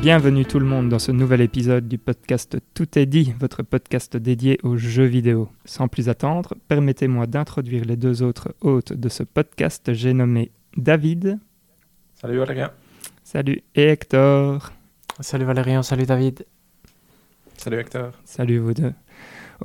Bienvenue tout le monde dans ce nouvel épisode du podcast Tout est dit, votre podcast dédié aux jeux vidéo. Sans plus attendre, permettez-moi d'introduire les deux autres hôtes de ce podcast. J'ai nommé David. Salut Valérien. Salut et Hector. Salut Valérien, salut David. Salut Hector. Salut vous deux.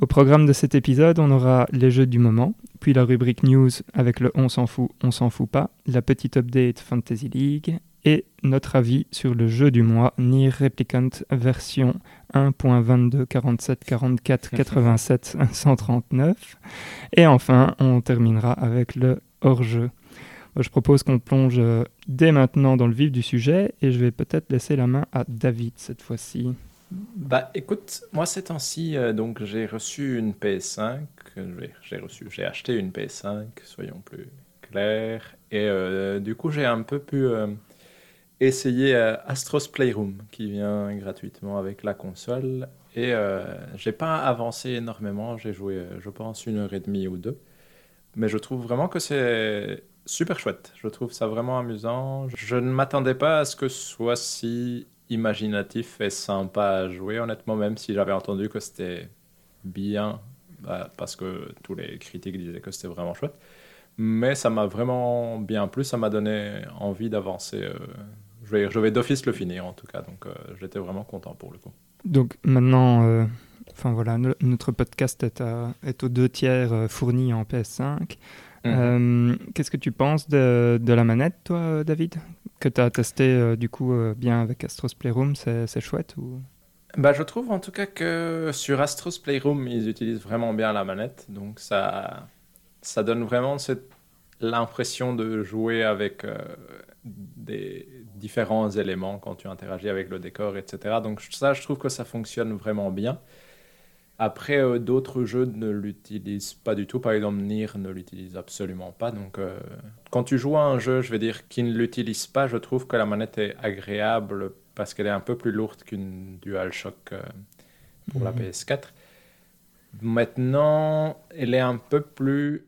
Au programme de cet épisode, on aura les jeux du moment, puis la rubrique news avec le on s'en fout, on s'en fout pas, la petite update Fantasy League et notre avis sur le jeu du mois Nier Replicant version 1.22.47.44.87.139. Et enfin, on terminera avec le hors-jeu. Je propose qu'on plonge dès maintenant dans le vif du sujet et je vais peut-être laisser la main à David cette fois-ci. Bah écoute, moi ces temps-ci, euh, j'ai reçu une PS5, j'ai reçu, j'ai acheté une PS5, soyons plus clairs, et euh, du coup j'ai un peu pu euh, essayer Astros Playroom qui vient gratuitement avec la console, et j'ai pas avancé énormément, j'ai joué je pense une heure et demie ou deux, mais je trouve vraiment que c'est super chouette, je trouve ça vraiment amusant, je ne m'attendais pas à ce que ce soit si imaginatif et sympa à jouer, honnêtement, même si j'avais entendu que c'était bien, bah, parce que tous les critiques disaient que c'était vraiment chouette. Mais ça m'a vraiment bien plu, ça m'a donné envie d'avancer. Euh, je vais, je vais d'office le finir en tout cas, donc euh, j'étais vraiment content pour le coup. Donc maintenant, euh, enfin voilà, notre podcast est, est aux deux tiers fourni en PS5. Mhm. Qu'est-ce que tu penses de, de, la manette, toi, David que tu as testé euh, du coup euh, bien avec Astros Playroom, c'est chouette ou... Bah, je trouve en tout cas que sur Astros Playroom, ils utilisent vraiment bien la manette. Donc ça, ça donne vraiment l'impression de jouer avec euh, des différents éléments quand tu interagis avec le décor, etc. Donc ça, je trouve que ça fonctionne vraiment bien. Après, euh, d'autres jeux ne l'utilisent pas du tout. Par exemple, Nier ne l'utilise absolument pas. Donc, euh, quand tu joues à un jeu, je vais dire, qui ne l'utilise pas, je trouve que la manette est agréable parce qu'elle est un peu plus lourde qu'une DualShock euh, pour la mhm. PS4. Maintenant, elle est un peu plus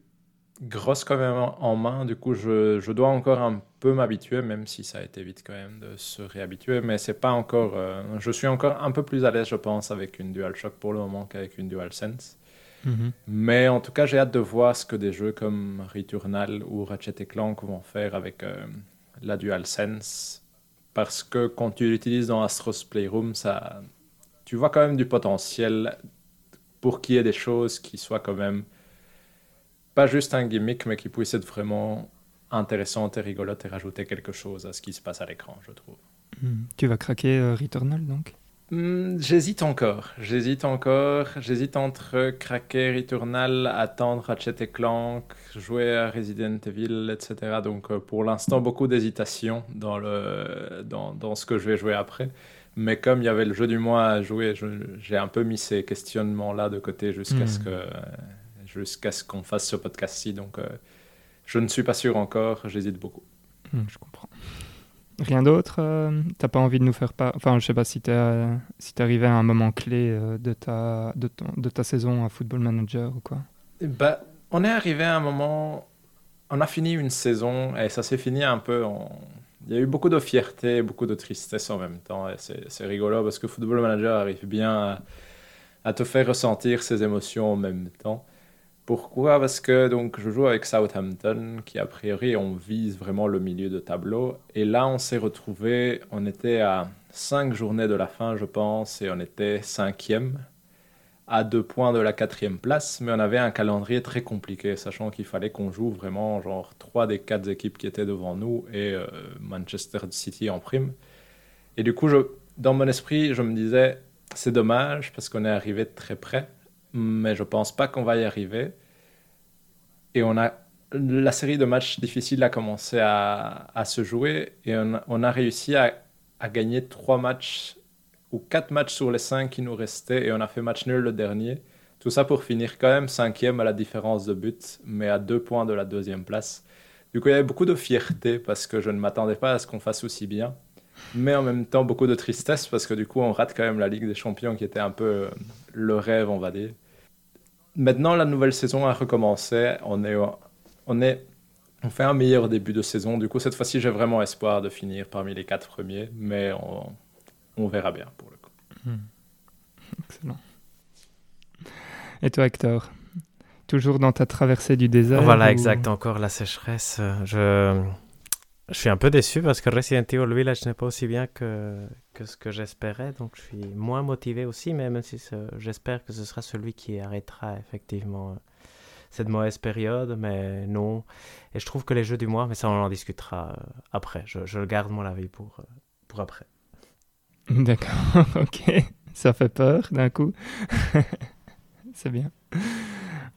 grosse quand même en main. Du coup, je, je dois encore un peu m'habituer, même si ça a été vite quand même de se réhabituer. Mais c'est pas encore. Euh, je suis encore un peu plus à l'aise, je pense, avec une DualShock pour le moment qu'avec une DualSense. Mm Mais en tout cas, j'ai hâte de voir ce que des jeux comme Returnal ou Ratchet Clank vont faire avec euh, la DualSense. Parce que quand tu l'utilises dans Astros Playroom, ça, tu vois quand même du potentiel pour qu'il y ait des choses qui soient quand même pas juste un gimmick, mais qui puisse être vraiment intéressante et rigolote et rajouter quelque chose à ce qui se passe à l'écran, je trouve. Hmm. Tu vas craquer euh, Returnal donc? Hmm, J'hésite encore. J'hésite encore. J'hésite entre craquer Returnal, attendre Ratchet Clank, jouer à Resident Evil, etc. Donc euh, pour l'instant, beaucoup d'hésitation dans, le, dans, dans, ce que je vais jouer après. Mais comme il y avait le jeu du mois à jouer, j'ai un peu mis ces questionnements-là de côté jusqu'à ce hmm. que jusqu'à ce qu'on fasse ce podcast-ci. Donc, euh, je ne suis pas sûr encore, j'hésite beaucoup. Hmm, je comprends. Rien d'autre euh, T'as pas envie de nous faire pas Enfin, je sais pas si t'es euh, si arrivé à un moment clé de, ta, de, de ta saison à Football Manager ou quoi? Bah, On est arrivé à un moment... On a fini une saison et ça s'est fini un peu en... Il y a eu beaucoup de fierté, beaucoup de tristesse en même temps. C'est rigolo parce que Football Manager arrive bien à, à te faire ressentir ces émotions en même temps. Pourquoi? Parce que donc, je joue avec Southampton, qui a priori, on vise vraiment le milieu de tableau. Et là, on s'est retrouvé, on était à cinq journées de la fin, je pense, et on était cinquième, à deux points de la quatrième place. Mais on avait un calendrier très compliqué, sachant qu'il fallait qu'on joue vraiment genre trois des quatre équipes qui étaient devant nous et euh, Manchester City en prime. Et du coup, dans mon esprit, je me disais, c'est dommage parce qu'on est arrivé très près mais je pense pas qu'on va y arriver. Et on a la série de matchs difficiles a commencé à, se jouer et on, a réussi à, à, gagner trois matchs ou quatre matchs sur les cinq qui nous restaient et on a fait match nul le dernier. Tout ça pour finir quand même cinquième à la différence de but, mais à deux points de la deuxième place. Du coup, il y avait beaucoup de fierté parce que je ne m'attendais pas à ce qu'on fasse aussi bien, mais en même temps beaucoup de tristesse parce que du coup, on rate quand même la Ligue des Champions qui était un peu euh, le rêve, on va dire. Maintenant, la nouvelle saison a recommencé. On est, on est, on fait un meilleur début de saison. Du coup, cette fois-ci, j'ai vraiment espoir de finir parmi les quatre premiers. Mais on, on verra bien pour le coup. Hmm. Excellent. Et toi, Hector Toujours dans ta traversée du désert Voilà, exact. Encore la sécheresse. Je, je suis un peu déçu parce que Resident Evil Village n'est pas aussi bien que, que ce que j'espérais. Donc, je suis moins motivé aussi, mais même si j'espère que ce sera celui qui arrêtera effectivement cette mauvaise période. Mais non. Et je trouve que les jeux du mois, mais ça, on en discutera euh, après. Je, je garde mon avis pour, euh, pour après. D'accord, ok. Ça fait peur d'un coup. c'est bien.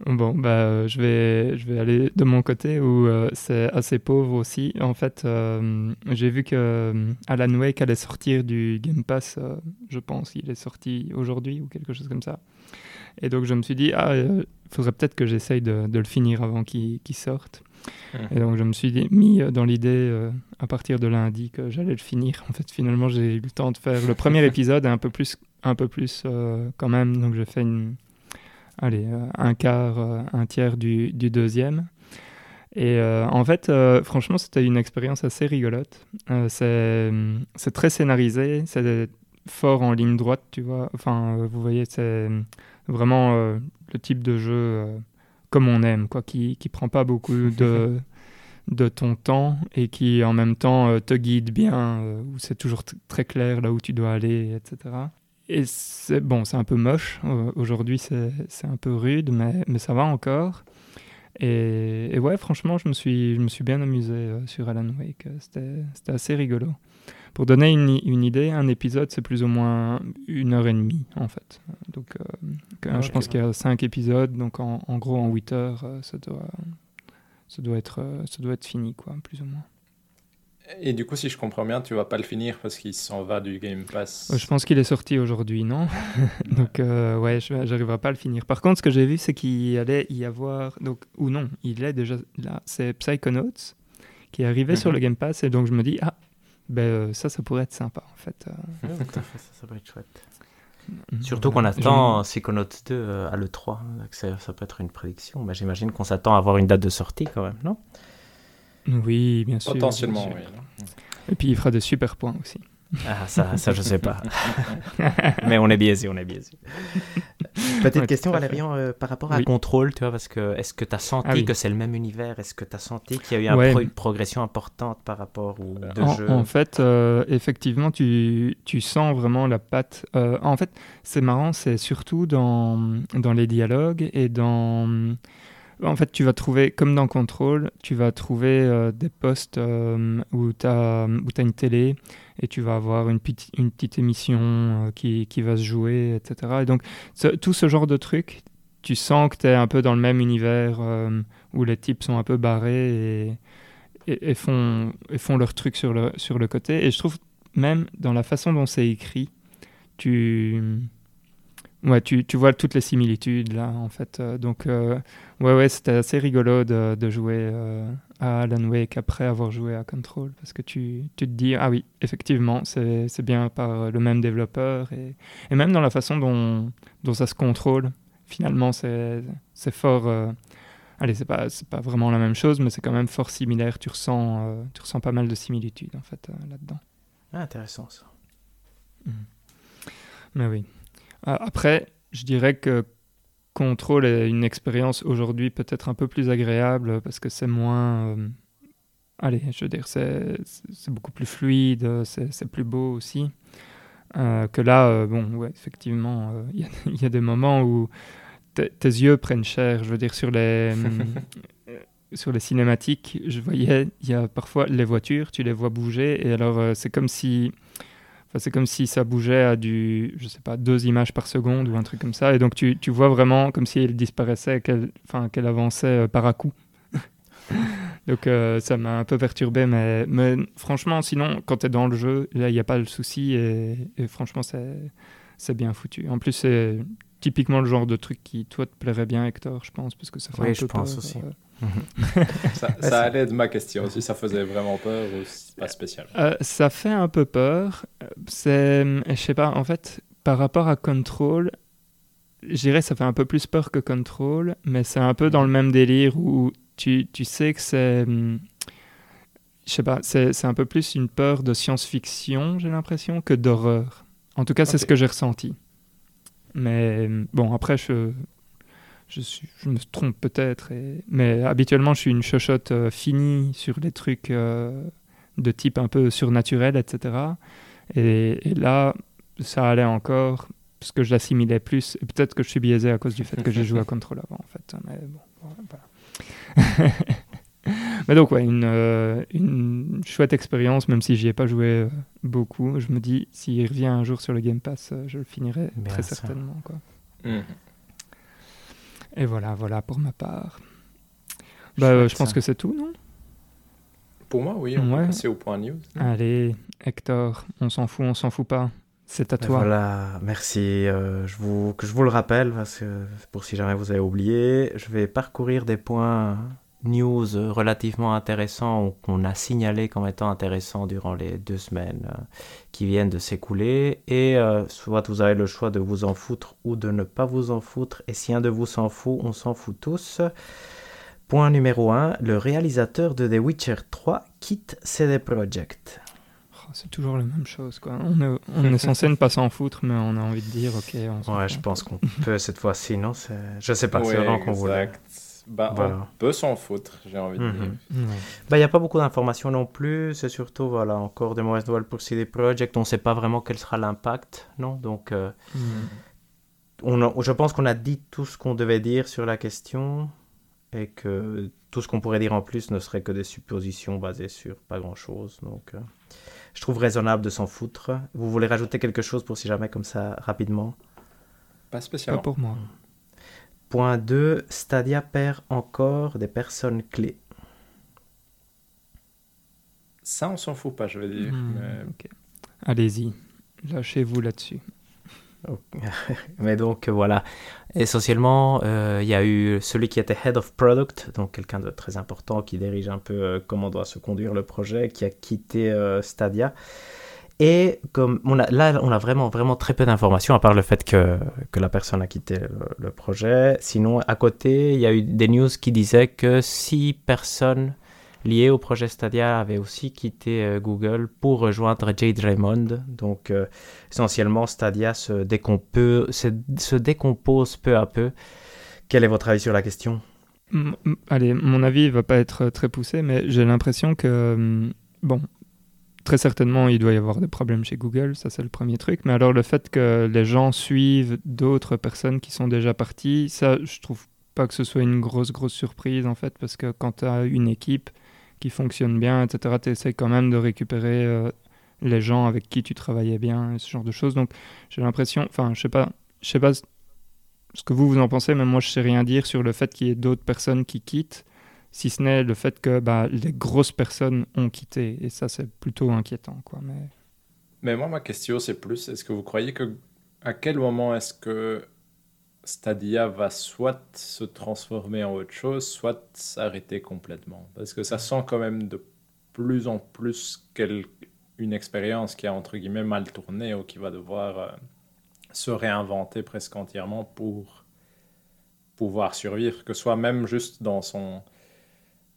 Bon, bah, euh, je, vais, je vais aller de mon côté où euh, c'est assez pauvre aussi. En fait, euh, j'ai vu que Alan Wake allait sortir du Game Pass, je pense. Il est sorti aujourd'hui ou quelque chose comme ça. Et donc, je me suis dit, ah, il faudrait peut-être que j'essaye de, de, le finir avant qu'il sorte. Et donc, je me suis mis dans l'idée, à partir de lundi, que j'allais le finir. En fait, finalement, j'ai eu le temps de faire le premier épisode et un peu plus, un peu plus quand même. Donc, j'ai fait une allez, euh, un quart, euh, un tiers du, du deuxième. Et euh, en fait, franchement, c'était une expérience assez rigolote. c'est très scénarisé, c'est fort en ligne droite, tu vois. Enfin, vous voyez, c'est vraiment le type de jeu comme on aime, quoi, qui ne prend pas beaucoup de, de ton temps et qui en même temps te guide bien, où c'est toujours très clair là où tu dois aller, etc. Et c'est bon, c'est un peu moche. Aujourd'hui, c'est un peu rude, mais, mais ça va encore. Et, ouais, franchement, je me suis, je me suis bien amusé euh, sur Alan Wake. C'était assez rigolo. Pour donner une, une idée, un épisode, c'est plus ou moins une heure et demie, en fait. Donc, euh, je pense qu'il y a cinq épisodes. Donc, en, en gros, en huit heures, euh, ça doit, ça, doit être, ça doit être fini, quoi, plus ou moins. Et du coup, si je comprends bien, tu vas pas le finir parce qu'il s'en va du Game Pass. Je pense qu'il est sorti aujourd'hui, non Donc, euh, ouais, j'arriverai pas à le finir. Par contre, ce que j'ai vu, c'est qu'il allait y avoir. Donc, ou non, il est déjà là. C'est Psychonauts qui est arrivé sur le mhm. Game Pass. Et donc, je me dis, ah, ben, euh, ça, ça pourrait être sympa, en fait. Euh. ça, ça pourrait être chouette. Mhm. Surtout qu'on attend Psychonauts 2 à l'E3. Ça, ça peut être une prédiction. Mais j'imagine qu'on s'attend à avoir une date de sortie quand même, non? Oui, bien sûr. Potentiellement, oui. Et puis il fera des super points aussi. Ah, ça, ça je sais pas. Mais on est biaisé, on est biaisé. Petite question, Valérian, euh, par rapport à Control, tu vois, parce que est-ce que tu as senti ah que c'est le même univers? Est-ce que tu as senti qu'il y a eu une progression importante par rapport aux deux en, jeux? En fait, euh, effectivement, tu, tu, sens vraiment la patte. Euh, en fait, c'est marrant, c'est surtout dans, dans les dialogues et dans en fait, tu vas trouver, comme dans Control, tu vas trouver euh, des postes euh, où tu as, as, une télé et tu vas avoir une, petite, émission euh, qui, va se jouer, etc. Et donc, tout ce genre de trucs, tu sens que tu es un peu dans le même univers où les types sont un peu barrés et, et, font, et font leur truc sur le, sur le côté. Et je trouve même dans la façon dont c'est écrit, tu Ouais, tu, tu, vois toutes les similitudes là, en fait. Euh, donc, euh, ouais, ouais, c'était assez rigolo de, de jouer euh, à Alan Wake après avoir joué à Control, parce que tu, tu te dis, ah oui, effectivement, c'est bien par le même développeur, et, et, même dans la façon dont, dont ça se contrôle, finalement, c'est fort. allez, c'est pas, pas vraiment la même chose, mais c'est quand même fort similaire. Tu ressens, tu ressens pas mal de similitudes, en fait, là-dedans. Ah, intéressant ça. Mmh. Mais oui. Euh, après, je dirais que Control est une expérience aujourd'hui peut-être un peu plus agréable parce que c'est moins. Euh, allez, je veux dire, c'est beaucoup plus fluide, c'est plus beau aussi. Euh, que là, bon, ouais, effectivement, il y, a des moments où tes yeux prennent cher. Je veux dire, sur les, sur les cinématiques, je voyais, il y a parfois les voitures, tu les vois bouger, et alors c'est comme si c'est comme si ça bougeait à du, je sais pas, deux images par seconde ou un truc comme ça. Et donc tu, tu vois vraiment comme si elle disparaissait, qu'elle qu'elle avançait euh, par à coup. Donc euh, ça m'a un peu perturbé. Mais, mais franchement, sinon, quand tu es dans le jeu, là, il n'y a pas le souci. Et, franchement, c'est bien foutu. En plus, c'est typiquement le genre de truc qui, toi, te plairait bien, Hector, je pense, parce que ça fait oui, un je pense aussi. Euh, ça, ça allait de ma question aussi. Ça faisait vraiment peur ou pas spécial? Euh, Ça fait un peu peur. C'est, je sais pas, en fait, par rapport à Control, je dirais ça fait un peu plus peur que Control, mais c'est un peu dans le même délire où tu, tu sais que c'est. Je sais pas, c'est un peu plus une peur de science-fiction, j'ai l'impression, que d'horreur. En tout cas, c'est ce que j'ai ressenti. Mais bon, après, je, je, suis, je me trompe peut-être. Mais habituellement, je suis une chochotte euh, finie sur les trucs euh, de type un peu surnaturel, etc. Et, et, là, ça allait encore parce que je l'assimilais plus. Et peut-être que je suis biaisé à cause du fait que j'ai joué à Control avant, en fait. Mais bon, voilà. Mais donc, ouais, une, euh, une chouette expérience, même si j'y ai pas joué euh, beaucoup. Je me dis, s'il revient un jour sur le Game Pass, euh, je le finirai très certainement. Quoi. Mhm. Et voilà, voilà pour ma part. Bah, je pense que c'est tout, non? Pour moi, oui, on va passer au point news. Allez, Hector, on s'en fout, on s'en fout pas. C'est à toi. Voilà, merci. je vous, que je vous le rappelle, parce que pour si jamais vous avez oublié, je vais parcourir des points news relativement intéressants qu'on a signalé comme étant intéressants durant les deux semaines euh, qui viennent de s'écouler. Et euh, soit vous avez le choix de vous en foutre ou de ne pas vous en foutre. Et si un de vous s'en fout, on s'en fout tous. Point numéro 1, le réalisateur de The Witcher 3 quitte CD Projekt. C'est toujours la même chose, quoi. On est, on est censé ne pas s'en foutre, mais on a envie de dire, ok. On ouais, je pense qu'on peut cette fois-ci, non Je sais pas, c'est vraiment qu'on voulait. Bah, on peut s'en foutre, j'ai envie de dire. Mhm. Bah, il n'y a pas beaucoup d'informations non plus. C'est surtout, voilà, encore des mauvaises nouvelles pour CD Projekt. On ne sait pas vraiment quel sera l'impact, non Donc, euh, mhm. on je pense qu'on a dit tout ce qu'on devait dire sur la question et que tout ce qu'on pourrait dire en plus ne serait que des suppositions basées sur pas grand-chose. Donc, euh, je trouve raisonnable de s'en foutre. Vous voulez rajouter quelque chose pour si jamais, comme ça, rapidement? Pas spécialement. Pas pour moi. Point 2, Stadia perd encore des personnes clés. Ça, on s'en fout pas, je veux dire. Hmm, Allez-y, lâchez-vous là-dessus. Mais donc voilà, essentiellement, euh, il y a eu celui qui était Head of Product, donc quelqu'un de très important qui dirige un peu euh, comment doit se conduire le projet, qui a quitté euh, Stadia. Et comme là, on a vraiment, vraiment très peu d'informations, à part le fait que, que la personne a quitté le, projet. Sinon, à côté, il y a eu des news qui disaient que six personnes liées au projet Stadia avaient aussi quitté euh, Google pour rejoindre Jade Raymond. Donc, euh, essentiellement, Stadia se, décompose, se, se décompose peu à peu. Quel est votre avis sur la question? Allez, mon avis va pas être très poussé, mais j'ai l'impression que, hum, bon, très certainement, il doit y avoir des problèmes chez Google, ça c'est le premier truc. Mais alors le fait que les gens suivent d'autres personnes qui sont déjà parties, ça, je trouve pas que ce soit une grosse, grosse surprise en fait, parce que quand tu as une équipe qui fonctionne bien, etc., tu essaies quand même de récupérer euh, les gens avec qui tu travaillais bien, ce genre de choses. Donc j'ai l'impression, enfin, je sais pas, je sais pas ce que vous vous en pensez, mais moi je sais rien dire sur le fait qu'il y ait d'autres personnes qui quittent si ce n'est le fait que bah, les grosses personnes ont quitté. Et ça, c'est plutôt inquiétant. Quoi. Mais... mais moi, ma question, c'est plus, est-ce que vous croyez que à quel moment est-ce que Stadia va soit se transformer en autre chose, soit s'arrêter complètement. Parce que ça sent quand même de plus en plus une expérience qui a entre guillemets mal tourné ou qui va devoir euh, se réinventer presque entièrement pour pouvoir survivre, que ce soit même juste dans son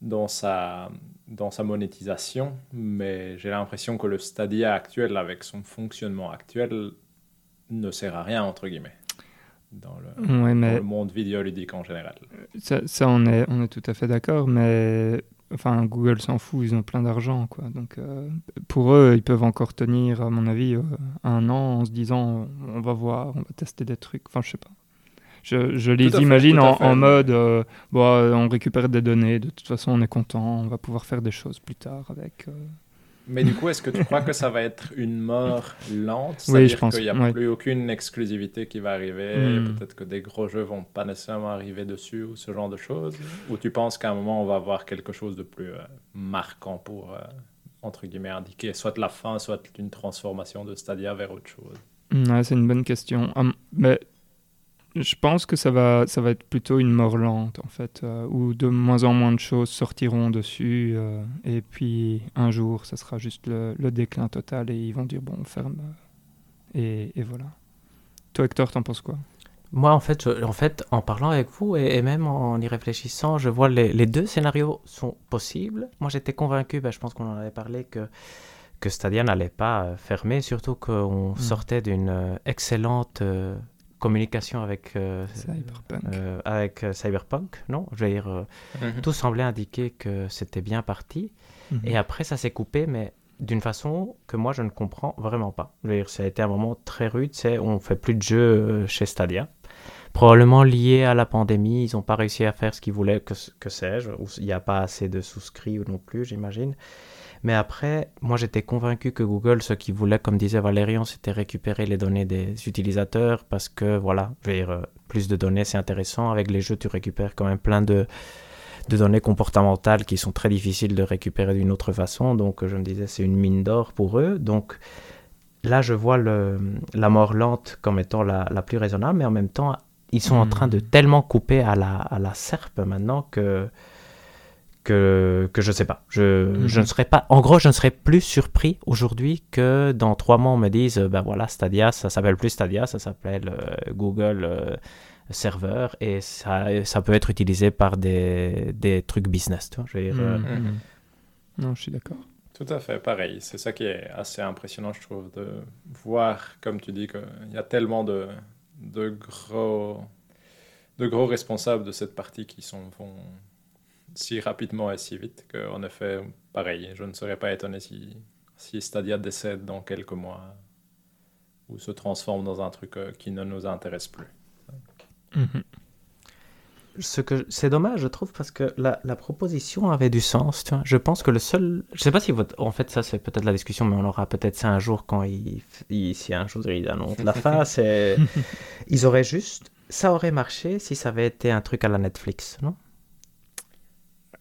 dans sa, dans sa monétisation, mais j'ai l'impression que le Stadia actuel, avec son fonctionnement actuel, ne sert à rien, entre guillemets, dans le, monde vidéoludique en général. Ça, ça, on, est, on est tout à fait d'accord, mais enfin, Google s'en fout, ils ont plein d'argent, quoi. Donc, euh, pour eux, ils peuvent encore tenir, à mon avis, euh, un an en se disant, on va voir, on va tester des trucs, enfin, je sais pas. Je, les imagine en, mode euh, bon, on récupère des données, de toute façon on est content, on va pouvoir faire des choses plus tard avec. Euh. Mais du coup, est-ce que tu crois que ça va être une mort lente? C'est-à-dire qu'il n'y a plus aucune exclusivité qui va arriver, hmm. peut-être que des gros jeux vont pas nécessairement arriver dessus ou ce genre de choses Ou tu penses qu'à un moment on va avoir quelque chose de plus marquant pour, entre guillemets, indiquer soit la fin, soit une transformation de Stadia vers autre chose? C'est une bonne question. Hum, mais je pense que ça va, ça va être plutôt une mort lente, en fait, euh, où de moins en moins de choses sortiront dessus, euh, et puis un jour, ça sera juste le, déclin total, et ils vont dire, bon, on ferme, et, et voilà. Toi, Hector, t'en penses quoi? Moi, en fait, en fait, en parlant avec vous, et, même en y réfléchissant, je vois les, les deux scénarios sont possibles. Moi, j'étais convaincu, ben, je pense qu'on en avait parlé, que que Stadia n'allait pas fermer, surtout qu'on hmm. sortait d'une excellente communication avec Cyberpunk. avec Cyberpunk, non? Je veux dire, mhm. tout semblait indiquer que c'était bien parti. Mhm. Et après, ça s'est coupé, mais d'une façon que moi je ne comprends vraiment pas. Je veux dire, ça a été un moment très rude, c'est on fait plus de jeux chez Stadia probablement lié à la pandémie. Ils n'ont pas réussi à faire ce qu'ils voulaient, que, que sais-je. Il n'y a pas assez de souscrits non plus, j'imagine. Mais après, moi j'étais convaincu que Google, ce qu'ils voulait, comme disait Valérian, c'était récupérer les données des utilisateurs parce que voilà, euh, plus de données c'est intéressant. Avec les jeux, tu récupères quand même plein de, de données comportementales qui sont très difficiles de récupérer d'une autre façon. Donc je me disais, c'est une mine d'or pour eux. Donc là, je vois le, la mort lente comme étant la, la plus raisonnable, mais en même temps, ils sont en train de hmm. tellement couper à la, à la serpe maintenant que, que, que je sais pas. Je, hmm. je ne serais pas. En gros, je ne serais plus surpris aujourd'hui que dans trois mois, on me dise ben voilà, Stadia, ça s'appelle plus Stadia, ça s'appelle euh, Google euh, Server et ça, ça peut être utilisé par des, des trucs business. Tu vois, je hmm. euh, Non, je suis d'accord. Tout à fait, pareil. C'est ça qui est assez impressionnant, je trouve, de voir, comme tu dis, qu'il y a tellement de, de gros, de gros responsables de cette partie qui sont vont si rapidement et si vite qu'en effet, pareil, je ne serais pas étonné si, si Stadia décède dans quelques mois ou se transforme dans un truc euh, qui ne nous intéresse plus. Mhm. Ce que c'est dommage, je trouve, parce que la, la, proposition avait du sens. Tu vois. Je pense que le seul, je sais pas si votre... en fait ça c'est peut-être la discussion, mais on aura peut-être ça un jour quand il, il si un jour il annonce la fin. C'est, ils auraient juste, ça aurait marché si ça avait été un truc à la Netflix, non?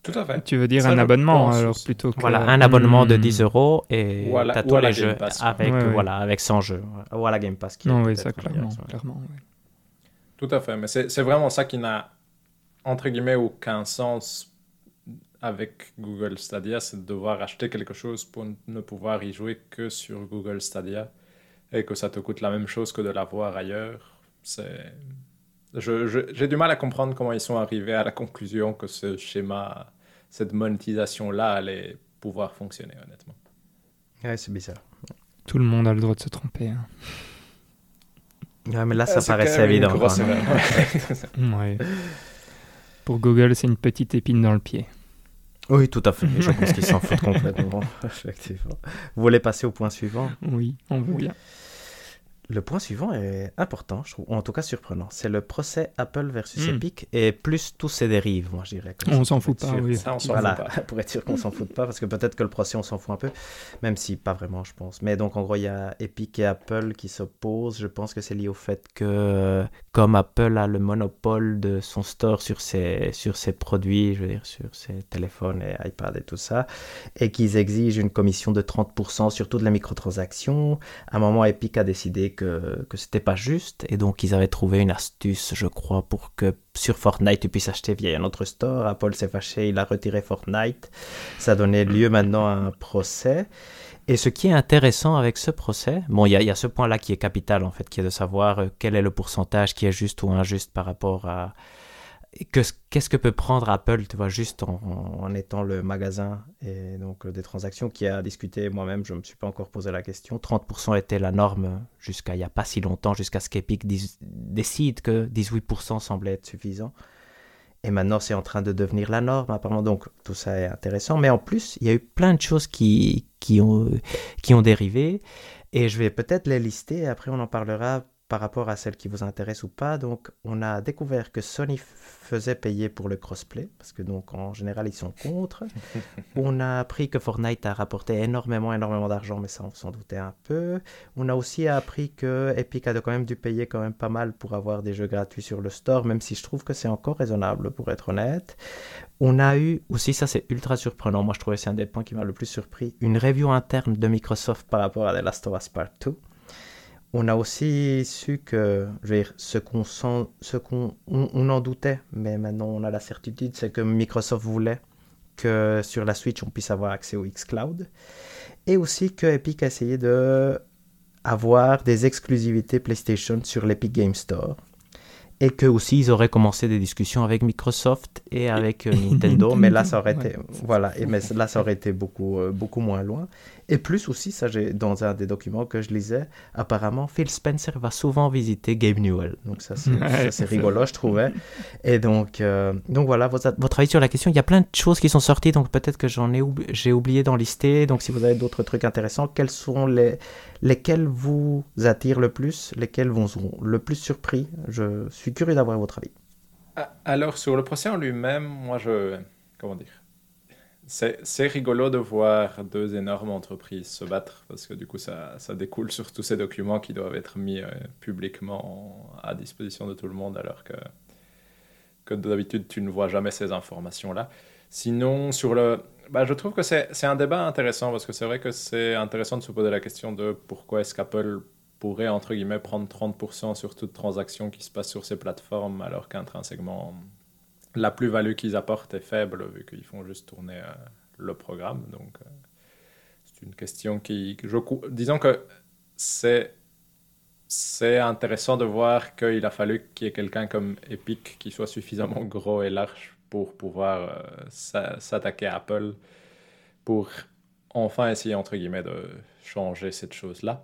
Tout à fait. Tu veux dire un abonnement alors plutôt que... Voilà, un abonnement de 10 hmm. euros et voilà, tous les jeux avec voilà avec 100 jeux. Ou à la Game Pass. Qui non, oui, ça clairement, clairement Tout à fait, mais c'est vraiment ça qui n'a entre guillemets, aucun sens avec Google Stadia, c'est de devoir acheter quelque chose pour ne pouvoir y jouer que sur Google Stadia et que ça te coûte la même chose que de l'avoir ailleurs. C'est... j'ai du mal à comprendre comment ils sont arrivés à la conclusion que ce schéma, cette monétisation-là allait pouvoir fonctionner, honnêtement. Ouais, c'est bizarre. Tout le monde a le droit de se tromper. Hein. Ouais, mais là, ça paraissait évident. ouais. Pour Google, c'est une petite épine dans le pied. Oui, tout à fait. Je pense qu'ils s'en foutent complètement. Effectivement. Vous voulez passer au point suivant? Oui, on veut bien. Le point suivant est important, je trouve, ou en tout cas surprenant. C'est le procès Apple versus hmm. Epic et plus tous ses dérives, moi je dirais. On s'en fout pas, oui. Ça, on s'en fout pas. pour être sûr qu'on s'en fout pas, parce que peut-être que le procès on s'en fout un peu, même si pas vraiment, je pense. Mais donc en gros, il y a Epic et Apple qui s'opposent. Je pense que c'est lié au fait que, comme Apple a le monopole de son store sur ses, sur ses produits, je veux dire, sur ses téléphones et iPad et tout ça, et qu'ils exigent une commission de 30% sur toutes les microtransactions, à un moment, Epic a décidé que, que c'était pas juste et donc ils avaient trouvé une astuce, je crois, pour que sur Fortnite tu puisses acheter via un autre store. Apple s'est fâché, il a retiré Fortnite. Ça donné lieu maintenant à un procès. Et ce qui est intéressant avec ce procès, bon, il y, y, a ce point-là qui est capital en fait, qui est de savoir euh, quel est le pourcentage qui est juste ou injuste par rapport à, qu'est-ce que peut prendre Apple, tu vois, juste en, étant le magasin et donc euh, des transactions qui a discuté moi-même, je ne me suis pas encore posé la question. 30% était la norme jusqu'à il n'y a pas si longtemps, jusqu'à ce qu'Epic décide que 18% semblait être suffisant. Et maintenant, c'est en train de devenir la norme, apparemment. Donc, tout ça est intéressant. Mais en plus, il y a eu plein de choses qui, ont dérivé. Et je vais peut-être les lister. Après, on en parlera par rapport à celle qui vous intéresse ou pas. Donc, on a découvert que Sony faisait payer pour le crossplay, parce que donc en général ils sont contre. on a appris que Fortnite a rapporté énormément, énormément d'argent, mais ça on s'en doutait un peu. On a aussi appris que Epic a quand même dû payer quand même pas mal pour avoir des jeux gratuits sur le store, même si je trouve que c'est encore raisonnable pour être honnête. On a eu aussi, ça c'est ultra surprenant, moi je trouvais c'est un des points qui m'a le plus surpris, une review interne de Microsoft par rapport à The Last of Us Part 2 on a aussi su que, je veux dire, ce qu'on sent, ce qu'on on, en doutait, mais maintenant on a la certitude, c'est que Microsoft voulait que sur la Switch on puisse avoir accès au xCloud, et aussi que Epic a essayé de avoir des exclusivités PlayStation sur l'Epic Game Store. Et que aussi ils auraient commencé des discussions avec Microsoft et avec euh, Nintendo, mais là ça aurait été voilà, et mais là ça aurait été beaucoup euh, beaucoup moins loin. Et plus aussi, ça j'ai dans un des documents que je lisais, apparemment Phil Spencer va souvent visiter Gabe Newell. Donc ça c'est rigolo, je trouvais. Et donc euh, donc voilà votre, votre avis sur la question. Il y a plein de choses qui sont sorties, donc peut-être que j'en ai j'ai oublié d'en lister. Donc si vous avez d'autres trucs intéressants, quels sont les lesquels vous attirent le plus, lesquels vous ont le plus surpris? Je suis curieux d'avoir votre avis. Ah, alors sur le procès en lui-même, moi je comment dire? C'est rigolo de voir deux énormes entreprises se battre parce que du coup ça, ça découle sur tous ces documents qui doivent être mis euh, publiquement à disposition de tout le monde alors que, que d'habitude tu ne vois jamais ces informations-là. Sinon, sur le, bah, je trouve que c'est un débat intéressant parce que c'est vrai que c'est intéressant de se poser la question de pourquoi est-ce qu'Apple pourrait entre guillemets prendre 30% sur toute transaction qui se passe sur ces plateformes alors qu'intrinsèquement la plus-value qu'ils apportent est faible vu qu'ils font juste tourner euh, le programme. Donc, euh, c'est une question qui, je, disons que c'est c'est intéressant de voir qu'il a fallu qu'il y ait quelqu'un comme Epic qui soit suffisamment gros et large pour pouvoir euh, s'attaquer à Apple pour enfin essayer entre guillemets de changer cette chose-là.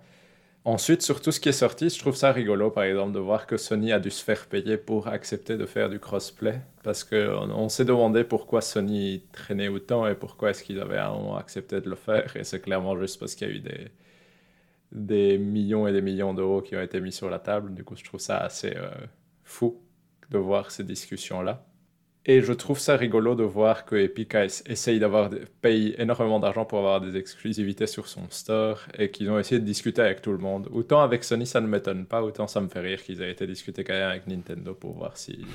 Ensuite, sur tout ce qui est sorti, je trouve ça rigolo, par exemple, de voir que Sony a dû se faire payer pour accepter de faire du crossplay. Parce qu'on on, s'est demandé pourquoi Sony traînait autant et pourquoi est-ce qu'ils avaient accepté de le faire. Et c'est clairement juste parce qu'il y a eu des, des millions et des millions d'euros qui ont été mis sur la table. Du coup, je trouve ça assez euh, fou de voir ces discussions-là. Et je trouve ça rigolo de voir que Epic essaye d'avoir paye énormément d'argent pour avoir des exclusivités sur son store et qu'ils ont essayé de discuter avec tout le monde. Autant avec Sony ça ne m'étonne pas, autant ça me fait rire qu'ils aient été discuter quand même avec Nintendo pour voir si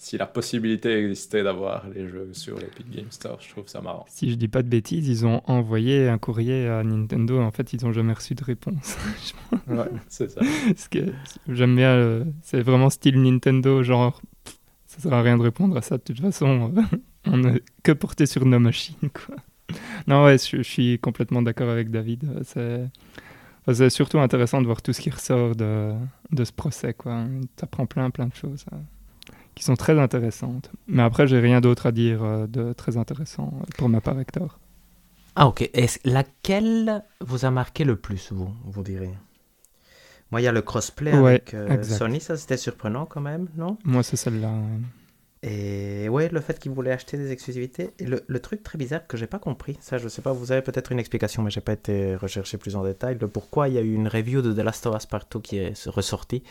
si la possibilité existait d'avoir les jeux sur l'Epic Game Store. Je trouve ça marrant. Si je dis pas de bêtises, ils ont envoyé un courrier à Nintendo. En fait, ils n'ont jamais reçu de réponse. ouais, c'est ça. J'aime bien, c'est vraiment style Nintendo, genre ça sert à rien de répondre à ça. De toute façon, on n'est que porté sur nos machines. Quoi. Non, ouais, je, suis complètement d'accord avec David. C'est surtout intéressant de voir tout ce qui ressort de, de ce procès. Tu apprends plein, plein de choses euh, qui sont très intéressantes. Mais après, j'ai rien d'autre à dire euh, de très intéressant pour ma part, Hector. Ah, ok. Laquelle vous a marqué le plus, vous, vous direz? Moi, il y a le crossplay avec euh, Sony, ça c'était surprenant quand même, non? Moi, c'est celle-là. Et ouais, le fait qu'ils voulaient acheter des exclusivités. Et le, le truc très bizarre que j'ai pas compris, ça je sais pas, vous avez peut-être une explication, mais j'ai pas été recherché plus en détail, le pourquoi il y a eu une review de The Last of Us Partout qui est ressortie.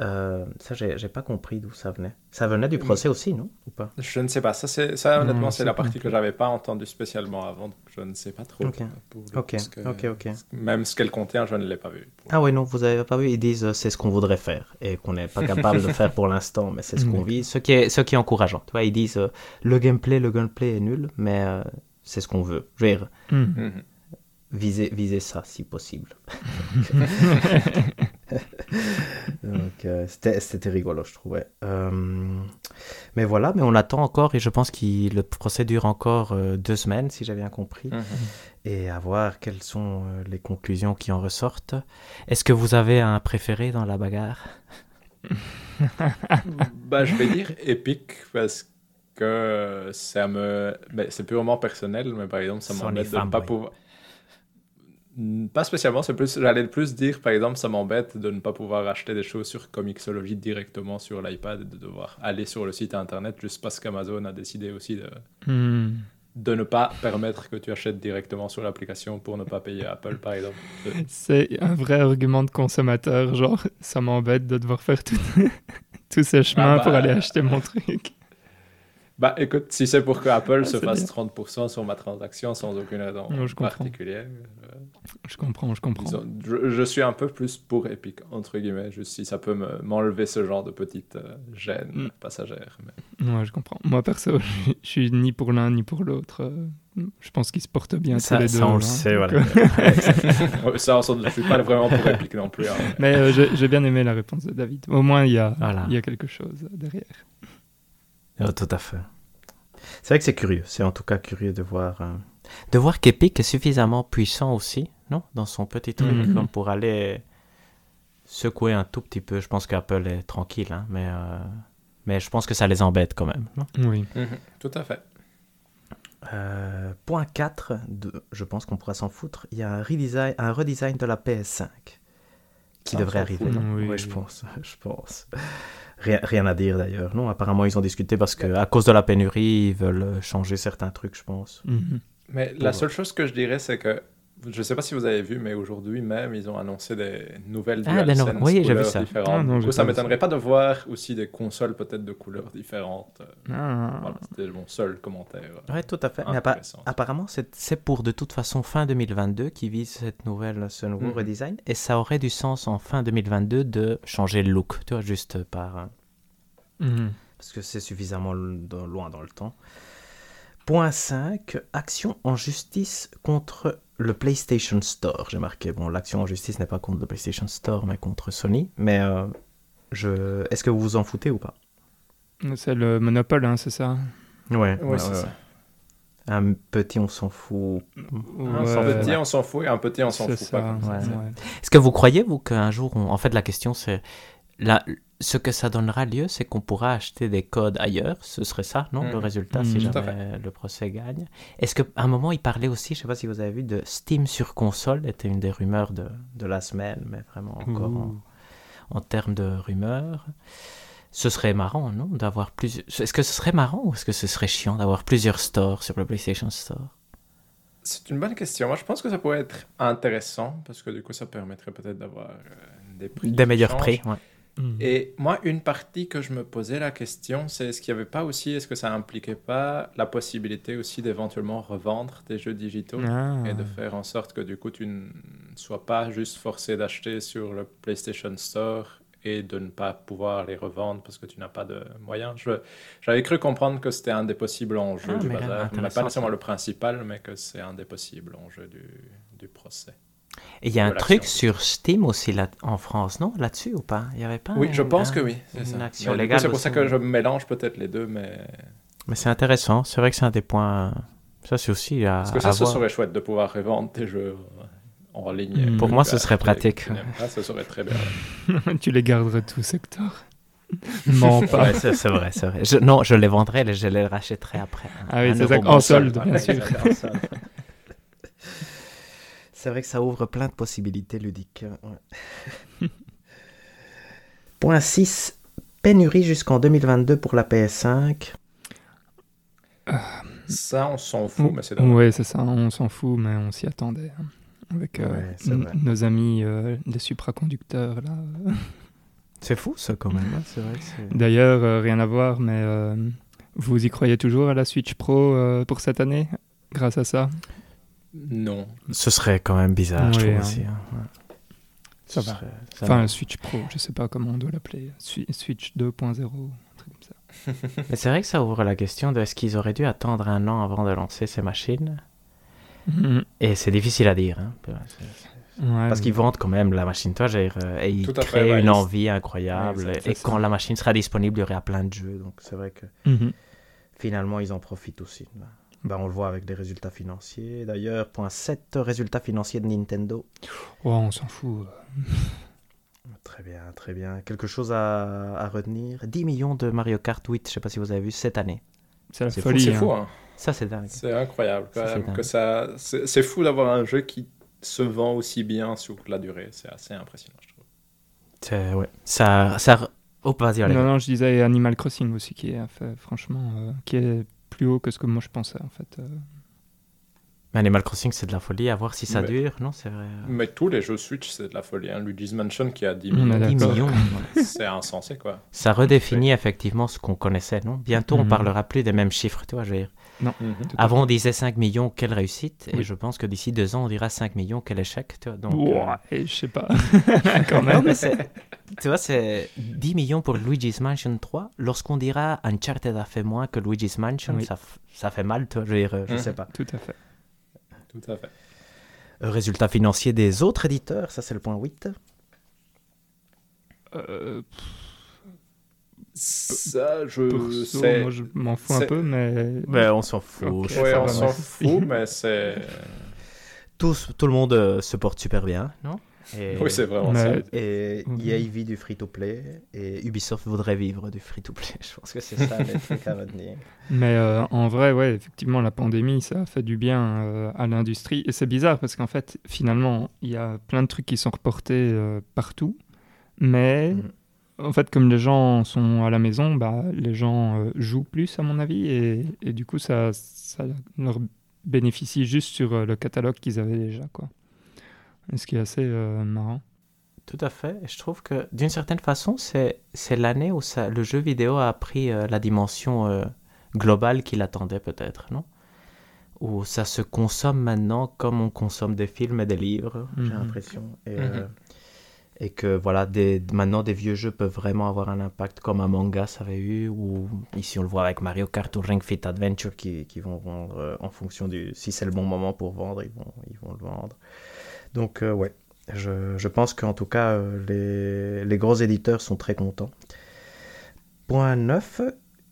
Euh, ça, j'ai pas compris d'où ça venait. Ça venait du procès aussi, non? Ou pas? Je ne sais pas. Ça, ça honnêtement, c'est la partie que j'avais pas entendue spécialement avant. Donc je ne sais pas trop. Ok, ok, ok, ok. Même ce qu'elle contient, je ne l'ai pas vu. Ah oui, non, vous avez pas vu. Ils disent euh, c'est ce qu'on voudrait faire et qu'on n'est pas capable de faire pour l'instant, mais c'est ce qu'on vit. Ce qui est, ce qui est encourageant. Tu vois, ils disent euh, le gameplay, le gameplay est nul, mais c'est ce qu'on veut. Je veux dire, hmm. mhm. viser, viser ça si possible. Donc, euh, c'était rigolo, je trouvais. Euh, mais voilà, mais on attend encore et je pense que le procès dure encore euh, deux semaines, si j'ai bien compris. Mhm. Et à voir quelles sont les conclusions qui en ressortent. Est-ce que vous avez un préféré dans la bagarre? Bah, Je vais dire épique parce que ça me. Ben, c'est purement personnel, mais par exemple, ça m'embête de ne pas pouvoir. Pas spécialement, c'est plus, j'allais plus dire, par exemple, ça m'embête de ne pas pouvoir acheter des choses sur Comixology directement sur l'iPad et de devoir aller sur le site internet juste parce qu'Amazon a décidé aussi de, hmm. de ne pas permettre que tu achètes directement sur l'application pour ne pas payer Apple, par exemple. C'est un vrai argument de consommateur, genre, ça m'embête de devoir faire tous ces chemins ah pour bah, aller acheter mon truc. Bah écoute, si c'est pour que Apple ah, se fasse 30% sur ma transaction sans aucune raison particulière. Euh, je comprends, je comprends. je, suis un peu plus pour Epic, entre guillemets, juste si ça peut m'enlever ce genre de petite euh, gêne mm. passagère. Mais... Ouais, je comprends. Moi perso, je, je suis ni pour l'un ni pour l'autre. Euh, je pense qu'ils se portent bien ça, tous les ça deux. On le sait, voilà. ça, je ne suis pas vraiment pour Epic non plus. Hein. Mais j'ai bien aimé la réponse de David. Au moins, il y a, il y a quelque chose derrière. Oh, tout à fait. C'est vrai que c'est curieux. C'est en tout cas curieux de voir, euh, de voir qu'Epic est suffisamment puissant aussi, non Dans son petit truc, mhm. comme pour aller secouer un tout petit peu. Je pense qu'Apple est tranquille, hein, mais, euh, mais je pense que ça les embête quand même. Non? Oui. Mhm, Tout à fait. Euh, point 4, de, je pense qu'on pourra s'en foutre. Il y a un redesign, un redesign de la PS5 qui Ça, on devrait arriver. Oui. Ouais, je pense. Je pense. Rien, rien à dire d'ailleurs. Non, apparemment ils ont discuté parce que à cause de la pénurie, ils veulent changer certains trucs, je pense. Mhm. Mais la seule chose que je dirais, c'est que je ne sais pas si vous avez vu, mais aujourd'hui même, ils ont annoncé des nouvelles Ah, DualSense no- oui, couleurs ça. différentes. Ah, non, du coup, ça m'étonnerait pas de voir aussi des consoles peut-être de couleurs différentes. Euh, Ah. Voilà, c'était mon seul commentaire. Ouais, tout à fait. Mais appa- Intéressant. apparemment, c'est pour de toute façon fin 2022 qui vise cette nouvelle, ce nouveau Mhm. redesign. Et ça aurait du sens en fin 2022 de changer le look, tu vois, juste par. euh, Mhm. parce que c'est suffisamment loin dans le temps. Point 5, action en justice contre le PlayStation Store. J'ai marqué, bon, l'action en justice n'est pas contre le PlayStation Store, mais contre Sony. Mais euh, je... est-ce que vous vous en foutez ou pas? C'est le monopole, hein, c'est ça? Ouais, Oui, c'est ça. Un petit, on s'en fout. Un petit, on s'en fout, et un petit, on s'en fout. Est-ce que vous croyez, vous, qu'un jour, on- en fait, la question, c'est. La... Ce que ça donnera lieu, c'est qu'on pourra acheter des codes ailleurs. Ce serait ça, non Le Mhm. résultat, si à jamais le procès gagne. Est-ce qu'à un moment, il parlait aussi, je sais pas si vous avez vu, de Steam sur console, était une des rumeurs de, de la semaine, mais vraiment encore en, en termes de rumeurs. Ce serait marrant, non D'avoir plusieurs. Est-ce que ce serait marrant ou est-ce que ce serait chiant d'avoir plusieurs stores sur le PlayStation Store? C'est une bonne question. Moi, je pense que ça pourrait être intéressant parce que du coup, ça permettrait peut-être d'avoir euh, des prix. Des qui meilleurs prix, ouais. Mhm. Et moi, une partie que je me posais la question, c'est est-ce qu'il n'y avait pas aussi, est-ce que ça impliquait pas la possibilité aussi d'éventuellement revendre des jeux digitaux Ah. et de faire en sorte que du coup, tu ne sois pas juste forcé d'acheter sur le PlayStation Store et de ne pas pouvoir les revendre parce que tu n'as pas de moyens? J'avais cru comprendre que c'était un des possibles enjeux Ah, du bazar, pas nécessairement le principal, mais que c'est un des possibles enjeux du, du procès. Et il y a un truc sur Steam aussi là, en France, non? Là-dessus ou pas? Il y avait pas Oui, je pense un- que oui. c'est une ça. C'est pour ça que je mélange peut-être les deux, mais Mais c'est intéressant. C'est vrai que c'est un des points. Ça, c'est aussi à, Parce que à ça, ce voir. serait chouette de pouvoir revendre tes jeux en ligne. Mm. Pour moi, ce serait pratique. ce serait très bien. tu les garderais tous, Hector? Mens pas. Ouais, c'est vrai, c'est vrai. Je- non, je les vendrais, je les rachèterais après. Ah oui, c'est ça, en solde, bien sûr. C'est vrai que ça ouvre plein de possibilités ludiques. ouais. Point 6. Pénurie jusqu'en 2022 pour la PS5. Ça, on s'en fout, mais c'est dommage. Ouais, c'est ça, on s'en fout, mais on s'y attendait. hein. Avec euh, Ouais, nos amis, euh, les supraconducteurs, là. C'est fou ça quand même. hein, D'ailleurs, euh, rien à voir, mais euh, vous y croyez toujours à la Switch Pro euh, pour cette année Grâce à ça? Non. Ce serait quand même bizarre, je trouve hein. aussi. hein, ouais. Ça va. serait- ça Enfin, va. Switch Pro, je sais pas comment on doit l'appeler. Swi- Switch 2.0, un truc comme ça. Mais c'est vrai que ça ouvre la question de est-ce qu'ils auraient dû attendre un an avant de lancer ces machines Mhm. Et c'est difficile à dire. hein. Ouais, Parce qu'ils vendent quand même la machine, toi, j'ai, euh, et ils Tout à fait, créent ouais, une envie incroyable. Ouais, et quand la machine sera disponible, il y aura plein de jeux. Donc c'est vrai que Mhm. finalement, ils en profitent aussi. Ben, on le voit avec les résultats financiers. D'ailleurs, point 7, résultats financiers de Nintendo. Oh, on s'en fout. Très bien, très bien. Quelque chose à, à retenir? 10 millions de Mario Kart 8, je sais pas si vous avez vu, cette année. C'est la C'est fou, folie. C'est hein. fou, hein. Ça, c'est dingue. C'est incroyable c'est même. dingue. que ça... C'est c'est fou d'avoir un jeu qui se vend aussi bien sur la durée. C'est assez impressionnant, je trouve. C'est- ouais. Ça, ça... Oh, vas-y, allez. Non, non, je disais Animal Crossing aussi, qui est, franchement, euh, qui est plus haut que ce que moi je pensais, en fait. euh. Mais Animal Crossing, c'est de la folie. À voir si ça Mais- dure. Non, c'est vrai. Mais tous les jeux Switch, c'est de la folie. Hein. Luigi's Mansion qui a 10 On est millions, 10 d'accord. millions. c'est insensé, quoi. Ça redéfinit effectivement ce qu'on connaissait, non? Bientôt, on Mhm. parlera plus des mêmes chiffres, tu vois. Je veux dire. Mhm. Mm-hmm. Avant, on disait 5 millions, quelle réussite. Et je pense que d'ici deux ans, on dira 5 millions, quel échec. Tu vois, donc, Ouah, euh, et je sais pas. Quand Non, même. mais tu vois, c'est 10 millions pour Luigi's Mansion 3. Lorsqu'on dira Uncharted a fait moins que Luigi's Mansion, Oui. ça, fait mal, tu vois. Je euh, je Mhm. sais pas. Tout à fait. Tout à fait. Euh, Résultat financier des autres éditeurs, ça c'est le point 8. Euh, Ça, je perso, sais. moi, je m'en fous un peu, mais... Ouais, on s'en fout. Ok. je- Ouais, ça on s'en fout, mais c'est. Tous, tout le monde euh, se porte super bien, non? Et, Oui, c'est vraiment ça. Et Mhm. EA vit du free-to-play et Ubisoft voudrait vivre du free-to-play. Je pense que c'est ça les trucs à retenir. Mais euh, en vrai, ouais, effectivement, la pandémie, ça a fait du bien euh, à l'industrie. Et c'est bizarre parce qu'en fait, finalement, il y a plein de trucs qui sont reportés euh, partout. Mais Mhm. en fait, comme les gens sont à la maison, bah, les gens euh, jouent plus, à mon avis. Et, et du coup, ça, ça leur bénéficie juste sur euh, le catalogue qu'ils avaient déjà. Quoi. Ce qui est assez euh, marrant. Tout à fait. Je trouve que d'une certaine façon, c'est c'est l'année où ça, le jeu vidéo a pris euh, la dimension euh, globale qu'il attendait peut-être, non? Où ça se consomme maintenant comme on consomme des films et des livres, j'ai Mhm. l'impression. Et, Mhm. euh, et que voilà, des, maintenant des vieux jeux peuvent vraiment avoir un impact comme Among Us avait eu, ou ici on le voit avec Mario Kart ou Ring Fit Adventure qui, qui vont vendre euh, en fonction du... Si c'est le bon moment pour vendre, ils vont, ils vont le vendre. Donc euh, ouais, je, je pense qu'en tout cas, euh, les, les gros éditeurs sont très contents. Point 9,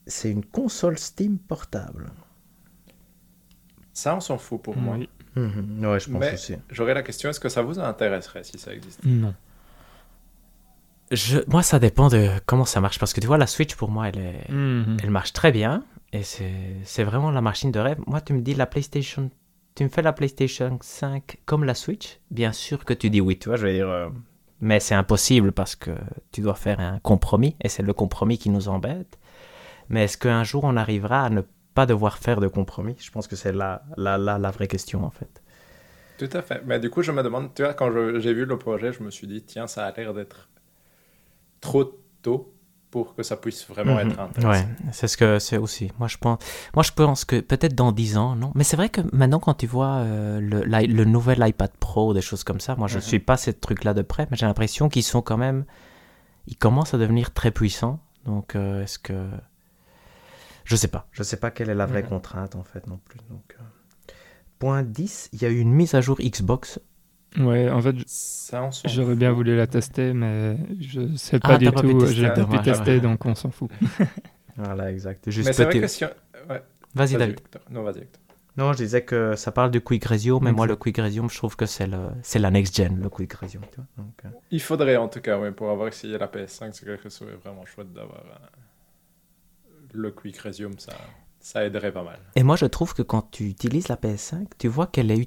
c'est une console Steam portable. Ça, on s'en fout pour moi. Oui. Mhm, Ouais, je pense Mais- aussi. J'aurais la question, est-ce que ça vous intéresserait si ça existe? Non. Je, moi, ça dépend de comment ça marche. Parce que tu vois, la Switch, pour moi, elle, est, Mhm. elle marche très bien. Et c'est c'est vraiment la machine de rêve. Moi, tu me dis la PlayStation. Tu me fais la PlayStation 5 comme la Switch? Bien sûr que tu dis oui, tu vois. Je veux dire. euh, mais c'est impossible parce que tu dois faire un compromis. Et c'est le compromis qui nous embête. Mais est-ce qu'un jour on arrivera à ne pas devoir faire de compromis? Je pense que c'est la, la, la, la vraie question en fait. Tout à fait. Mais du coup, je me demande, tu vois, quand j'ai vu le projet, je me suis dit, tiens, ça a l'air d'être trop tôt pour que ça puisse vraiment Mhm. être intéressant. Ouais, c'est ce que c'est aussi. Moi je pense, moi je pense que peut-être dans 10 ans, non. Mais c'est vrai que maintenant quand tu vois euh, le, nouvel iPad Pro, des choses comme ça, moi je Mhm. suis pas ces trucs-là de près, mais j'ai l'impression qu'ils sont quand même, ils commencent à devenir très puissants. Donc euh, est-ce que, je sais pas. Je sais pas quelle est la vraie Mhm. contrainte en fait non plus. Donc euh. point 10, il y a eu une mise à jour Xbox. Ouais, en fait, j'aurais bien voulu la tester, mais je sais Ah, pas t'as du pas tout. tester, Je l'ai pas pu tester, donc on s'en fout. Voilà, exact. Juste Mais c'est vrai que si on... ouais, Vas-y David. Victor. Non, vas-y. Non, je disais que ça parle du Quick Resume, mais moi le Quick Resume, je trouve que c'est le, c'est la next gen, le Quick Resume. Tu vois Donc, euh, Il faudrait en tout cas, oui, pour avoir essayé la PS5, c'est quelque chose de vraiment chouette d'avoir euh, le Quick Resume, ça, ça aiderait pas mal. Et moi, je trouve que quand tu utilises la PS5, tu vois qu'elle est eu-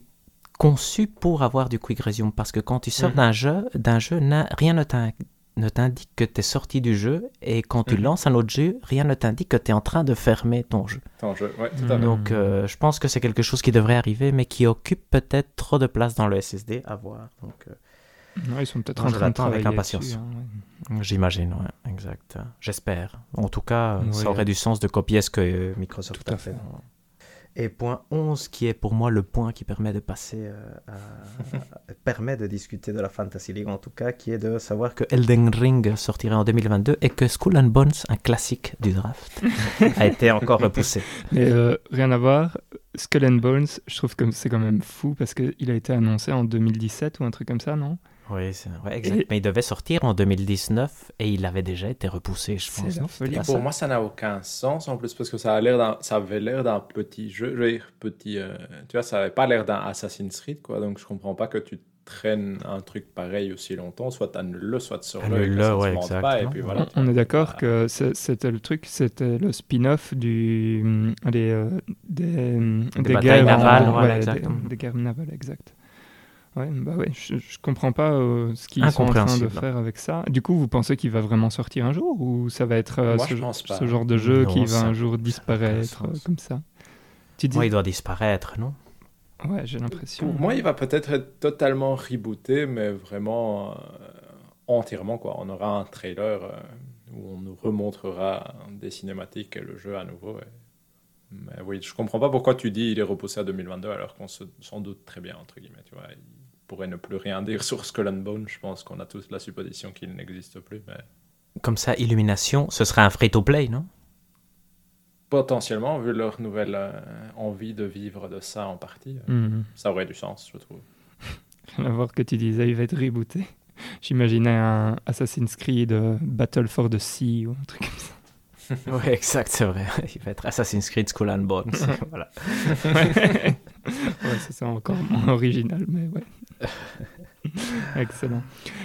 conçue pour avoir du quick resume. Parce que quand tu sors Mhm. d'un jeu, d'un jeu, rien ne t'in- ne t'indique que tu es sorti du jeu. Et quand tu Mhm. lances un autre jeu, rien ne t'indique que tu es en train de fermer ton jeu. Ton jeu, ouais, tout à fait. Donc, euh, je pense que c'est quelque chose qui devrait arriver, mais qui occupe peut-être trop de place dans le SSD à voir. Donc, euh, Ouais, ils sont peut-être en train de avec impatience. hein, ouais. j'imagine, ouais, exact. J'espère. En tout cas, ça aurait euh, du sens de copier ce que Microsoft tout à a fait. fait. Et point 11, qui est pour moi le point qui permet de passer, euh, à- permet de discuter de la Fantasy League en tout cas, qui est de savoir que Elden Ring sortirait en 2022 et que Skull and Bones, un classique du draft, a été encore repoussé. Mais euh, rien à voir, Skull and Bones, je trouve que c'est quand même fou parce qu'il a été annoncé en 2017 ou un truc comme ça, non? Oui, c'est ouais, exact. Et- Mais il devait sortir en 2019 et il avait déjà été repoussé, je pense. non? Pour ça? moi, ça n'a aucun sens en plus parce que ça, a l'air d'un- ça avait l'air d'un petit jeu. Je veux dire, petit. euh, tu vois, ça avait pas l'air d'un Assassin's Creed, quoi. Donc, je comprends pas que tu traînes un truc pareil aussi longtemps. Soit annule-le, soit sors-le. ouais, vende exact, pas, et non puis On- voilà. On est d'accord que c'était le truc, c'était le spin-off du, euh, des, Des batailles guerres navales, voilà, ouais, exactement. des, guerres navales, exact. Ouais, bah ouais, je, je comprends pas euh, ce qu'ils sont en train de faire avec ça. Du coup, vous pensez qu'il va vraiment sortir un jour ou ça va être euh, Moi, ce, genre de jeu Non, qui va un jour disparaître euh, comme ça? Tu dis Moi, il doit disparaître, non? Ouais, j'ai l'impression. Moi, il va peut-être être totalement rebooté, mais vraiment euh, entièrement. Quoi. On aura un trailer euh, où on nous remontrera des cinématiques et le jeu à nouveau. et- Mais oui, je comprends pas pourquoi tu dis il est repoussé à 2022 alors qu'on se s'en doute très bien, entre guillemets. Tu vois. Il pourrait ne plus rien dire sur Skull and Bone. Je pense qu'on a tous la supposition qu'il n'existe plus. Mais Comme ça, Illumination, ce serait un free-to-play, non? Potentiellement, vu leur nouvelle euh, envie de vivre de ça en partie, euh, Mhm. ça aurait du sens, je trouve. Rien à voir que tu disais, il va être rebooté. J'imaginais un Assassin's Creed euh, Battle for the Sea ou un truc comme ça. Oui, exact, c'est vrai. Il va être Assassin's Creed Skull and Bones. voilà. ouais, ça c'est encore moins original, mais ouais. Excellent.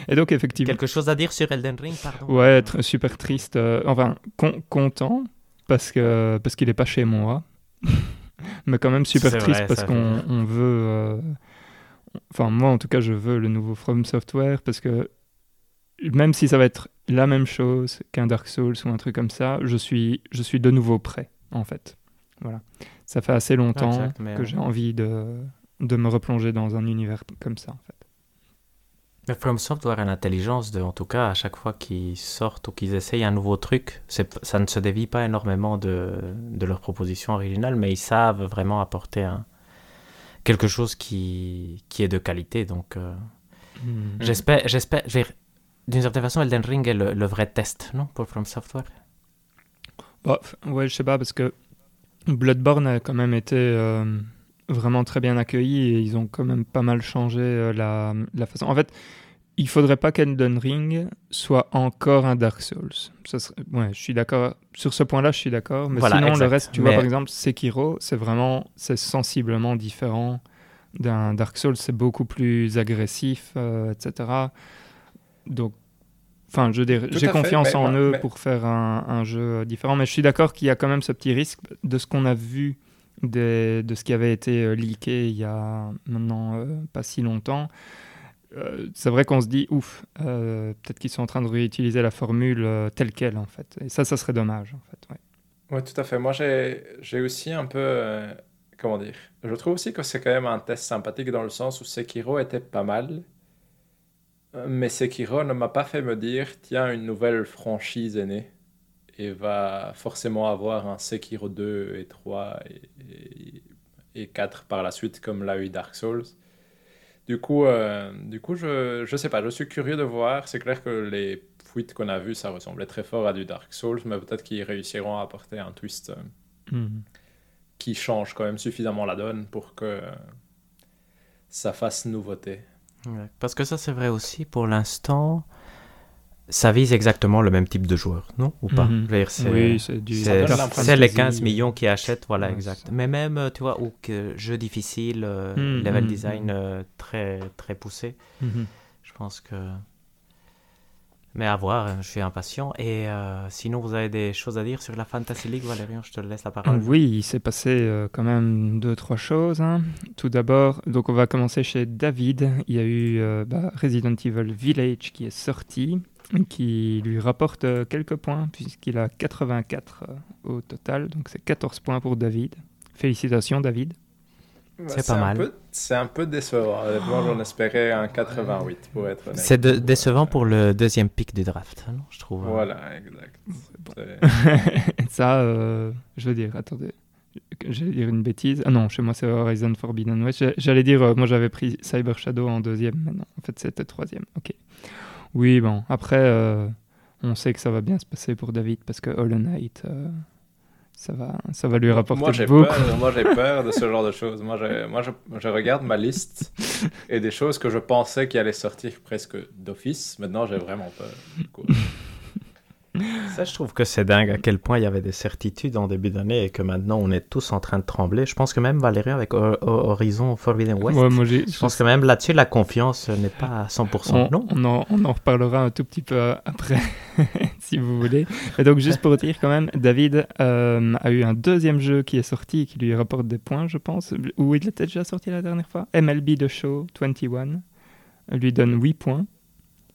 Et donc, effectivement. Quelque chose à dire sur Elden Ring, pardon Ouais, être super triste. euh, enfin, con- content parce que parce qu'il est pas chez moi. Mais quand même super triste vrai, parce qu'on on veut. euh, Enfin, moi, en tout cas, je veux le nouveau From Software parce que même si ça va être la même chose qu'un Dark Souls ou un truc comme ça, je suis, je suis de nouveau prêt, en fait. Voilà. Ça fait assez longtemps exact, mais, que euh, j'ai envie de, de me replonger dans un univers comme ça, en fait. Mais From Software a l'intelligence de, en tout cas, à chaque fois qu'ils sortent ou qu'ils essayent un nouveau truc, ça ne se dévie pas énormément de, de leur proposition originale, mais ils savent vraiment apporter un, quelque chose qui, qui est de qualité. Donc, euh, Hmm. j'espère, d'une certaine façon, Elden Ring est le, le vrai test, non, pour From Software? Bah, ouais, je sais pas, parce que Bloodborne a quand même été euh, vraiment très bien accueilli et ils ont quand même pas mal changé euh, la, la façon. En fait, il faudrait pas qu'Elden Ring soit encore un Dark Souls. Ça serait- Ouais, je suis d'accord. Sur ce point-là, je suis d'accord. Mais Voilà, sinon, exact. le reste, tu vois, par exemple, Sekiro, c'est vraiment, c'est sensiblement différent d'un Dark Souls. C'est beaucoup plus agressif, euh, etc. Donc, enfin, je j'ai fait, confiance mais- en mais- eux mais- pour faire un, un jeu différent. Mais je suis d'accord qu'il y a quand même ce petit risque de ce qu'on a vu de ce qui avait été euh, leaké il y a maintenant euh, pas si longtemps. Euh, c'est vrai qu'on se dit, ouf, peut-être qu'ils sont en train de réutiliser la formule telle qu'elle, en fait. Et ça, ça serait dommage, en fait. ouais. Oui, tout à fait. Moi, j'ai aussi un peu. comment dire Je trouve aussi que c'est quand même un test sympathique dans le sens où Sekiro était pas mal. Mais Sekiro ne m'a pas fait me dire tiens, une nouvelle franchise est née et va forcément avoir un Sekiro 2 et 3 et, et, et 4 par la suite, comme l'a eu Dark Souls. Du coup, euh, du coup je, je sais pas, je suis curieux de voir. C'est clair que les fuites qu'on a vues, ça ressemblait très fort à du Dark Souls, mais peut-être qu'ils réussiront à apporter un twist euh, Mhm. qui change quand même suffisamment la donne pour que euh, ça fasse nouveauté. Parce que ça, c'est vrai aussi, pour l'instant, ça vise exactement le même type de joueur, non? Ou pas? Mhm. Dire, c'est- Oui, c'est du. Les Fantasy. 15 millions qui achètent, voilà, Ouais, exact. Mais même, euh, tu vois, ou que jeu difficile, euh, Mm, level mm, design mm. euh, très, très poussé, Mhm. je pense que... Mais à voir, hein, je suis impatient. Et euh, sinon, vous avez des choses à dire sur la Fantasy League, Valérian? Je te laisse la parole. Oui, il s'est passé euh, quand même deux, trois choses. hein. Tout d'abord, donc on va commencer chez David. Il y a eu euh, bah, Resident Evil Village qui est sorti, qui lui rapporte euh, quelques points, puisqu'il a 84 euh, au total. Donc c'est 14 points pour David. Félicitations, David. C'est pas mal. C'est un peu décevant. Honnêtement, j'en espérais un 88 pour être honnête. C'est décevant pour le deuxième pic du draft, hein, non je trouve. hein. Voilà, exact. Ça, euh, je veux dire, attendez. J'allais dire une bêtise. Ah non, chez moi c'est Horizon Forbidden West. J'a- J'allais dire, euh, moi j'avais pris Cyber Shadow en deuxième, mais non, en fait c'était troisième. Ok. Oui, bon, après, euh, on sait que ça va bien se passer pour David parce que Hollow Knight, euh, ça, va, ça va lui rapporter Moi, j'ai beaucoup. peur, moi, j'ai peur de ce genre de choses. Moi, je, moi je, je regarde ma liste et des choses que je pensais qui allaient sortir presque d'office. Maintenant, j'ai vraiment peur. du coup. Ça, je trouve que c'est dingue à quel point il y avait des certitudes en début d'année et que maintenant on est tous en train de trembler. Je pense que même Valérie avec Ho- Ho- Horizon Forbidden West, Ouais, moi, je pense que même là-dessus la confiance n'est pas à 100%. on, non? on en, on en reparlera un tout petit peu après, si vous voulez. Mais donc, juste pour dire quand même, David euh, a eu un deuxième jeu qui est sorti et qui lui rapporte des points, je pense. Ou il était déjà sorti la dernière fois? MLB The Show 21 lui donne 8 points.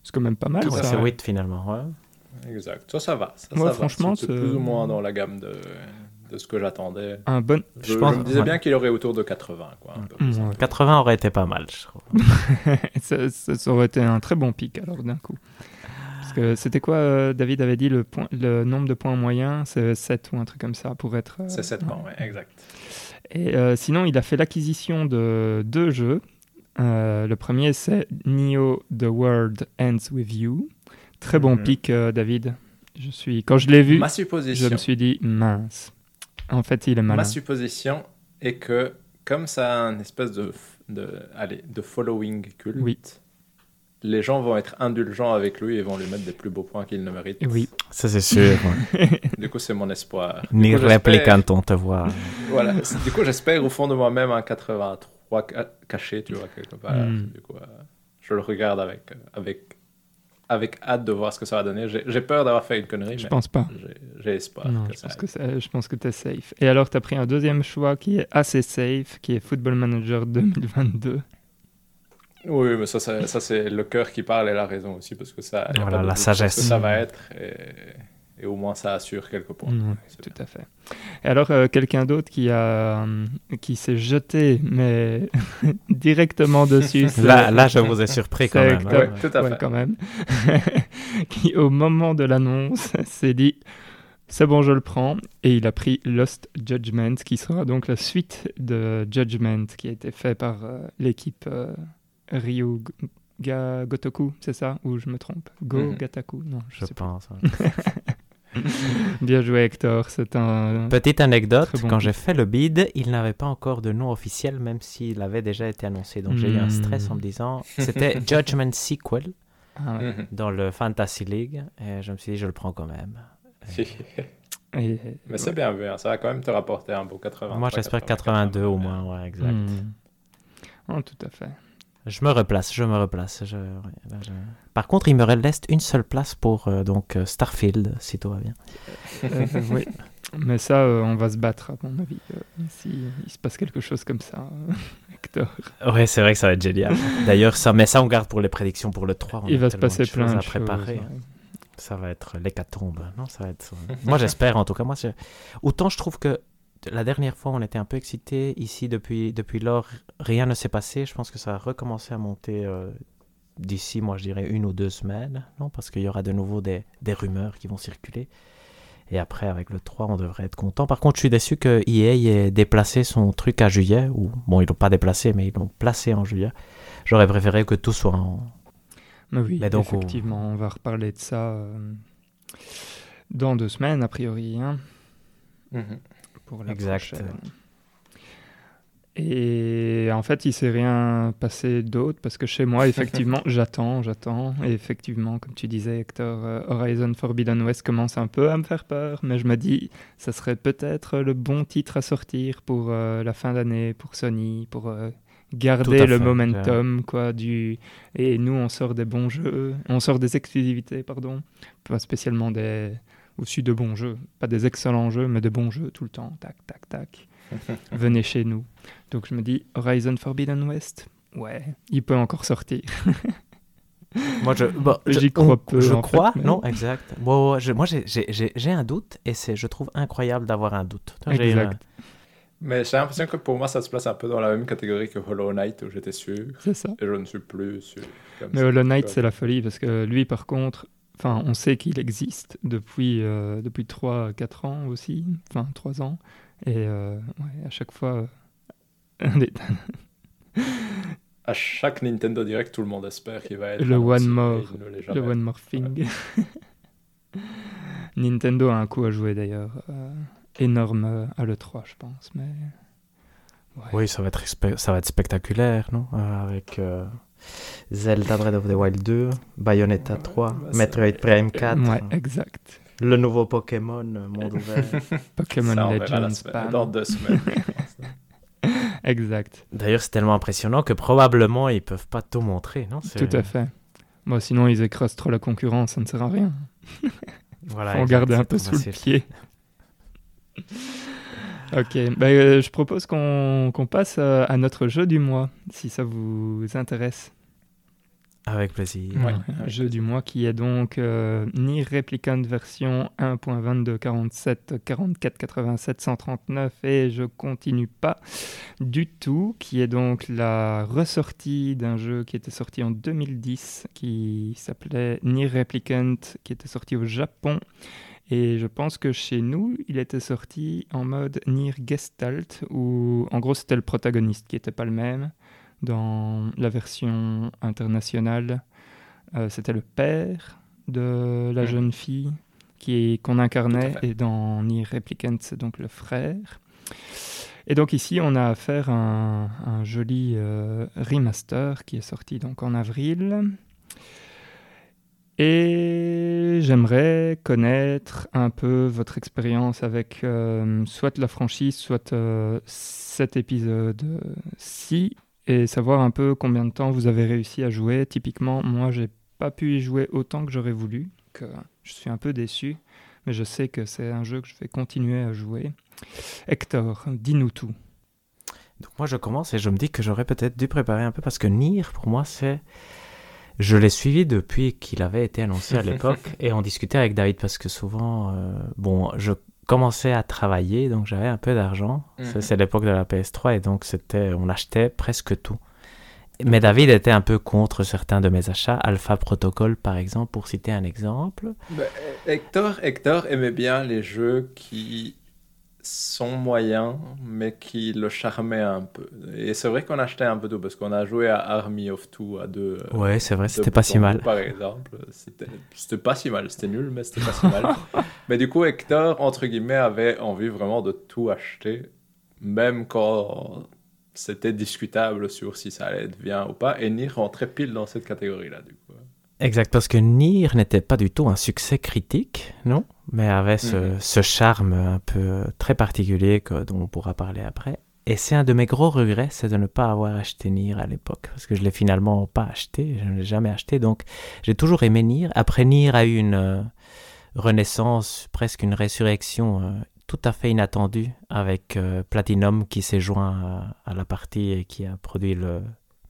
C'est quand même pas mal. Ouais. C'est 8 finalement. ouais. Exact. Ça, ça va. Ça, Ouais, ça va. franchement, c'est plus ou moins dans la gamme de, de ce que j'attendais. Un bon. Je, Je pense- je me disais ouais. bien qu'il aurait autour de 80. Quoi, un peu plus. Ouais. 80 aurait été pas mal, je trouve. ça, ça- ça aurait été un très bon pic alors d'un coup. Parce que c'était quoi, euh, David avait dit, le, point, le nombre de points moyen, c'est 7 ou un truc comme ça pour être. euh, C'est 7 ouais. points, ouais, exact. Et euh, sinon, il a fait l'acquisition de deux jeux. Euh, le premier, c'est Neo The World Ends With You. Très bon Mhm. pic, euh, David. Je suis... Quand je l'ai vu, Ma je supposition, me suis dit, mince. En fait, il est malin. ma supposition est que comme ça a un espèce de, de, allez, de following culte, Oui. les gens vont être indulgents avec lui et vont lui mettre des plus beaux points qu'il ne mérite. Oui. Ça, c'est sûr. Du coup, c'est mon espoir. Ni quand on te voit. Voilà. Du coup, j'espère au fond de moi-même un 83. roi caché, tu vois, quelque part. Mm. Du coup, je le regarde avec, avec, avec hâte de voir ce que ça va donner. J'ai peur d'avoir fait une connerie. Je pense pas. J'ai espoir. Non, je, pense que je pense que tu es safe. Et alors, tu as pris un deuxième choix qui est assez safe, qui est Football Manager 2022. Oui, mais ça, ça, c'est le cœur qui parle et la raison aussi, parce que ça, voilà, la sagesse. ça va être. Et, au moins, ça assure quelques points. tout à fait. Et alors, euh, quelqu'un d'autre qui, a, euh, qui s'est jeté, mais directement dessus. là, là, je vous ai surpris quand même. Hein. tout à fait. quand même. qui, au moment de l'annonce, s'est dit c'est bon, je le prends. Et il a pris Lost Judgment, qui sera donc la suite de Judgment, qui a été fait par euh, l'équipe Ryu Gotoku, c'est ça? Ou je me trompe? Go mhm. Gataku? Non, je, pense. Bien joué Hector, c'est un... Petite anecdote, quand j'ai fait le bid, il n'avait pas encore de nom officiel, même s'il avait déjà été annoncé. Donc j'ai eu un stress en me hmm. disant, c'était Judgment Sequel ah mhm. dans le Fantasy League, et je me suis dit, je le prends quand même. Mais c'est bien vu, hein. ça va quand même te rapporter un beau 80. Moi j'espère 82 au moins, ouais, exact. Oh, tout à fait. Je me replace, je me replace. Par contre, il me reste une seule place pour euh, donc euh, Starfield, si tout va bien. Euh, oui, mais ça, on va se battre, à mon avis, s'il il se passe quelque chose comme ça, Hector. Oui, c'est vrai que ça va être génial. D'ailleurs, ça, mais ça, on garde pour les prédictions pour le 3. il va se passer plein de à préparer. Ça va être l'hécatombe. Non, ça va être. Moi, j'espère, en tout cas. Moi, autant je trouve que la dernière fois, on était un peu excités. Ici, depuis, depuis lors, rien ne s'est passé. Je pense que ça va recommencer à monter euh, d'ici, moi, je dirais une ou deux semaines. Non, parce qu'il y aura de nouveau des, des, rumeurs qui vont circuler. Et après, avec le 3, on devrait être content. Par contre, je suis déçu que EA ait déplacé son truc à juillet. Ou, bon, ils l'ont pas déplacé, mais ils l'ont placé en juillet. J'aurais préféré que tout soit en. Mais oui, donc, effectivement, on va reparler de ça euh, dans deux semaines, a priori. Hein. Mhm pour la exact. Et en fait, il s'est rien passé d'autre parce que chez moi, effectivement, j'attends, j'attends. Et effectivement, comme tu disais, Hector, euh, Horizon Forbidden West commence un peu à me faire peur, mais je me dis, ça serait peut-être le bon titre à sortir pour euh, la fin d'année, pour Sony, pour euh, garder le momentum, quoi. Du et nous, on sort des bons jeux, on sort des exclusivités, pardon, pas spécialement des aussi de bons jeux. Pas des excellents jeux, mais de bons jeux tout le temps. Tac, tac, tac. Venez chez nous. Donc je me dis, Horizon Forbidden West, ouais, il peut encore sortir. moi, je, j'y crois peu. Je crois, non, exact. Bon, moi, j'ai un doute et c'est, je trouve incroyable d'avoir un doute. exact. Mais j'ai l'impression que pour moi, ça se place un peu dans la même catégorie que Hollow Knight, où j'étais sûr. C'est ça. Et je ne suis plus sûr. Mais Hollow Knight, c'est la folie, parce que lui, par contre, Enfin, on sait qu'il existe depuis, euh, depuis 3-4 ans aussi, enfin 3 ans. Et euh, ouais, à chaque fois. Euh, à chaque Nintendo Direct, tout le monde espère qu'il va être. Le One More, le one more Thing. Nintendo a un coup à jouer d'ailleurs. énorme à l'E3, je pense. Mais... Oui, ça va, être ça va être spectaculaire, non Avec. Zelda Breath of the Wild 2, Bayonetta 3, bah, Metroid Prime 4. Ouais, exact. Le nouveau Pokémon, euh, monde ouvert. Pokémon Legends. Dans deux semaines. exact. D'ailleurs, c'est tellement impressionnant que probablement ils peuvent pas tout montrer, non? Tout à fait. Moi, sinon, ils écrasent trop la concurrence, ça ne sert à rien. voilà. Faut garder un peu sous le pied. Ok, bah, euh, je propose qu'on passe euh, à notre jeu du mois, si ça vous intéresse. Avec plaisir. Ouais, Jeu du mois qui est donc euh, Nier Replicant version 1.2247 44 87 139 et je continue pas du tout, qui est donc la ressortie d'un jeu qui était sorti en 2010 qui s'appelait Nier Replicant, qui était sorti au Japon et je pense que chez nous, il était sorti en mode Nier Gestalt, où en gros c'était le protagoniste qui n'était pas le même. Dans la version internationale, euh, c'était le père de la jeune fille qui qu'on incarnait, et dans Nier Replicant, c'est donc le frère. Et donc ici, on a affaire à un, joli euh, remaster qui est sorti donc en avril. Et j'aimerais connaître un peu votre expérience avec euh, soit la franchise, soit euh, cet épisode-ci, et savoir un peu combien de temps vous avez réussi à jouer. Typiquement, moi, j'ai pas pu y jouer autant que j'aurais voulu, que je suis un peu déçu, mais je sais que c'est un jeu que je vais continuer à jouer. Hector, dis-nous tout. Donc moi, je commence et je me dis que j'aurais peut-être dû préparer un peu parce que Nier, pour moi, c'est je l'ai suivi depuis qu'il avait été annoncé à l'époque et on discutait avec David parce que souvent, euh, bon, je commençais à travailler donc j'avais un peu d'argent. Mhm. C'est l'époque de la PS3 et donc c'était, on achetait presque tout. Mais David était un peu contre certains de mes achats, Alpha Protocol par exemple, pour citer un exemple. Bah, Hector, Hector aimait bien les jeux qui sont moyens, mais qui le charmaient un peu. Et c'est vrai qu'on achetait un peu tout, parce qu'on a joué à Army of Two à deux. euh, Ouais, c'est vrai, c'était pas si mal. Par exemple, c'était c'était pas si mal, c'était nul, mais c'était pas si mal. mais du coup, Hector, entre guillemets, avait envie vraiment de tout acheter, même quand c'était discutable sur si ça allait être bien ou pas. Et Nier rentrait pile dans cette catégorie-là, du coup. Exact, parce que Nier n'était pas du tout un succès critique, non? Mais avait ce, Mhm. ce charme un peu très particulier que, dont on pourra parler après. Et c'est un de mes gros regrets, c'est de ne pas avoir acheté Nier à l'époque, parce que je l'ai finalement pas acheté, je ne l'ai jamais acheté, donc j'ai toujours aimé Nier. Après, Nier a eu une euh, renaissance, presque une résurrection euh, tout à fait inattendue, avec euh, Platinum qui s'est joint à, à la partie et qui a produit le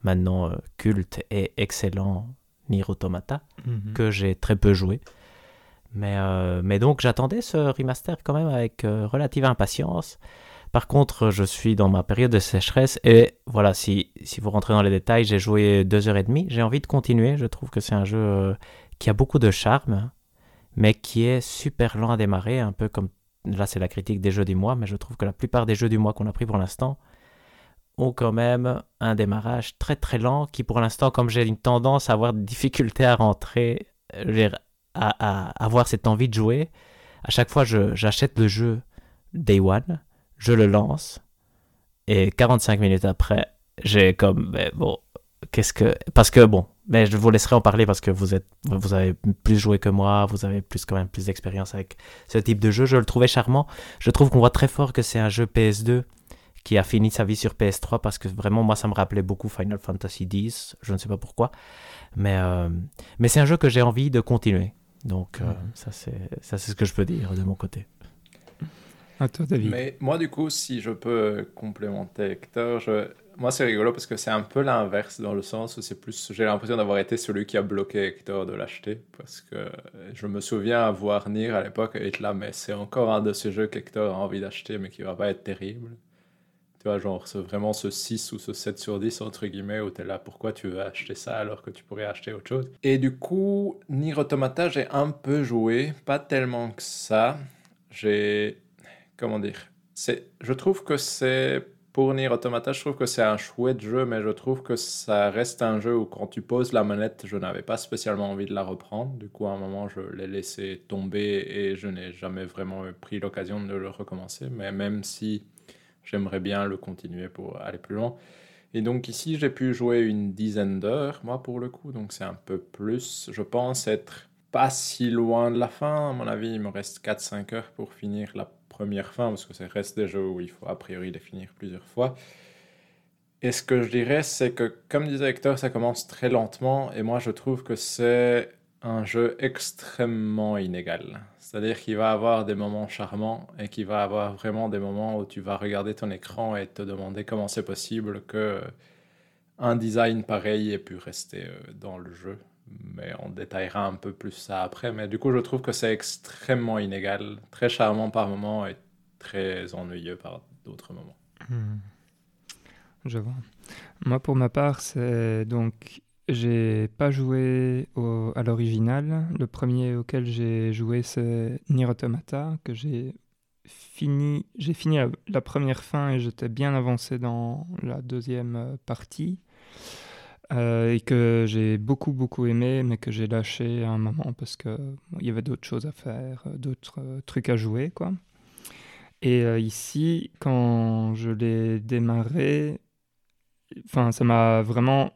maintenant culte et excellent Nier Automata que j'ai très peu joué. Mais, euh, mais donc j'attendais ce remaster quand même avec euh, relative impatience. Par contre, je suis dans ma période de sécheresse et voilà, si, si vous rentrez dans les détails, j'ai joué deux heures et demie. J'ai envie de continuer. Je trouve que c'est un jeu euh, qui a beaucoup de charme, mais qui est super lent à démarrer, un peu comme là c'est la critique des jeux du mois, mais je trouve que la plupart des jeux du mois qu'on a pris pour l'instant ont quand même un démarrage très très lent qui pour l'instant, comme j'ai une tendance à avoir des difficultés à rentrer, euh, à, avoir cette envie de jouer, à chaque fois j'achète le jeu Day One, je le lance, et 45 minutes après, j'ai comme, ben, bon, qu'est-ce que... Parce que, bon, mais je vous laisserai en parler parce que vous, êtes, vous avez plus joué que moi, vous avez plus quand même plus d'expérience avec ce type de jeu. Je le trouvais charmant. Je trouve qu'on voit très fort que c'est un jeu PS2 qui a fini sa vie sur PS3 parce que vraiment, moi, ça me rappelait beaucoup Final Fantasy X. Je ne sais pas pourquoi. Mais, euh, mais c'est un jeu que j'ai envie de continuer. Donc, euh, Mhm. ça, c'est ça, c'est ce que je peux dire de mon côté. À toi, David. Mais moi, du coup, si je peux complémenter Hector, je... moi, c'est rigolo parce que c'est un peu l'inverse dans le sens où c'est plus. J'ai l'impression d'avoir été celui qui a bloqué Hector de l'acheter parce que je me souviens avoir Nier à l'époque et être là, mais c'est encore un de ces jeux qu'Hector a envie d'acheter mais qui va pas être terrible. Tu vois, genre, vraiment ce 6 ou ce 7 sur 10, entre guillemets, où tu es là, pourquoi tu veux acheter ça alors que tu pourrais acheter autre chose? Et du coup, Nier Automata, j'ai un peu joué, pas tellement que ça. J'ai comment dire? Je trouve que c'est pour Nier Automata je trouve que c'est un chouette jeu mais je trouve que ça reste un jeu où quand tu poses la manette je n'avais pas spécialement envie de la reprendre. Du coup à un moment je l'ai laissé tomber et je n'ai jamais vraiment pris l'occasion de le recommencer. Mais même si j'aimerais bien le continuer pour aller plus loin et donc ici j'ai pu jouer une dizaine d'heures moi pour le coup donc c'est un peu plus je pense être pas si loin de la fin. À mon avis, il me reste 4-5 heures pour finir la première fin, parce que ça reste des jeux où il faut a priori les finir plusieurs fois. Et ce que je dirais, c'est que, comme disait Hector, ça commence très lentement, et moi je trouve que c'est un jeu extrêmement inégal. C'est-à-dire qu'il va avoir des moments charmants, et qu'il va avoir vraiment des moments où tu vas regarder ton écran et te demander comment c'est possible que un design pareil ait pu rester euh, dans le jeu mais on détaillera un peu plus ça après. Mais du coup, je trouve que c'est extrêmement inégal, très charmant par moments et très ennuyeux par d'autres moments. Hmm. Je vois. Moi, pour ma part, c'est donc j'ai pas joué au- à l'original. Le premier auquel j'ai joué, c'est Nier que j'ai fini. J'ai fini la, première fin et j'étais bien avancé dans la deuxième euh, partie. Euh, et que j'ai beaucoup beaucoup aimé, mais que j'ai lâché à un moment parce que bon, y avait d'autres choses à faire, euh, d'autres trucs à jouer, quoi. Et ici, quand je l'ai démarré, enfin, ça m'a vraiment,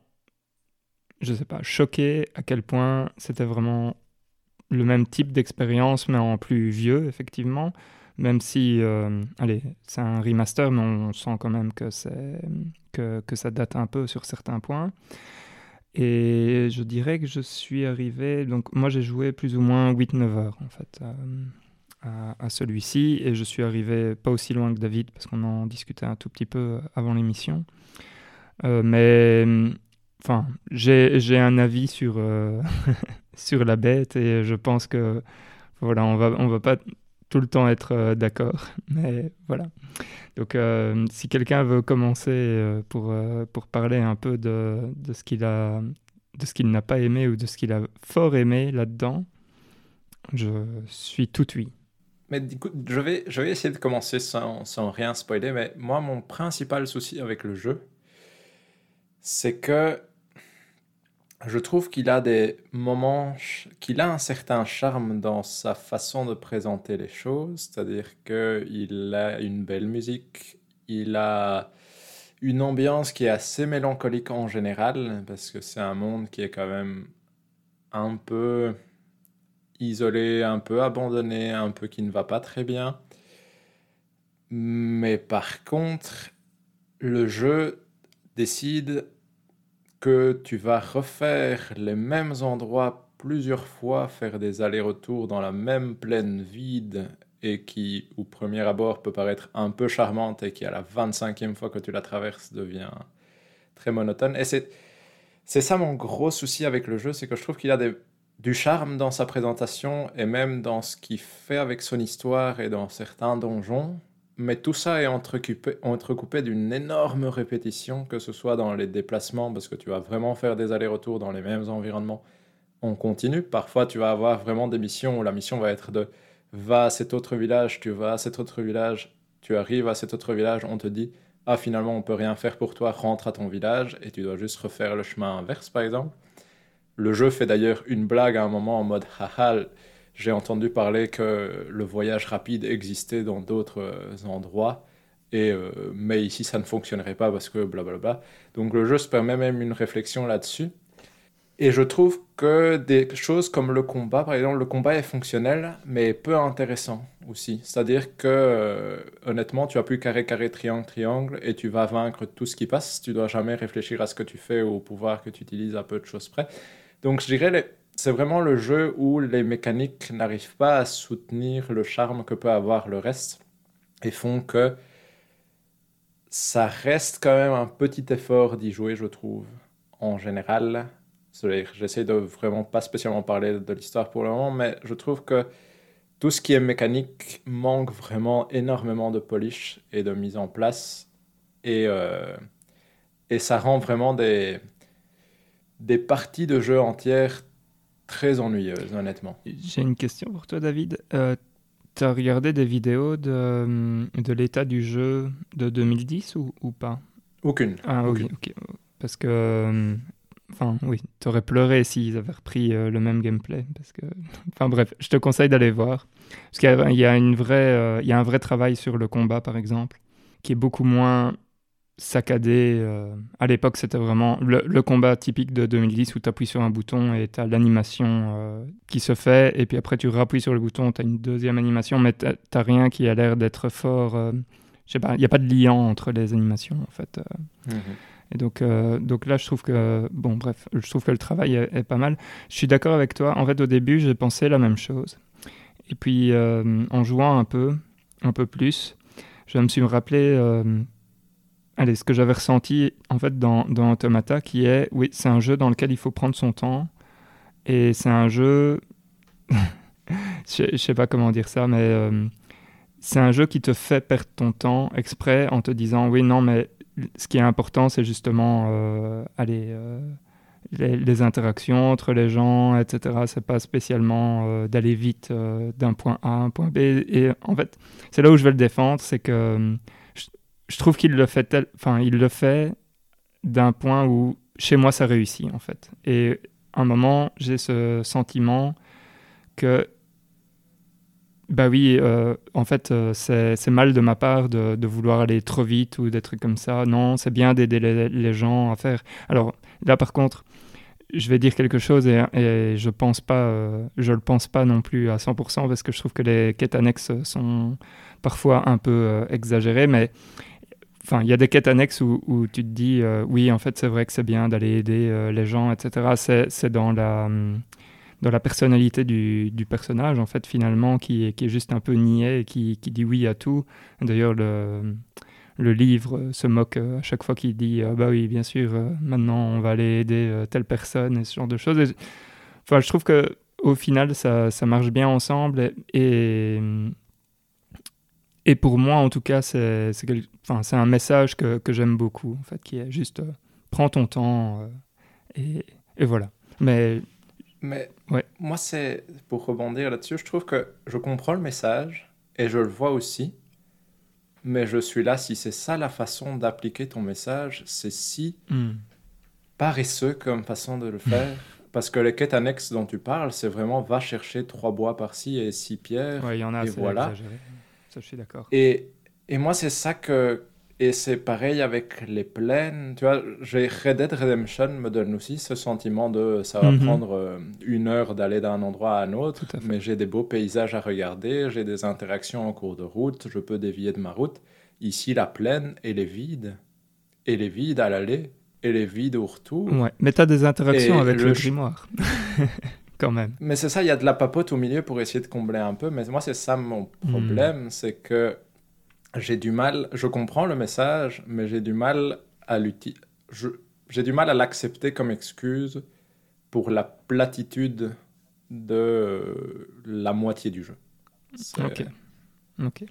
je sais pas, choqué à quel point c'était vraiment le même type d'expérience, mais en plus vieux, effectivement. Même si, euh, allez, c'est un remaster, mais on sent quand même que, que, que ça date un peu sur certains points. Et je dirais que je suis arrivé. Donc, moi, j'ai joué plus ou moins 8-9 heures, en fait, à, à, celui-ci. Et je suis arrivé pas aussi loin que David, parce qu'on en discutait un tout petit peu avant l'émission. Euh, mais, enfin, j'ai un avis sur, euh, sur la bête et je pense que, voilà, on va, on va pas tout le temps être euh, d'accord. Mais voilà. Donc, euh, si quelqu'un veut commencer pour, pour parler un peu de, de ce qu'il a, de ce qu'il n'a pas aimé ou de ce qu'il a fort aimé là-dedans, je suis tout oui. Mais coup, je vais, je vais essayer de commencer sans, sans rien spoiler. Mais moi, mon principal souci avec le jeu, c'est que je trouve qu'il a des moments, qu'il a un certain charme dans sa façon de présenter les choses, c'est-à-dire qu'il a une belle musique, il a une ambiance qui est assez mélancolique en général, parce que c'est un monde qui est quand même un peu isolé, un peu abandonné, un peu qui ne va pas très bien. Mais par contre, le jeu décide que tu vas refaire les mêmes endroits plusieurs fois, faire des allers-retours dans la même plaine vide et qui, au premier abord, peut paraître un peu charmante et qui, à la 25e fois que tu la traverses, devient très monotone. Et c'est, c'est ça mon gros souci avec le jeu, c'est que je trouve qu'il a du charme dans sa présentation et même dans ce qu'il fait avec son histoire et dans certains donjons, mais tout ça est entrecoupé, d'une énorme répétition, que ce soit dans les déplacements, parce que tu vas vraiment faire des allers-retours dans les mêmes environnements on continue. Parfois, tu vas avoir vraiment des missions où la mission va être de va à cet autre village, tu vas à cet autre village, tu arrives à cet autre village, on te dit ah finalement on peut rien faire pour toi, rentre à ton village et tu dois juste refaire le chemin inverse par exemple. Le jeu fait d'ailleurs une blague à un moment en mode haha j'ai entendu parler que le voyage rapide existait dans d'autres euh, endroits, euh, mais ici ça ne fonctionnerait pas parce que blablabla. Donc le jeu se permet même une réflexion là-dessus. Et je trouve que des choses comme le combat, par exemple, le combat est fonctionnel, mais peu intéressant aussi. C'est-à-dire que, euh, honnêtement, tu as plus carré, carré, triangle, triangle, et tu vas vaincre tout ce qui passe. Tu dois jamais réfléchir à ce que tu fais ou au pouvoir que tu utilises à peu de choses près. Donc, je dirais, c'est vraiment le jeu où les mécaniques n'arrivent pas à soutenir le charme que peut avoir le reste et font que ça reste quand même un petit effort d'y jouer, je trouve, en général. J'essaie de vraiment pas spécialement parler de l'histoire pour le moment, mais je trouve que tout ce qui est mécanique manque vraiment énormément de polish et de mise en place. Et, euh, et ça rend vraiment des, des parties de jeu entières très ennuyeuse, honnêtement. J'ai une question pour toi, David. Euh, tu as regardé des vidéos de, euh, de l'état du jeu de 2010 ou, ou pas? Aucune. Ah, Aucune. ok. Parce que. Euh, enfin, oui, tu aurais pleuré s'ils avaient repris euh, le même gameplay. Parce que... Enfin, bref, je te conseille d'aller voir. Parce qu'il y, y, a une vraie, il y a un vrai travail sur le combat, par exemple, qui est beaucoup moins saccadé. Euh, à l'époque, c'était vraiment le, combat typique de 2010 où tu appuies sur un bouton et tu as l'animation euh, qui se fait. Et puis après, tu rappuies sur le bouton, tu as une deuxième animation, mais tu n'as rien qui a l'air d'être fort. Euh, je sais pas, il n'y a pas de lien entre les animations, en fait. Mhm. Et donc, donc là, je trouve que, bon, bref, je trouve que le travail est, est pas mal. Je suis d'accord avec toi. En fait, au début, j'ai pensé la même chose. Et puis, en jouant un peu, un peu plus, je me suis rappelé allez, ce que j'avais ressenti en fait dans, dans, Automata, qui est, oui, c'est un jeu dans lequel il faut prendre son temps, et c'est un jeu, je, sais pas comment dire ça, mais euh, c'est un jeu qui te fait perdre ton temps exprès en te disant, oui, non, mais ce qui est important, c'est justement, euh, allez, euh, les, interactions entre les gens, etc. C'est pas spécialement d'aller vite d'un point A à un point B. Et en fait, c'est là où je vais le défendre, c'est que je trouve qu'il le fait enfin, il le fait d'un point où chez moi ça réussit en fait. Et un moment, j'ai ce sentiment que bah oui, euh, en fait, euh, c'est mal de ma part de, vouloir aller trop vite ou des trucs comme ça. Non, c'est bien d'aider les, gens à faire. Alors là, par contre, je vais dire quelque chose et, je pense pas, euh, je le pense pas non plus à 100% parce que je trouve que les quêtes annexes sont parfois un peu exagérées, mais enfin, il y a des quêtes annexes où, tu te dis, euh, oui, en fait, c'est vrai que c'est bien d'aller aider les gens, etc. C'est dans la hum, dans la personnalité du, du, personnage, en fait, finalement, qui, qui est juste un peu niais et qui, qui dit oui à tout. D'ailleurs, le le livre se moque euh, à chaque fois qu'il dit ah bah oui bien sûr euh, maintenant on va aller aider euh, telle personne et ce genre de choses enfin je trouve que au final ça, ça marche bien ensemble et, et, pour moi en tout cas c'est un message que, que j'aime beaucoup en fait qui est juste prends ton temps et, et, voilà mais mais ouais. moi c'est pour rebondir là-dessus je trouve que je comprends le message et je le vois aussi mais je suis là, si c'est ça la façon d'appliquer ton message, c'est si hmm. paresseux comme façon de le faire. Parce que les quêtes annexes dont tu parles, c'est vraiment va chercher trois bois par-ci et six pierres. Il y en a, et voilà. Ça, je suis d'accord. Et, et moi, c'est ça que, et c'est pareil avec les plaines. Tu vois, Red Dead Redemption me donne aussi ce sentiment de ça va mhm. prendre euh, une heure d'aller d'un endroit à un autre, mais j'ai des beaux paysages à regarder, j'ai des interactions en cours de route, je peux dévier de ma route. Ici, la plaine, elle est vide. Elle est vide à l'aller, elle est vide au retour. Ouais, mais tu as des interactions avec le, grimoire. Quand même. Mais c'est ça, il y a de la papote au milieu pour essayer de combler un peu. Mais moi, c'est ça mon hmm. problème, c'est que j'ai du mal, je comprends le message, mais j'ai du mal à l'utiliser. J'ai du mal à l'accepter comme excuse pour la platitude de la moitié du jeu. Ok. Ok.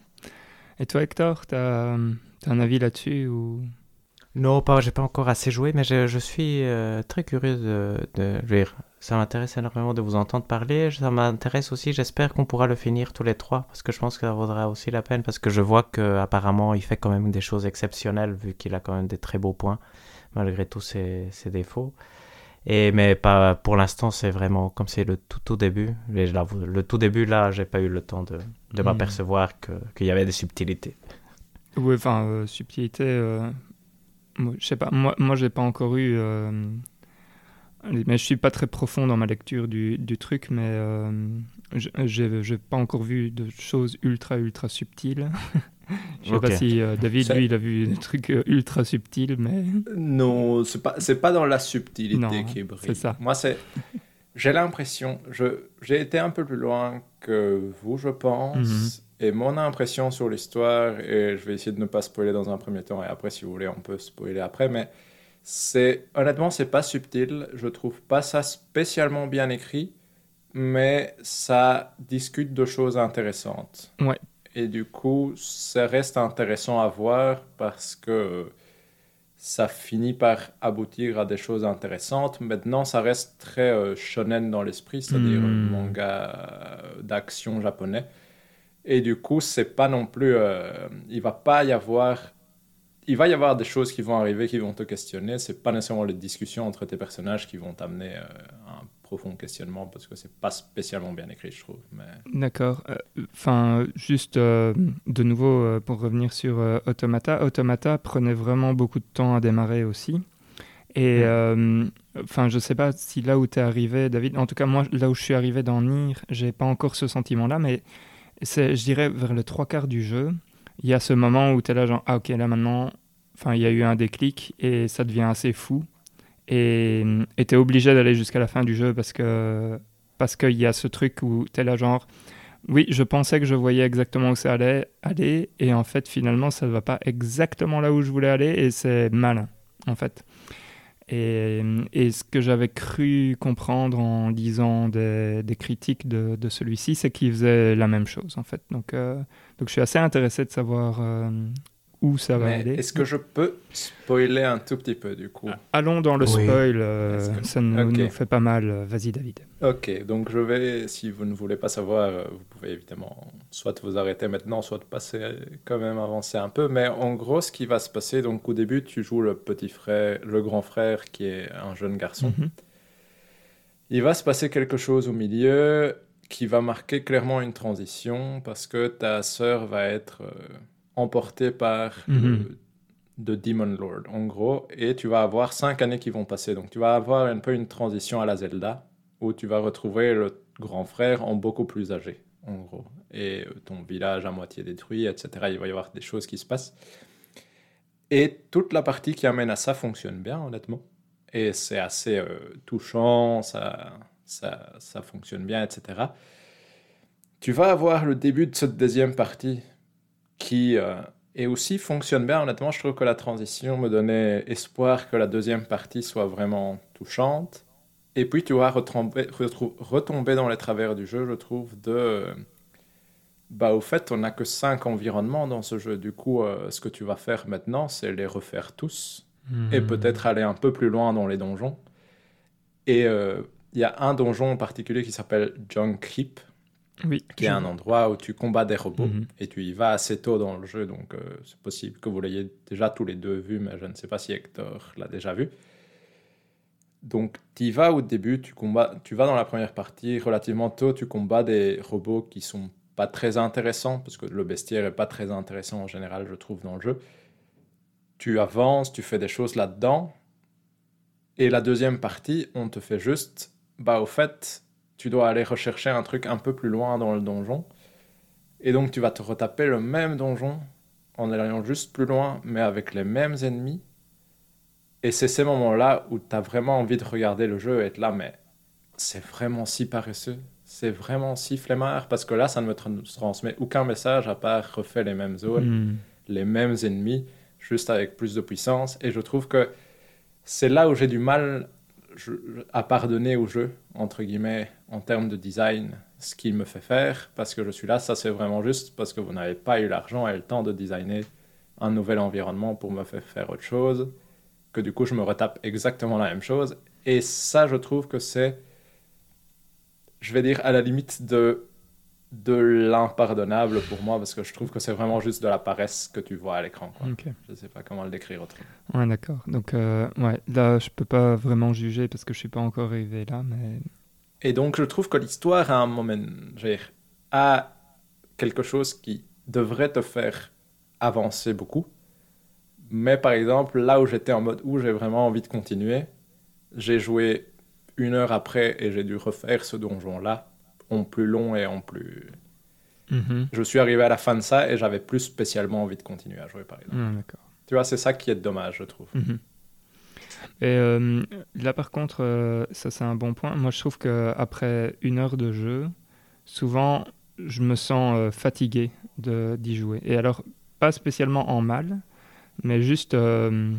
Et toi, Hector, tu as, as, un avis là-dessus ou... Non, pas, j'ai pas encore assez joué, mais je, je suis euh, très curieux de, de, ça m'intéresse énormément de vous entendre parler. Ça m'intéresse aussi, j'espère qu'on pourra le finir tous les trois, parce que je pense que ça vaudra aussi la peine, parce que je vois qu'apparemment il fait quand même des choses exceptionnelles, vu qu'il a quand même des très beaux points, malgré tous ses, ses défauts. Et, mais pas, pour l'instant, c'est vraiment comme c'est le tout, tout début. le tout début, là, j'ai pas eu le temps de, de hmm. m'apercevoir qu'il y avait des subtilités. Oui, enfin, euh, subtilités. Euh, je sais pas, moi, moi j'ai pas encore eu. Euh, mais je suis pas très profond dans ma lecture du, du truc, mais euh, j'ai pas encore vu de choses ultra ultra subtiles. je sais pas si euh, David lui il a vu des trucs euh, ultra subtils, mais non, c'est pas c'est pas dans la subtilité qui brille. C'est ça. Moi c'est j'ai l'impression, j'ai été un peu plus loin que vous, je pense. Mhm. Et mon impression sur l'histoire, et je vais essayer de ne pas spoiler dans un premier temps, et après, si vous voulez, on peut spoiler après, mais c'est honnêtement, c'est pas subtil. Je trouve pas ça spécialement bien écrit, mais ça discute de choses intéressantes. Ouais. Et du coup, ça reste intéressant à voir parce que ça finit par aboutir à des choses intéressantes. Maintenant, ça reste très euh, shonen dans l'esprit, c'est-à-dire hmm. manga d'action japonais. Et du coup, c'est pas non plus. Euh, il va pas y avoir il va y avoir des choses qui vont arriver qui vont te questionner. C'est pas nécessairement les discussions entre tes personnages qui vont t'amener euh, un profond questionnement parce que c'est pas spécialement bien écrit, je trouve. Mais... D'accord. Euh, enfin, juste euh, de nouveau pour revenir sur Automata. Automata prenait vraiment beaucoup de temps à démarrer aussi. Et enfin, je sais pas si là où tu es arrivé, David. En tout cas, moi, là où je suis arrivé dans Nier, j'ai pas encore ce sentiment-là, mais c'est, je dirais, vers le trois quarts du jeu il y a ce moment où tu es là, genre, ah ok, là maintenant, enfin, il y a eu un déclic et ça devient assez fou. Et tu es obligé d'aller jusqu'à la fin du jeu parce que parce qu'il y a ce truc où tu es là, genre, oui, je pensais que je voyais exactement où ça allait aller, et en fait, finalement, ça ne va pas exactement là où je voulais aller, et c'est malin, en fait. Et, ce que j'avais cru comprendre en lisant des, critiques de, de celui-ci, c'est qu'il faisait la même chose, en fait. Donc, euh, donc je suis assez intéressé de savoir euh, où ça va aller. Est-ce que je peux spoiler un tout petit peu, du coup Allons dans le spoil, euh, ça nous, nous, fait pas mal. Vas-y, David. Ok, donc je vais, si vous ne voulez pas savoir, vous pouvez évidemment soit vous arrêter maintenant, soit passer quand même avancer un peu. Mais en gros, ce qui va se passer, donc au début, tu joues le petit frère, le grand frère qui est un jeune garçon. Mhm. Il va se passer quelque chose au milieu qui va marquer clairement une transition parce que ta sœur va être euh, emportée par le mhm. de Demon Lord, en gros, et tu vas avoir cinq années qui vont passer. Donc tu vas avoir un peu une transition à la Zelda, où tu vas retrouver le grand frère en beaucoup plus âgé, en gros. Et euh, ton village à moitié détruit, etc. Il va y avoir des choses qui se passent. Et toute la partie qui amène à ça fonctionne bien, honnêtement. Et c'est assez euh, touchant, ça, ça, ça fonctionne bien, etc. Tu vas avoir le début de cette deuxième partie qui euh, et aussi fonctionne bien. Honnêtement, je trouve que la transition me donnait espoir que la deuxième partie soit vraiment touchante. Et puis tu vas retomber, retomber dans les travers du jeu, je trouve, de... Bah, au fait, on n'a que cinq environnements dans ce jeu. Du coup, euh, ce que tu vas faire maintenant, c'est les refaire tous. Et hmm. peut-être aller un peu plus loin dans les donjons. Et euh, il y a un donjon en particulier qui s'appelle Junk Heap, oui, qui est un endroit où tu combats des robots mhm. et tu y vas assez tôt dans le jeu, donc euh, c'est possible que vous l'ayez déjà tous les deux vu, mais je ne sais pas si Hector l'a déjà vu. Donc tu y vas au début, tu, combats, tu vas dans la première partie, relativement tôt, tu combats des robots qui sont pas très intéressants, parce que le bestiaire est pas très intéressant en général, je trouve, dans le jeu. Tu avances, tu fais des choses là-dedans, et la deuxième partie, on te fait juste, bah au fait, tu dois aller rechercher un truc un peu plus loin dans le donjon. Et donc tu vas te retaper le même donjon en allant juste plus loin, mais avec les mêmes ennemis. Et c'est ces moments-là où tu as vraiment envie de regarder le jeu et être là, mais c'est vraiment si paresseux, c'est vraiment si flemmard, parce que là, ça ne me transmet aucun message à part refaire les mêmes zones, hmm. les mêmes ennemis, juste avec plus de puissance. Et je trouve que c'est là où j'ai du mal à pardonner au jeu, entre guillemets, en termes de design, ce qu'il me fait faire, parce que je suis là, ça c'est vraiment juste parce que vous n'avez pas eu l'argent et le temps de designer un nouvel environnement pour me faire faire autre chose, que du coup je me retape exactement la même chose. Et ça, je trouve que c'est, je vais dire, à la limite de de l'impardonnable pour moi parce que je trouve que c'est vraiment juste de la paresse que tu vois à l'écran. Je ne sais pas comment le décrire autrement. Ouais, d'accord. Donc, euh, ouais, là, je peux pas vraiment juger parce que je suis pas encore arrivé là, mais. Et donc, je trouve que l'histoire, à un moment, dire, a quelque chose qui devrait te faire avancer beaucoup. Mais par exemple, là où j'étais en mode où j'ai vraiment envie de continuer, j'ai joué une heure après et j'ai dû refaire ce donjon-là en plus long et en plus. Mhm. Je suis arrivé à la fin de ça et j'avais plus spécialement envie de continuer à jouer, par exemple. Ah, tu vois, c'est ça qui est dommage, je trouve. Mhm. Et euh, là, par contre, euh, ça c'est un bon point. Moi, je trouve qu'après une heure de jeu, souvent, je me sens euh, fatigué d'y jouer. Et alors, pas spécialement en mal, mais juste, je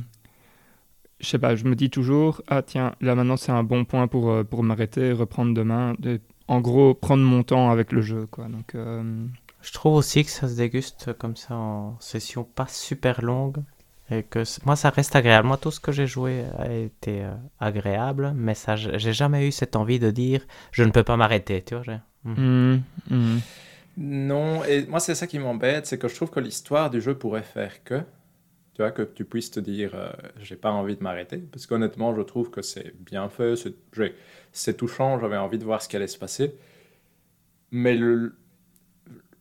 sais pas, je me dis toujours, ah tiens, là maintenant c'est un bon point pour, pour m'arrêter, reprendre demain en gros prendre mon temps avec le jeu quoi. Donc euh, je trouve aussi que ça se déguste comme ça en session pas super longue et que moi ça reste agréable. Moi tout ce que j'ai joué a été euh, agréable mais ça j'ai jamais eu cette envie de dire je ne peux pas m'arrêter tu vois mmh, mmh. non et moi c'est ça qui m'embête c'est que je trouve que l'histoire du jeu pourrait faire que tu vois, que tu puisses te dire, euh, j'ai pas envie de m'arrêter. Parce qu'honnêtement, je trouve que c'est bien fait, c'est touchant, j'avais envie de voir ce qui allait se passer. Mais le,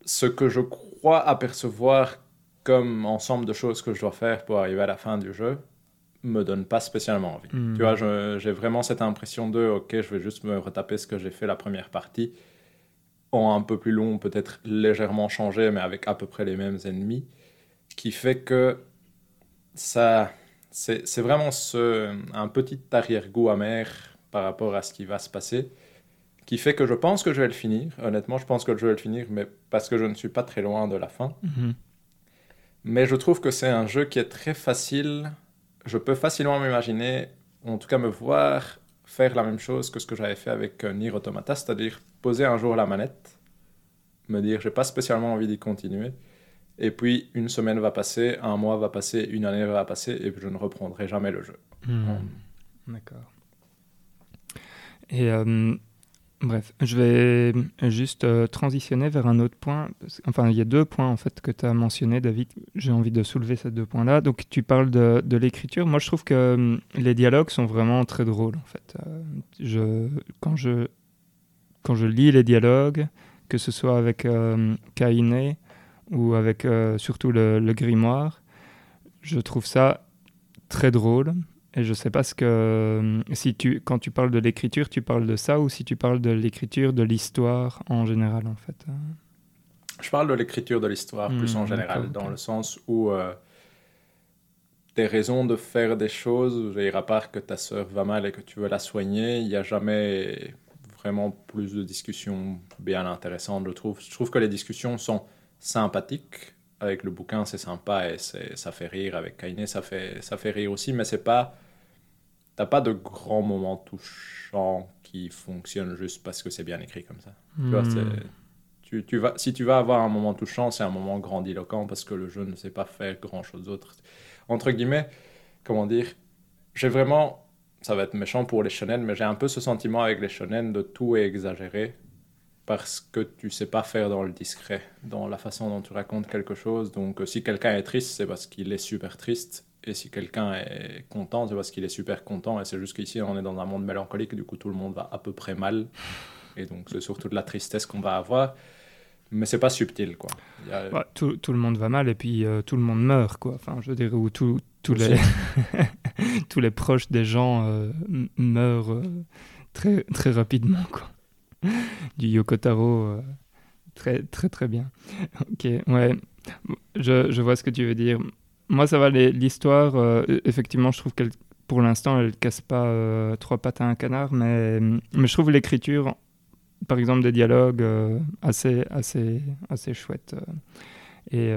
ce que je crois apercevoir comme ensemble de choses que je dois faire pour arriver à la fin du jeu me donne pas spécialement envie. Hmm. Tu vois, j'ai vraiment cette impression de, ok, je vais juste me retaper ce que j'ai fait la première partie en un peu plus long, peut-être légèrement changé, mais avec à peu près les mêmes ennemis, qui fait que ça, c'est vraiment ce, un petit arrière-goût amer par rapport à ce qui va se passer, qui fait que je pense que je vais le finir. Honnêtement, je pense que je vais le finir, mais parce que je ne suis pas très loin de la fin. Mhm. Mais je trouve que c'est un jeu qui est très facile. Je peux facilement m'imaginer, en tout cas me voir faire la même chose que ce que j'avais fait avec euh, Nier Automata, c'est-à-dire poser un jour la manette, me dire j'ai pas spécialement envie d'y continuer, et puis, une semaine va passer, un mois va passer, une année va passer, et puis je ne reprendrai jamais le jeu. Hmm. D'accord. Et euh, bref, je vais juste euh, transitionner vers un autre point. Enfin, il y a deux points en fait que tu as mentionné, David. J'ai envie de soulever ces deux points-là. Donc, tu parles de, de l'écriture. Moi, je trouve que euh, les dialogues sont vraiment très drôles en fait. je, quand, je, quand je lis les dialogues, que ce soit avec Kainé ou avec euh, surtout le, grimoire, je trouve ça très drôle. Et je sais pas ce que. Si tu, quand tu parles de l'écriture, tu parles de ça ou si tu parles de l'écriture de l'histoire en général, en fait. Je parle de l'écriture de l'histoire plus en hmm, général, dans le sens où euh, des raisons de faire des choses, à part que ta sœur va mal et que tu veux la soigner, il n'y a jamais vraiment plus de discussions bien intéressantes, je trouve. Je trouve que les discussions sont sympathiques. Avec le bouquin, c'est sympa et ça fait rire. Avec Kainé, ça fait, ça fait rire aussi, mais c'est pas. T'as pas de grands moments touchants qui fonctionnent juste parce que c'est bien écrit comme ça. Tu vois, hmm. tu, tu, vas, si tu vas avoir un moment touchant, c'est un moment grandiloquent parce que le jeu ne sait pas faire grand chose d'autre. Entre guillemets, comment dire, j'ai vraiment ça va être méchant pour les shonen, mais j'ai un peu ce sentiment avec les shonen de tout est exagéré parce que tu sais pas faire dans le discret, dans la façon dont tu racontes quelque chose. Donc, euh, si quelqu'un est triste, c'est parce qu'il est super triste. Et si quelqu'un est content, c'est parce qu'il est super content. Et c'est juste qu'ici, on est dans un monde mélancolique, du coup, tout le monde va à peu près mal. Et donc, c'est surtout de la tristesse qu'on va avoir. Mais c'est pas subtil, quoi. tout, tout, le monde va mal et puis euh, tout le monde meurt, quoi. Enfin, je dirais, tout, tous les, tous les proches des gens euh, meurent euh, très, très rapidement. Quoi. Du Yokotaro, euh, très, très, très bien. Ok, ouais, je, je, vois ce que tu veux dire. Moi, ça va, l'histoire, effectivement, je trouve qu'elle, pour l'instant, elle casse pas trois pattes à un canard, mais, mais je trouve l'écriture, par exemple, des dialogues assez, assez, assez chouette. et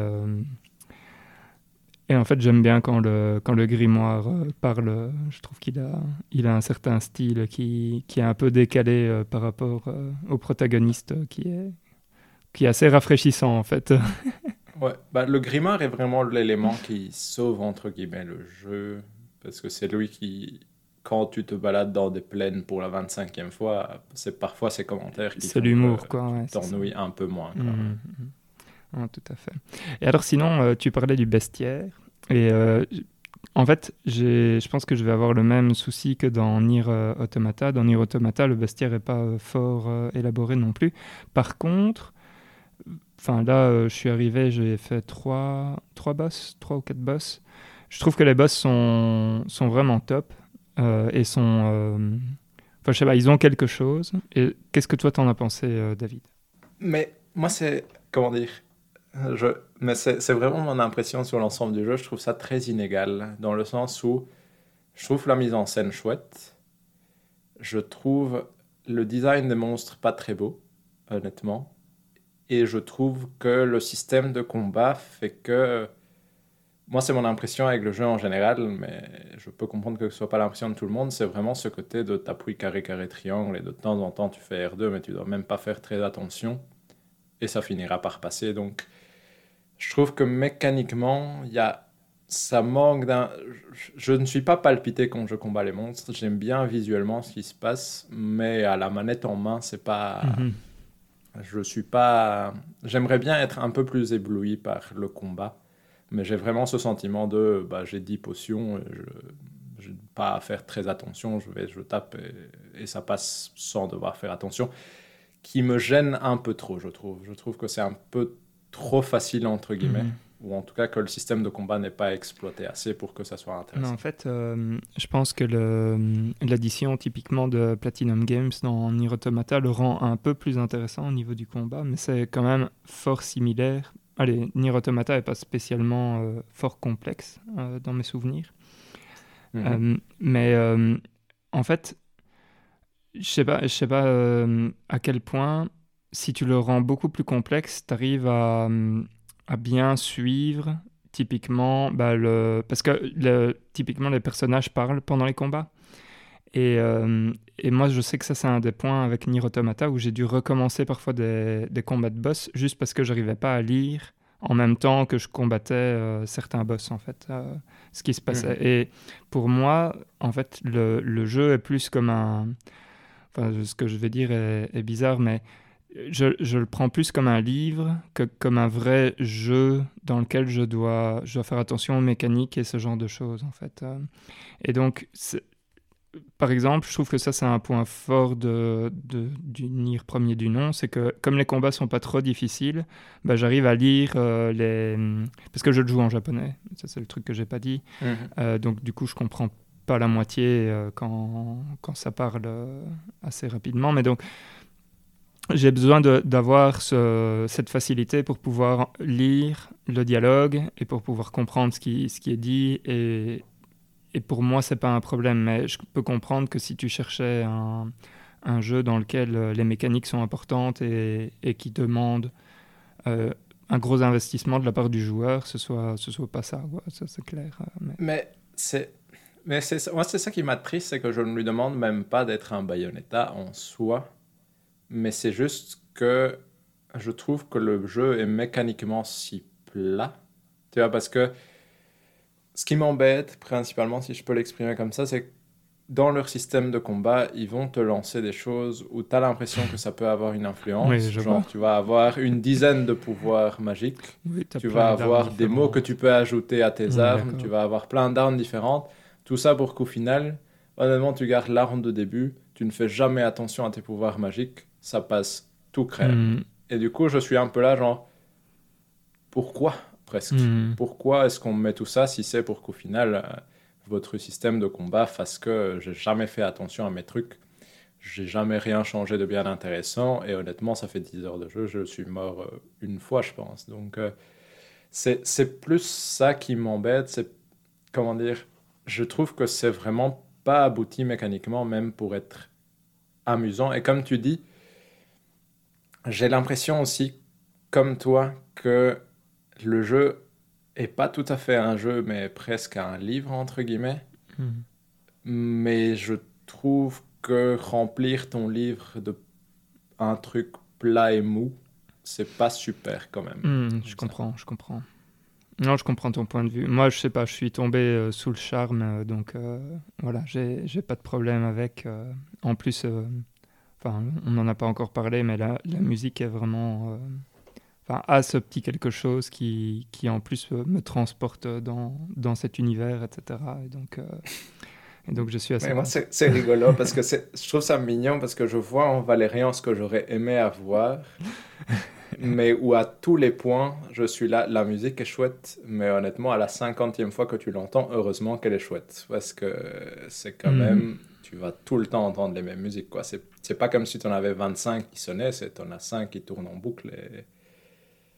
et en fait, j'aime bien quand le, quand le grimoire euh, parle. Je trouve qu'il a, il a un certain style qui, qui est un peu décalé euh, par rapport euh, au protagoniste, qui est, qui est assez rafraîchissant en fait. ouais, bah, le grimoire est vraiment l'élément qui sauve entre guillemets le jeu, parce que c'est lui qui, quand tu te balades dans des plaines pour la 25e fois, c'est parfois ses commentaires qui C'est l'humour, quoi. Ouais, t'ennuient un peu moins. Quoi. Mmh, mmh, mmh. tout à fait. Et alors sinon, tu parlais du bestiaire. Et euh, en fait, je pense que je vais avoir le même souci que dans Nier euh, Automata. Dans Nier Automata, le bestiaire n'est pas euh, fort élaboré non plus. Par contre, enfin là, je suis arrivé, j'ai fait trois, trois boss, trois ou quatre boss. Je trouve que les boss sont, sont vraiment top et sont. Enfin, je sais pas, ils ont quelque chose. Et qu'est-ce que toi t'en as pensé, David? Mais moi, c'est. Comment dire? Mais c'est vraiment mon impression sur l'ensemble du jeu. Je trouve ça très inégal, dans le sens où je trouve la mise en scène chouette. Je trouve le design des monstres pas très beau, honnêtement. Et je trouve que le système de combat fait que... Moi, c'est mon impression avec le jeu en général, mais je peux comprendre que ce soit pas l'impression de tout le monde. C'est vraiment ce côté de t'appuies carré, carré, triangle, et de temps en temps tu fais R2, mais tu dois même pas faire très attention. Et ça finira par passer. Donc, je trouve que mécaniquement, il y a ça manque d'un. Je ne suis pas palpité quand je combats les monstres. J'aime bien visuellement ce qui se passe, mais à la manette en main, c'est pas. Mhm. Je suis pas. J'aimerais bien être un peu plus ébloui par le combat, mais j'ai vraiment ce sentiment de. Bah, j'ai 10 potions, je n'ai pas à faire très attention. Je vais, je tape et, et, ça passe sans devoir faire attention, qui me gêne un peu trop, je trouve. Je trouve que c'est un peu trop facile, entre guillemets. Mhm. Ou en tout cas que le système de combat n'est pas exploité assez pour que ça soit intéressant. Non, en fait, euh, je pense que l'addition typiquement de Platinum Games dans Nier Automata le rend un peu plus intéressant au niveau du combat, mais c'est quand même fort similaire. Allez, Nier Automata n'est pas spécialement euh, fort complexe euh, dans mes souvenirs. Mhm. mais en fait, je sais pas, je sais pas à quel point si tu le rends beaucoup plus complexe, tu arrives à, bien suivre typiquement, bah, le... parce que le... typiquement les personnages parlent pendant les combats. Et, euh, et moi, je sais que ça, c'est un des points avec Nier Automata où j'ai dû recommencer parfois des, des, combats de boss juste parce que j'arrivais pas à lire en même temps que je combattais euh, certains boss, en fait, euh, ce qui se passait. Mhm. Et pour moi, en fait, le, le, jeu est plus comme un. Enfin, ce que je vais dire est, est bizarre, mais je, je, le prends plus comme un livre que comme un vrai jeu dans lequel je dois, je dois faire attention aux mécaniques et ce genre de choses, en fait. Euh. Et donc, par exemple, je trouve que ça, c'est un point fort de, de, du Nier premier du nom, c'est que comme les combats sont pas trop difficiles, bah, j'arrive à lire euh, les... Parce que je le joue en japonais, ça c'est le truc que j'ai pas dit. Mhm. Euh, donc du coup, je comprends pas la moitié euh, quand, quand ça parle assez rapidement. Mais donc, j'ai besoin d'avoir ce, cette facilité pour pouvoir lire le dialogue et pour pouvoir comprendre ce qui, est dit et, pour moi, c'est pas un problème, mais je peux comprendre que si tu cherchais un, jeu dans lequel euh, les mécaniques sont importantes et, et qui demande euh, un gros investissement de la part du joueur, ce soit, ce soit pas ça, ça c'est clair. Euh, mais, mais c'est. Mais c'est moi, c'est ça qui m'a triste, c'est que je ne lui demande même pas d'être un Bayonetta en soi, mais c'est juste que je trouve que le jeu est mécaniquement si plat. Tu vois, parce que ce qui m'embête principalement, si je peux l'exprimer comme ça, c'est que dans leur système de combat, ils vont te lancer des choses où tu as l'impression que ça peut avoir une influence. Oui, Genre, vois. tu vas avoir une dizaine de pouvoirs magiques. Oui, tu vas avoir des mots que tu peux ajouter à tes Oui, armes. Tu vas avoir plein d'armes différentes. Tout ça pour qu'au final, honnêtement, tu gardes l'arme de début. Tu ne fais jamais attention à tes pouvoirs magiques. Ça passe tout crème. Mm. Et du coup, je suis un peu là, genre, pourquoi presque. Mm. Pourquoi est-ce qu'on met tout ça si c'est pour qu'au final, euh, votre système de combat fasse que j'ai jamais fait attention à mes trucs, j'ai jamais rien changé de bien intéressant, et honnêtement, ça fait 10 heures de jeu, je suis mort euh, une fois, je pense. Donc, euh, c'est c'est plus ça qui m'embête, c'est, comment dire, je trouve que c'est vraiment pas abouti mécaniquement, même pour être amusant. Et comme tu dis, j'ai l'impression aussi, comme toi, que le jeu est pas tout à fait un jeu, mais presque un livre, entre guillemets. Mm. Mais je trouve que remplir ton livre de un truc plat et mou, c'est pas super quand même. Mm, je comprends, je comprends. Non, je comprends ton point de vue. Moi, je sais pas, je suis tombé euh, sous le charme, euh, donc euh, voilà, j'ai pas de problème avec. en plus, enfin, on n'en a pas encore parlé, mais la, la musique est vraiment. euh, Enfin, a ce petit quelque chose qui, qui en plus euh, me transporte dans, dans cet univers, etc. Et donc, euh, et donc je suis assez. C'est rigolo parce que c'est- je trouve ça mignon parce que je vois en Valérian ce que j'aurais aimé avoir, mais où à tous les points, je suis là. La musique est chouette, mais honnêtement, à la cinquantième fois que tu l'entends, heureusement qu'elle est chouette parce que c'est quand Mhm. même. Tu vas tout le temps entendre les mêmes musiques. quoi. C'est c'est pas comme si tu en avais 25 qui sonnaient, c'est tu en as 5 qui tournent en boucle. Et...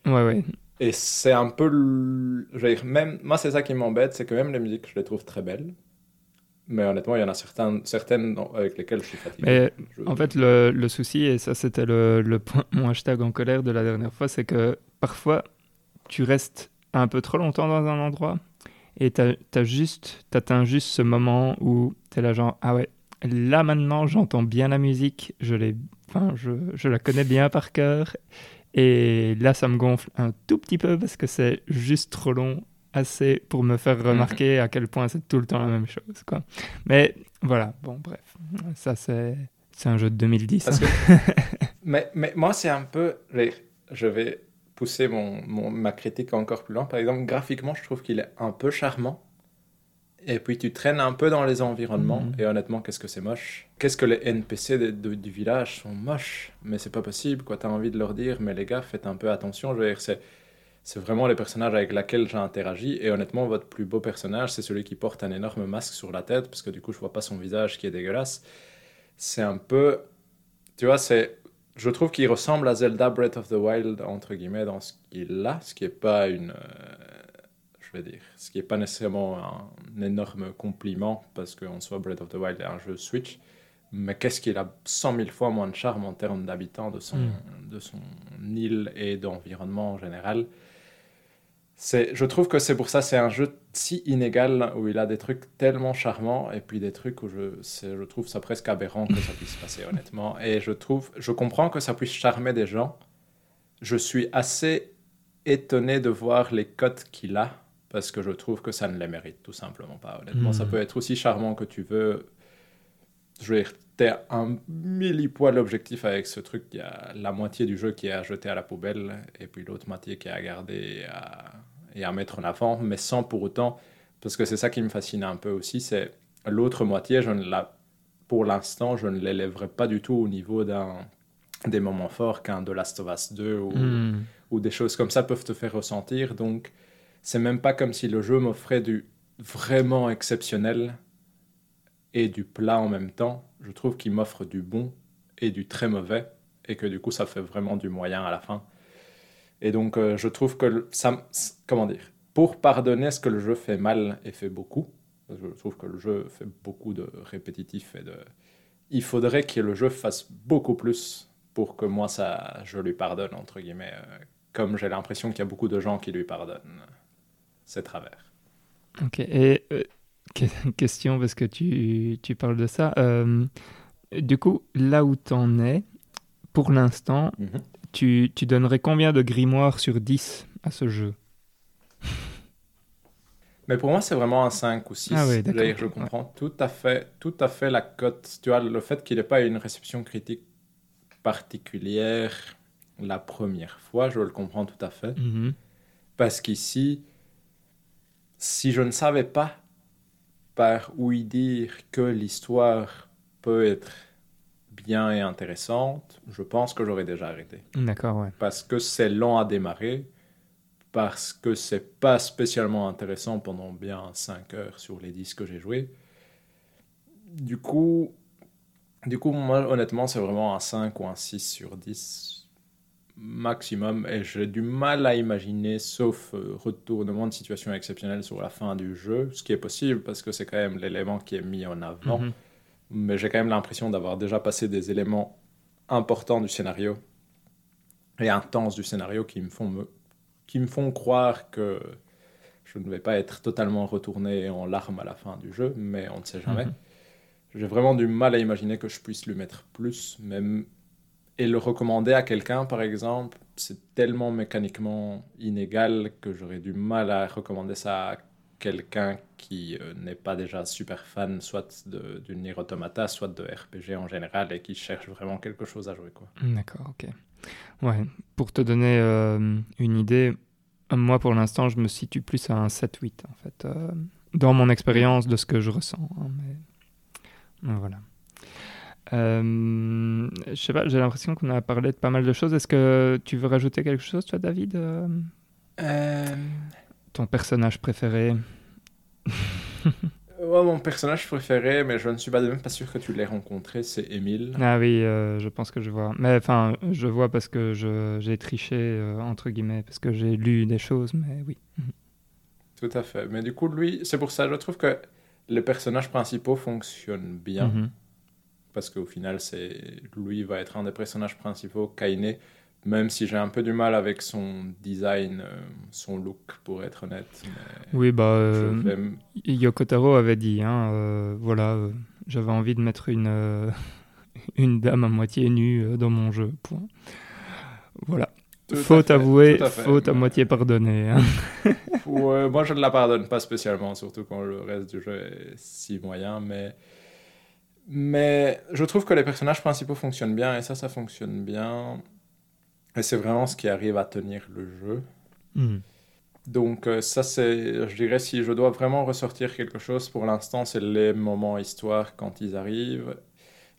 Ouais, ouais. Et c'est un peu. le- Je veux dire, même... Moi, c'est ça qui m'embête, c'est que même les musiques, je les trouve très belles. Mais honnêtement, il y en a certaines, certaines avec lesquelles je suis fatigué. Mais Je- En fait, le, le souci, et ça c'était le, le point, mon hashtag en colère de la dernière fois, c'est que parfois tu restes un peu trop longtemps dans un endroit et t'as as juste, t'atteins juste ce moment où t'es là genre, ah ouais, là maintenant j'entends bien la musique, je, enfin, je, je la connais bien par cœur et là ça me gonfle un tout petit peu parce que c'est juste trop long, assez pour me faire remarquer à quel point c'est tout le temps la même chose. Quoi. Mais voilà, bon bref, ça c'est... C'est un jeu de 2010. Parce hein. que- mais, mais moi, c'est un peu. je vais- Je vais pousser mon, mon- ma critique encore plus loin. Par exemple, graphiquement, je trouve qu'il est un peu charmant. Et puis, tu traînes un peu dans les environnements. Mhm. Et honnêtement, qu'est-ce que c'est moche? Qu'est-ce que les NPC de- de- du village sont moches? Mais c'est pas possible, quoi. T'as envie de leur dire, mais les gars, faites un peu attention. Je veux dire, c'est. C'est vraiment les personnages avec lesquels j'ai interagi. Et honnêtement, votre plus beau personnage, c'est celui qui porte un énorme masque sur la tête, parce que du coup, je vois pas son visage qui est dégueulasse. C'est un peu. Tu vois, c'est. Je trouve qu'il ressemble à Zelda Breath of the Wild, entre guillemets, dans ce qu'il a, ce qui est pas une. euh, je vais dire. Ce qui est pas nécessairement un, énorme compliment, parce qu'en soi, Breath of the Wild est un jeu Switch. Mais qu'est-ce qu'il a 100 000 fois moins de charme en termes d'habitants de son, de son île et d'environnement en général. Je trouve que c'est pour ça c'est un jeu si inégal où il a des trucs tellement charmants et puis des trucs où je, trouve ça presque aberrant que ça puisse passer honnêtement. Et je trouve, je comprends que ça puisse charmer des gens. Je suis assez étonné de voir les cotes qu'il a parce que je trouve que ça ne les mérite tout simplement pas. Honnêtement, ça peut être aussi charmant que tu veux. Je veux dire, t'es un millipoil l'objectif avec ce truc. Il y a la moitié du jeu qui est à jeter à la poubelle et puis l'autre moitié qui est à garder et à, et à mettre en avant, mais sans pour autant, parce que c'est ça qui me fascine un peu aussi, c'est l'autre moitié, je ne la pour l'instant, je ne l'élèverai pas du tout au niveau d'un des moments forts qu'un The Last of Us 2 ou, Hmm. ou des choses comme ça peuvent te faire ressentir. Donc, c'est même pas comme si le jeu m'offrait du vraiment exceptionnel et du plat en même temps. Je trouve qu'il m'offre du bon et du très mauvais et que du coup, ça fait vraiment du moyen à la fin. Et donc, euh, je trouve que ça, comment dire, pour pardonner ce que le jeu fait mal et fait beaucoup, parce que je trouve que le jeu fait beaucoup de répétitif et de, il faudrait que le jeu fasse beaucoup plus pour que moi ça, je lui pardonne entre guillemets, euh, comme j'ai l'impression qu'il y a beaucoup de gens qui lui pardonnent ses travers. Ok, et euh, que- question, parce que tu, tu parles de ça. euh, du coup, là où tu en es, pour l'instant, tu, tu donnerais combien de grimoires sur 10 à ce jeu? Mais pour moi, c'est vraiment un 5 ou 6. Ah oui, d'accord, D'ailleurs, je comprends tout à fait, tout à fait la cote. Tu vois, le fait qu'il n'ait pas une réception critique particulière la première fois, je le comprends tout à fait. Mhm. Parce qu'ici, si je ne savais pas par où y dire que l'histoire peut être bien et intéressante, je pense que j'aurais déjà arrêté. D'accord, ouais. Parce que c'est lent à démarrer, parce que c'est pas spécialement intéressant pendant bien 5 heures sur les 10 que j'ai joué. Du coup, du coup, moi, honnêtement, c'est vraiment un 5 ou un 6 sur 10 maximum. Et j'ai du mal à imaginer, sauf euh, retournement de situation exceptionnelle sur la fin du jeu, ce qui est possible parce que c'est quand même l'élément qui est mis en avant. Mhm. Mais j'ai quand même l'impression d'avoir déjà passé des éléments importants du scénario et intenses du scénario qui me font, me, qui me font croire que je ne vais pas être totalement retourné en larmes à la fin du jeu, mais on ne sait jamais. Mhm. J'ai vraiment du mal à imaginer que je puisse lui mettre plus, même et le recommander à quelqu'un, par exemple, c'est tellement mécaniquement inégal que j'aurais du mal à recommander ça à quelqu'un qui euh, n'est pas déjà super fan, soit du Nier Automata, soit de RPG en général, et qui cherche vraiment quelque chose à jouer. D'accord, ok. Ouais, pour te donner euh, une idée, moi pour l'instant je me situe plus à un 7-8 en fait, euh, dans mon expérience de ce que je ressens. hein, mais voilà. Euh, je sais pas, j'ai l'impression qu'on a parlé de pas mal de choses. Est-ce que tu veux rajouter quelque chose, toi, David euh, Ton personnage préféré? Ouais, mon personnage préféré, mais je ne suis pas même pas sûr que tu l'aies rencontré, c'est Émile. Ah oui, euh, je pense que je vois. Mais enfin, je vois parce que j'ai triché, euh, entre guillemets, parce que j'ai lu des choses, mais oui. Tout à fait. Mais du coup, lui, c'est pour ça, je trouve que les personnages principaux fonctionnent bien. Mhm. Parce qu'au final, c'est lui va être un des personnages principaux, Kaine, même si j'ai un peu du mal avec son design, euh, son look, pour être honnête. Oui, bah, euh, vais m- Yoko Taro avait dit, hein, euh, voilà, euh, j'avais envie de mettre une, une dame à moitié nue dans mon jeu. Point. Voilà. Tout à faute fait, avouée, à faute à moitié pardonnée. hein. Ouais, moi, je ne la pardonne pas spécialement, surtout quand le reste du jeu est si moyen, mais... Mais je trouve que les personnages principaux fonctionnent bien, et ça, ça fonctionne bien. Et c'est vraiment ce qui arrive à tenir le jeu. Mhm. Donc euh, ça, c'est, je dirais, si je dois vraiment ressortir quelque chose pour l'instant, c'est les moments histoire quand ils arrivent.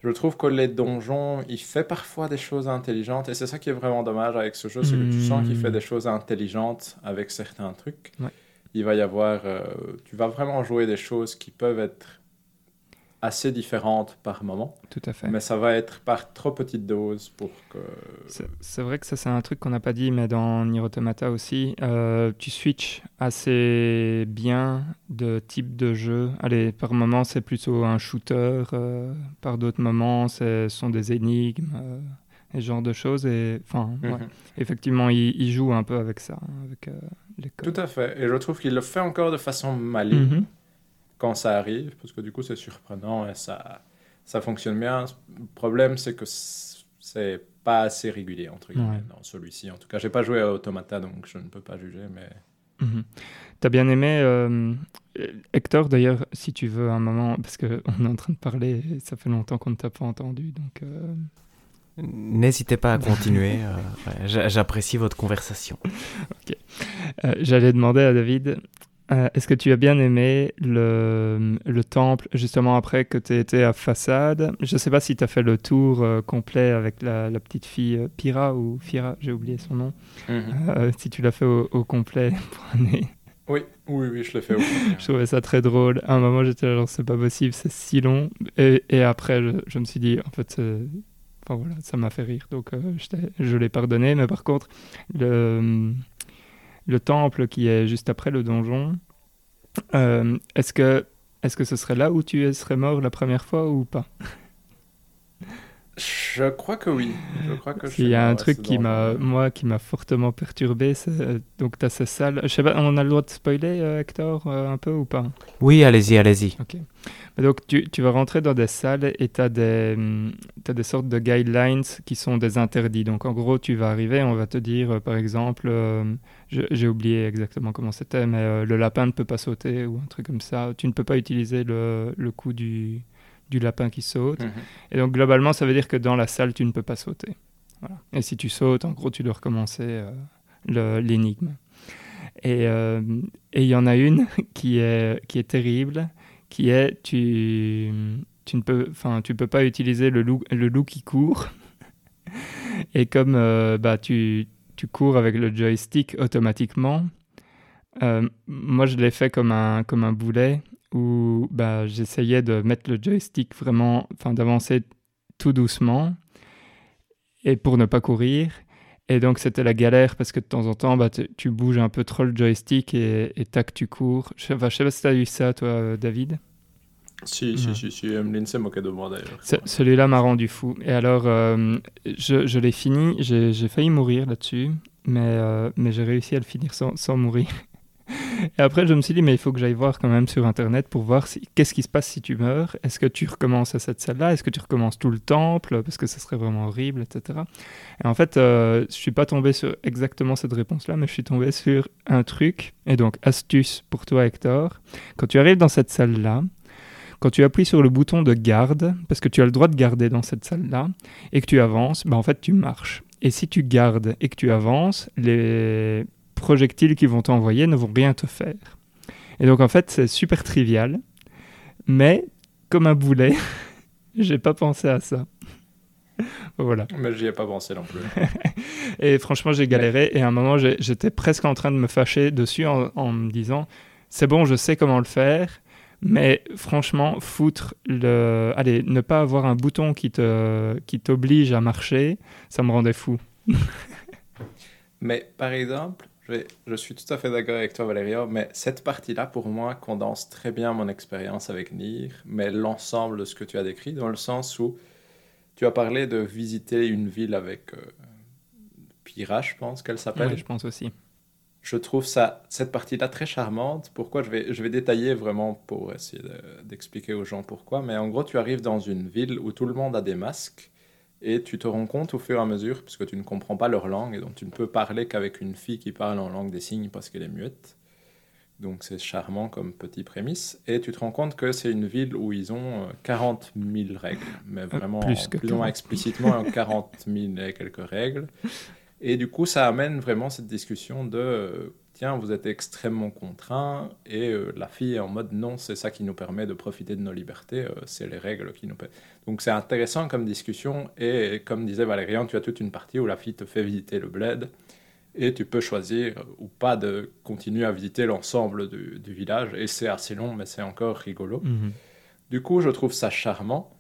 Je trouve que les donjons, il fait parfois des choses intelligentes, et c'est ça qui est vraiment dommage avec ce jeu, c'est que tu sens qu'il fait des choses intelligentes avec certains trucs. Ouais. Il va y avoir, euh, tu vas vraiment jouer des choses qui peuvent être assez différentes par moment, Tout à fait. mais ça va être par trop petite dose pour que... C'est- vrai que ça, c'est un truc qu'on n'a pas dit, mais dans Nier Automata aussi, euh, tu switches assez bien de type de jeu. Allez, par moments, c'est plutôt un shooter, euh, par d'autres moments, ce sont des énigmes, euh, et ce genre de choses. Et enfin, ouais. Mhm. effectivement, il, il joue un peu avec ça, hein, avec euh, les codes. Tout à fait, et je trouve qu'il le fait encore de façon maligne. Mhm. Quand ça arrive, parce que du coup c'est surprenant et ça, ça fonctionne bien. Le problème c'est que c'est pas assez régulier entre guillemets Ouais. dans celui-ci. En tout cas, j'ai pas joué à Automata donc je ne peux pas juger, mais Mhm. T'as bien aimé euh, Hector d'ailleurs, si tu veux un moment, parce qu'on est en train de parler, et ça fait longtemps qu'on ne t'a pas entendu, donc euh, N'hésitez pas à continuer. euh, ouais, J'apprécie votre conversation. euh, j'allais demander à David, Euh, est-ce que tu as bien aimé le, le temple, justement après que tu été à façade? Je ne sais pas si tu as fait le tour euh, complet avec la, la petite fille euh, Pira ou Fira, j'ai oublié son nom. Mhm. si tu l'as fait au, complet pour année. Oui, oui, oui, je l'ai fait. je trouvais ça très drôle. À un moment, j'étais genre, c'est pas possible, c'est si long. Et, et après, je, je, me suis dit, en fait, enfin, voilà, ça m'a fait rire. Donc, je l'ai pardonné. Mais par contre, le le temple qui est juste après le donjon. Euh, est-ce que est-ce que ce serait là où tu serais mort la première fois ou pas? Je crois que oui. Je crois que Il y a un truc qui m'a moi qui m'a fortement perturbé. Donc tu as ces salles. Je sais pas, on a le droit de spoiler euh, Hector euh, un peu ou pas? Oui, allez-y, allez-y. Ok. Donc tu, tu, vas rentrer dans des salles et tu as des, as des sortes de guidelines qui sont des interdits. Donc en gros, tu vas arriver, on va te dire euh, par exemple, euh, j'ai oublié exactement comment c'était, mais euh, le lapin ne peut pas sauter ou un truc comme ça. Tu ne peux pas utiliser le, le coup du, du lapin qui saute. Mhm. Et donc globalement, ça veut dire que dans la salle, tu ne peux pas sauter. Voilà. Et si tu sautes, en gros, tu dois recommencer l'énigme. Et il y en a une qui est, qui est terrible qui est tu, tu ne peux, enfin, tu peux pas utiliser le loup, le loup qui court. Et comme euh, bah, tu, tu cours avec le joystick automatiquement, euh, moi je l'ai fait comme un, comme un boulet où bah, j'essayais de mettre le joystick vraiment, enfin d'avancer tout doucement et pour ne pas courir. Et donc c'était la galère parce que de temps en temps, bah, tu bouges un peu trop le joystick et, et tac, tu cours. Je, sais pas si tu as eu ça, toi, David si, si, si, si, Emeline s'est moquée de moi d'ailleurs. Celui-là m'a rendu fou. Et alors, euh, je, je l'ai fini, j'ai failli mourir là-dessus, mais, euh, mais j'ai réussi à le finir sans, sans mourir. Et après, je me suis dit, mais il faut que j'aille voir quand même sur Internet pour voir si, qu'est-ce qui se passe si tu meurs? Est-ce que tu recommences à cette salle-là? Est-ce que tu recommences tout le temple? Parce que ce serait vraiment horrible, etc. Et en fait, euh, je suis pas tombé sur exactement cette réponse-là, mais je suis tombé sur un truc. Et donc, astuce pour toi, Hector. Quand tu arrives dans cette salle-là, quand tu appuies sur le bouton de garde, parce que tu as le droit de garder dans cette salle-là, et que tu avances, bah en fait tu marches. Et si tu gardes et que tu avances, les projectiles qui vont t'envoyer ne vont rien te faire. Et donc en fait c'est super trivial, mais comme un boulet, j'ai pas pensé à ça. voilà. Mais j'y ai pas pensé non plus. et franchement, j'ai galéré. Et à un moment, j'étais presque en train de me fâcher dessus en, en me disant c'est bon, je sais comment le faire. Mais franchement, foutre le. Allez, ne pas avoir un bouton qui te qui t'oblige à marcher, ça me rendait fou. mais par exemple, je, je, suis tout à fait d'accord avec toi, Valéria, mais cette partie-là, pour moi, condense très bien mon expérience avec Nier, mais l'ensemble de ce que tu as décrit, dans le sens où tu as parlé de visiter une ville avec euh, Pira, je pense qu'elle s'appelle. Oui, je pense aussi je trouve ça, cette partie-là très charmante. Pourquoi? Je vais, je vais détailler vraiment pour essayer d'expliquer aux gens pourquoi. Mais en gros, tu arrives dans une ville où tout le monde a des masques et tu te rends compte au fur et à mesure, puisque tu ne comprends pas leur langue et donc tu ne peux parler qu'avec une fille qui parle en langue des signes parce qu'elle est muette. Donc c'est charmant comme petit prémisse. Et tu te rends compte que c'est une ville où ils ont 40 euh, 000 règles, mais euh, vraiment plus, plus ou moins explicitement 40 000 et quelques règles. Et du coup, ça amène vraiment cette discussion de euh, tiens, vous êtes extrêmement contraint et euh, la fille est en mode non, c'est ça qui nous permet de profiter de nos libertés, euh, c'est les règles qui nous. Donc c'est intéressant comme discussion et comme disait Valérian, tu as toute une partie où la fille te fait visiter le bled et tu peux choisir ou pas de continuer à visiter l'ensemble du, village et c'est assez long mais c'est encore rigolo. Mhm. Du coup, je trouve ça charmant.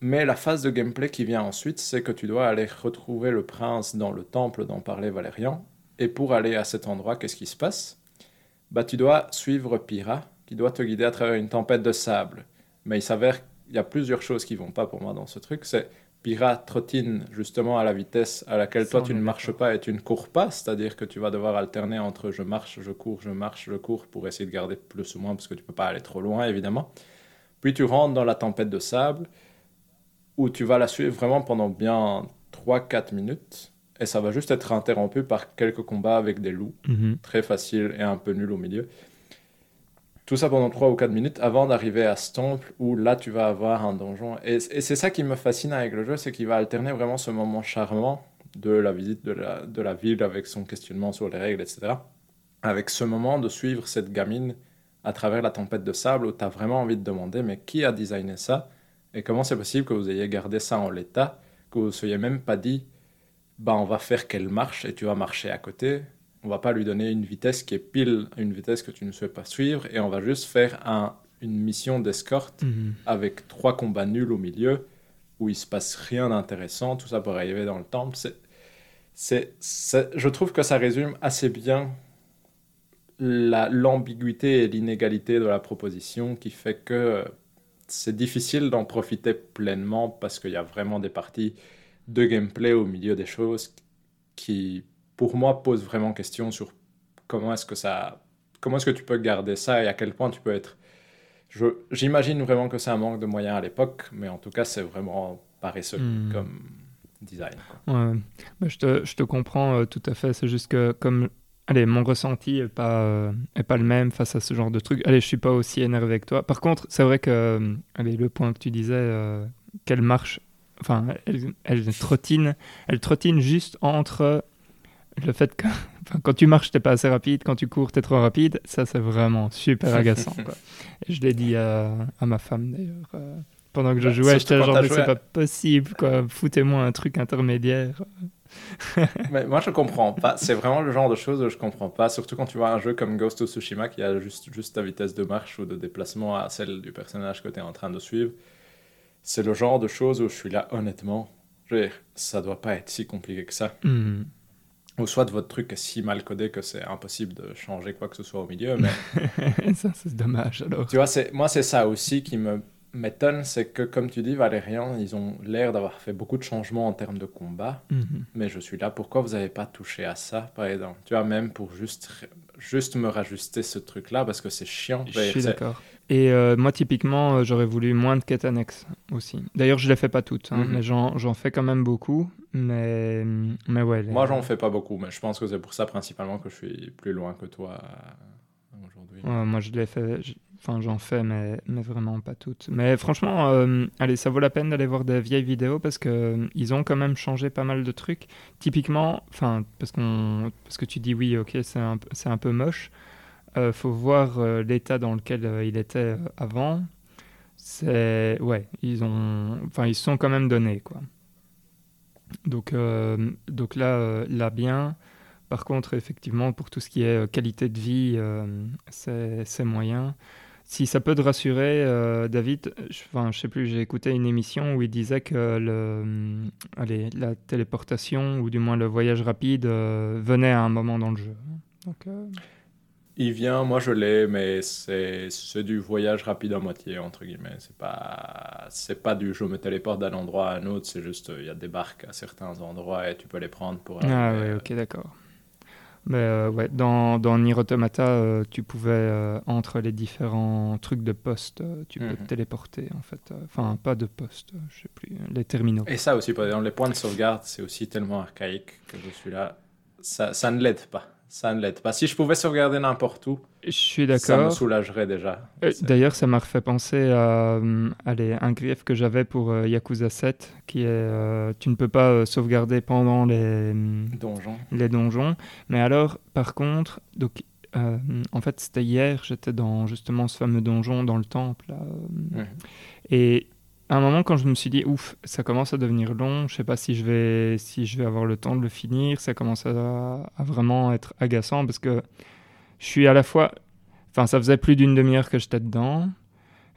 Mais la phase de gameplay qui vient ensuite, c'est que tu dois aller retrouver le prince dans le temple dont parlait Valérian. Et pour aller à cet endroit, qu'est-ce qui se passe? Bah, Tu dois suivre Pyrrha, qui doit te guider à travers une tempête de sable. Mais il s'avère qu'il y a plusieurs choses qui vont pas pour moi dans ce truc. C'est Pyrrha trottine justement à la vitesse à laquelle toi tu ne marches pas et tu ne cours pas, c'est-à-dire que tu vas devoir alterner entre je marche, je cours, je marche, je cours pour essayer de garder plus ou moins parce que tu peux pas aller trop loin évidemment. Puis tu rentres dans la tempête de sable où tu vas la suivre vraiment pendant bien 3-4 minutes et ça va juste être interrompu par quelques combats avec des loups, mhm. très facile et un peu nul au milieu. Tout ça pendant 3 ou 4 minutes avant d'arriver à ce temple où là tu vas avoir un donjon. Et, c'est ça qui me fascine avec le jeu, c'est qu'il va alterner vraiment ce moment charmant de la visite de la, de la ville avec son questionnement sur les règles, etc. avec ce moment de suivre cette gamine à travers la tempête de sable où tu as vraiment envie de demander mais qui a designé ça? Et comment c'est possible que vous ayez gardé ça en l'état, que vous ne soyez même pas dit bah on va faire qu'elle marche et tu vas marcher à côté. On va pas lui donner une vitesse qui est pile une vitesse que tu ne souhaites pas suivre et on va juste faire un, une mission d'escorte Mhm. avec trois combats nuls au milieu où il se passe rien d'intéressant, tout ça pour arriver dans le temple. C'est, c'est, c'est- je trouve que ça résume assez bien la, l'ambiguïté et l'inégalité de la proposition qui fait que c'est difficile d'en profiter pleinement parce qu'il y a vraiment des parties de gameplay au milieu des choses qui, pour moi, posent vraiment question sur comment est-ce que ça, comment est-ce que tu peux garder ça et à quel point tu peux être J'imagine vraiment que c'est un manque de moyens à l'époque, mais en tout cas, c'est vraiment paresseux Hmm. comme design. Ouais, Bah, je, te, je te comprends euh, tout à fait. C'est juste que, comme. Allez, mon ressenti est pas, euh, est pas le même face à ce genre de truc. Allez, je suis pas aussi énervé que toi. Par contre, c'est vrai que. euh, allez, le point que tu disais, euh, qu'elle marche. Enfin, elle, elle trottine. Elle trottine juste entre le fait que. Enfin, quand tu marches, t'es pas assez rapide. Quand tu cours, t'es trop rapide. Ça, c'est vraiment super agaçant. quoi. Et je l'ai dit à, à ma femme d'ailleurs. euh, pendant que je Bah, jouais, j'étais genre, c'est pas possible, quoi. Foutez-moi un truc intermédiaire. Mais moi, je comprends pas. C'est vraiment le genre de choses que je comprends pas, surtout quand tu vois un jeu comme Ghost of Tsushima qui a juste, juste ta vitesse de marche ou de déplacement à celle du personnage que tu es en train de suivre. C'est le genre de choses où je suis là, honnêtement, je veux dire, ça doit pas être si compliqué que ça. Hmm. Ou soit votre truc est si mal codé que c'est impossible de changer quoi que ce soit au milieu. Mais ça, c'est dommage alors. tu vois, moi, c'est ça aussi qui me m'étonne, c'est que comme tu dis, Valérian, ils ont l'air d'avoir fait beaucoup de changements en termes de combat. Mhm. Mais je suis là, pourquoi vous n'avez pas touché à ça, par exemple? Tu vois, même pour juste, juste me rajuster ce truc-là, parce que c'est chiant. Je suis d'accord. Et euh, moi, typiquement, euh, j'aurais voulu moins de quêtes annexes aussi. D'ailleurs, je les fais pas toutes, hein, Mhm. mais j'en fais quand même beaucoup. Mais, mais ouais. les- Moi, j'en fais pas beaucoup, mais je pense que c'est pour ça principalement que je suis plus loin que toi euh, aujourd'hui. Ouais, moi, je les fais. je- Enfin, j'en fais, mais, mais vraiment pas toutes. Mais franchement, allez, ça vaut la peine d'aller voir des vieilles vidéos parce euh, ils ont quand même changé pas mal de trucs. Typiquement, enfin, parce qu'on, parce que tu dis oui, ok, c'est un, un peu moche. Euh, faut voir euh, l'état dans lequel euh, il était avant. C'est ouais, ils ont, enfin, ils sont quand même donnés quoi. Donc, donc là, là bien. Par contre, effectivement, pour tout ce qui est qualité de vie, c'est moyen. Si ça peut te rassurer, David, enfin, sais plus, j'ai écouté une émission où il disait que le, hum, allez, la téléportation, ou du moins le voyage rapide, venait à un moment dans le jeu. Donc, Il vient, moi je l'ai, mais c'est du voyage rapide à moitié, entre guillemets. C'est pas, pas du je me téléporte d'un endroit à un autre, c'est juste il y a des barques à certains endroits et tu peux les prendre pour Ah ouais, euh, ok, d'accord. Mais euh, ouais, dans, dans Nier Automata, euh, tu pouvais, euh, entre les différents trucs de poste, tu peux Mhm. te téléporter, en fait. Enfin, pas de poste, je sais plus, les terminaux. Et ça aussi, par exemple, les points de sauvegarde, c'est aussi tellement archaïque que je suis là. Ça, ça ne l'aide pas. Ça ne l'aide pas. Si je pouvais sauvegarder n'importe où, Je suis ça me soulagerait déjà. Euh, D'ailleurs, ça m'a refait penser à euh, allez, un grief que j'avais pour euh, Yakuza 7, qui est euh, tu ne peux pas euh, sauvegarder pendant les, hum, Donjon. les donjons. Mais alors, par contre, donc, euh, en fait, c'était hier, j'étais dans justement ce fameux donjon dans le temple. là. Et à un moment, quand je me suis dit, ouf, ça commence à devenir long, je sais pas si je vais, si je vais avoir le temps de le finir, ça commence à, à vraiment être agaçant parce que je suis à la fois. Enfin, ça faisait plus d'une demi-heure que j'étais dedans.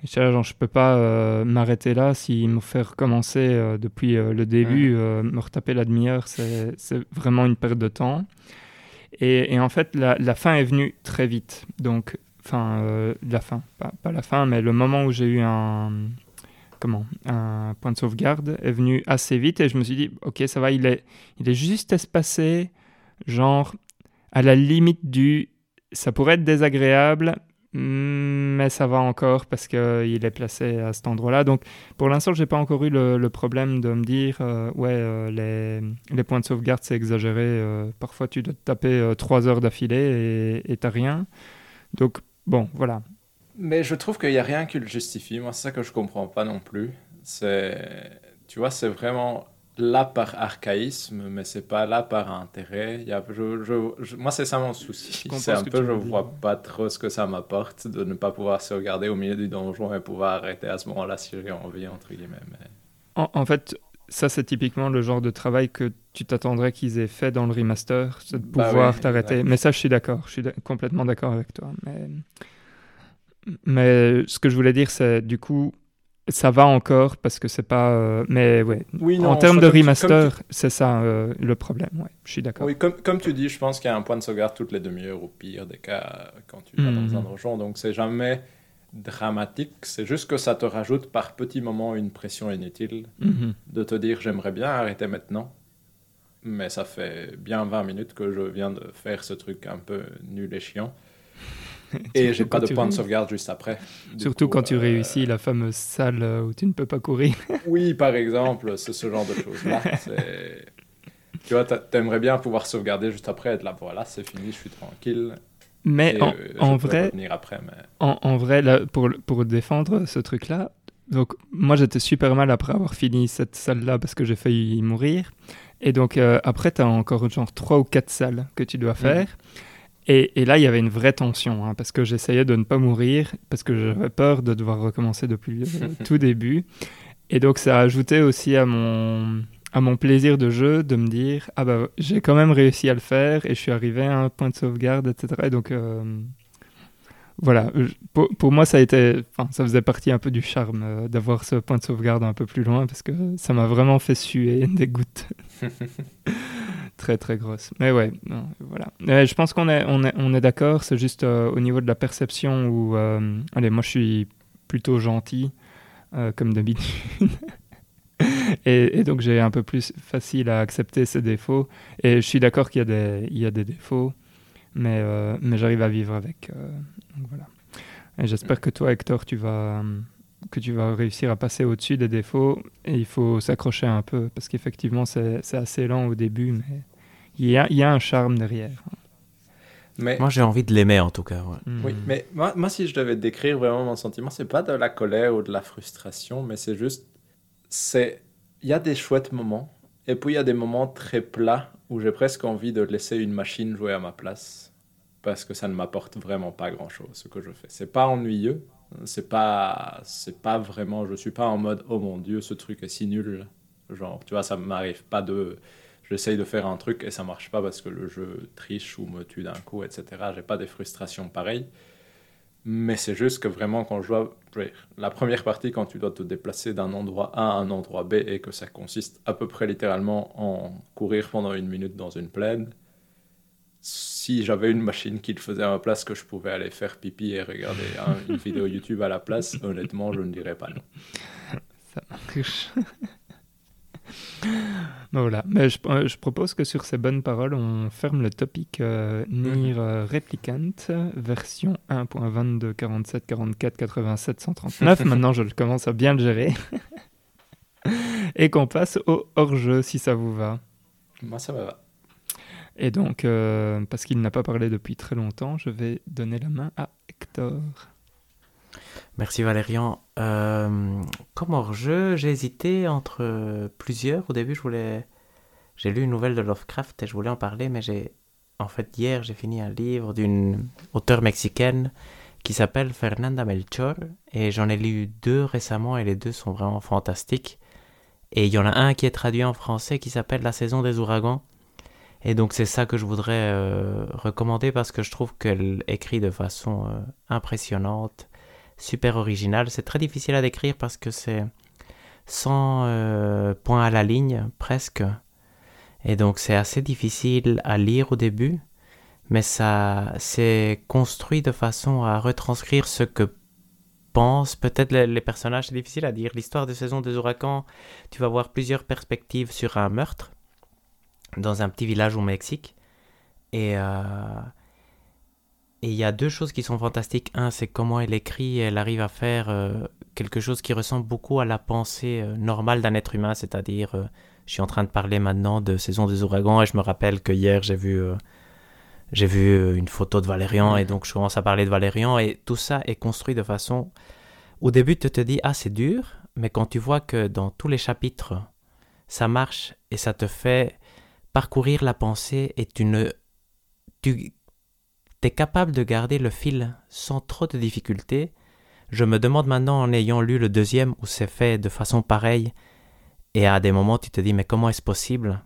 Et là, genre, je peux pas euh, m'arrêter là s'il me fait recommencer euh, depuis euh, le début, me retaper la demi-heure, c'est c'est vraiment une perte de temps. Et, et en fait, la, la fin est venue très vite. Donc, enfin, la fin, pas, pas la fin, mais le moment où j'ai eu un, comment, un point de sauvegarde est venu assez vite et je me suis dit, ok, ça va, il est, il est juste espacé, genre à la limite du, ça pourrait être désagréable, mais ça va encore parce qu'il est placé à cet endroit-là. Donc, pour l'instant, j'ai pas encore eu le, problème de me dire, euh, ouais, euh, les, les points de sauvegarde, c'est exagéré. euh, parfois, tu dois te taper trois heures d'affilée et t'as rien. Donc, bon, voilà. Mais je trouve qu'il n'y a rien qui le justifie. Moi, c'est ça que je comprends pas non plus. C'est, tu vois, c'est vraiment là par archaïsme, mais c'est pas là par intérêt. Il y a, je, moi, c'est ça mon souci. C'est un peu, je vois pas trop ce que ça m'apporte de ne pas pouvoir se regarder au milieu du donjon et pouvoir arrêter à ce moment-là si j'ai envie, entre guillemets. En, fait, ça, c'est typiquement le genre de travail que tu t'attendrais qu'ils aient fait dans le remaster, c'est de bah pouvoir t'arrêter. Mais ça, je suis d'accord, je suis complètement d'accord avec toi. Mais... mais ce que je voulais dire, c'est du coup, ça va encore parce que c'est pas. Euh, mais ouais. Oui, en termes de remaster, c'est ça euh, le problème. Ouais, je suis d'accord. Oui, comme, comme tu dis, je pense qu'il y a un point de sauvegarde toutes les demi-heures au pire des cas quand tu vas dans mhm. un donjon. Donc c'est jamais dramatique. C'est juste que ça te rajoute par petits moments une pression inutile mhm. de te dire j'aimerais bien arrêter maintenant. Mais ça fait bien 20 minutes que je viens de faire ce truc un peu nul et chiant. Et j'ai pas de point de sauvegarde juste après. Surtout quand tu euh, réussis la fameuse salle euh, où tu ne peux pas courir. oui, par exemple, c'est ce genre de choses-là. tu vois, t'aimerais bien pouvoir sauvegarder juste après, être là, voilà, c'est fini, je suis tranquille. Mais en, euh, vrai, après, mais... En, en, vrai, là, pour, pour défendre ce truc-là, donc moi j'étais super mal après avoir fini cette salle-là parce que j'ai failli mourir. Et donc après, tu as encore genre 3 ou 4 salles que tu dois mhm. faire. Et, là, il y avait une vraie tension, hein, parce que j'essayais de ne pas mourir, parce que j'avais peur de devoir recommencer depuis le tout début. Et donc, ça a ajouté aussi à mon, à mon plaisir de jeu de me dire Ah bah, j'ai quand même réussi à le faire, et je suis arrivé à un point de sauvegarde, etc. Et donc, euh, voilà, pour, pour, moi, ça a été, ça faisait partie un peu du charme euh, d'avoir ce point de sauvegarde un peu plus loin, parce que ça m'a vraiment fait suer des gouttes. très très grosse. Mais ouais, voilà. je pense qu'on est, on est, on est d'accord, c'est juste euh, au niveau de la perception où, euh, allez, moi je suis plutôt gentil, euh, comme d'habitude. et, donc j'ai un peu plus facile à accepter ces défauts. Et je suis d'accord qu'il y, a des, y a des défauts, mais, mais j'arrive à vivre avec. voilà. Et j'espère que toi, Hector, tu vas que tu vas réussir à passer au-dessus des défauts et il faut s'accrocher un peu parce qu'effectivement c'est assez lent au début mais il y a, il y a un charme derrière. Mais... Moi j'ai envie de l'aimer en tout cas. Hmm. Oui, mais moi, moi, si je devais décrire vraiment mon sentiment, c'est pas de la colère ou de la frustration, mais c'est juste, c'est, il y a des chouettes moments et puis il y a des moments très plats où j'ai presque envie de laisser une machine jouer à ma place parce que ça ne m'apporte vraiment pas grand chose ce que je fais. C'est pas ennuyeux, c'est pas, c'est pas vraiment, je suis pas en mode oh mon dieu, ce truc est si nul. Genre, tu vois, ça m'arrive pas de. J'essaye de faire un truc et ça marche pas parce que le jeu triche ou me tue d'un coup, etc. J'ai pas des frustrations pareilles. Mais c'est juste que vraiment, quand je dois. La première partie, quand tu dois te déplacer d'un endroit A à un endroit B et que ça consiste à peu près littéralement en courir pendant une minute dans une plaine, si j'avais une machine qui le faisait à ma place, que je pouvais aller faire pipi et regarder une vidéo YouTube à la place, honnêtement, je ne dirais pas non. Ça marche. voilà, mais je, euh, je, propose que sur ces bonnes paroles, on ferme le topic euh, mhm. euh, Replicant, version 1.22, 47, 44, 87, 139. Maintenant, je commence à bien le gérer. Et qu'on passe au hors-jeu, si ça vous va. Moi, ça va. Et donc, euh, parce qu'il n'a pas parlé depuis très longtemps, je vais donner la main à Hector. Merci Valérian. Euh, comme hors-jeu, j'ai hésité entre plusieurs. Au début, je voulais... J'ai lu une nouvelle de Lovecraft et je voulais en parler, mais j'ai... En fait, hier, j'ai fini un livre d'une auteure mexicaine qui s'appelle Fernanda Melchor et j'en ai lu deux récemment et les deux sont vraiment fantastiques. Et il y en a un qui est traduit en français qui s'appelle La saison des ouragans et donc c'est ça que je voudrais euh, recommander parce que je trouve qu'elle écrit de façon euh, impressionnante, super originale. C'est très difficile à décrire parce que c'est sans euh, point à la ligne presque. Et donc c'est assez difficile à lire au début, mais ça c'est construit de façon à retranscrire ce que pensent peut-être les, les personnages. C'est difficile à dire. L'histoire de Saison des ouragans, tu vas voir plusieurs perspectives sur un meurtre dans un petit village au Mexique. Et euh, et il y a deux choses qui sont fantastiques. Un, c'est comment elle écrit, elle arrive à faire euh, quelque chose qui ressemble beaucoup à la pensée euh, normale d'un être humain, c'est-à-dire, je suis en train de parler maintenant de Saison des ouragans et je me rappelle que hier j'ai vu, j'ai vu une photo de Valérian et donc je commence à parler de Valérian et tout ça est construit de façon... Au début, tu te dis, ah c'est dur, mais quand tu vois que dans tous les chapitres, ça marche et ça te fait parcourir la pensée et tu es capable de garder le fil sans trop de difficultés. Je me demande maintenant en ayant lu le deuxième où c'est fait de façon pareille et à des moments tu te dis mais comment est-ce possible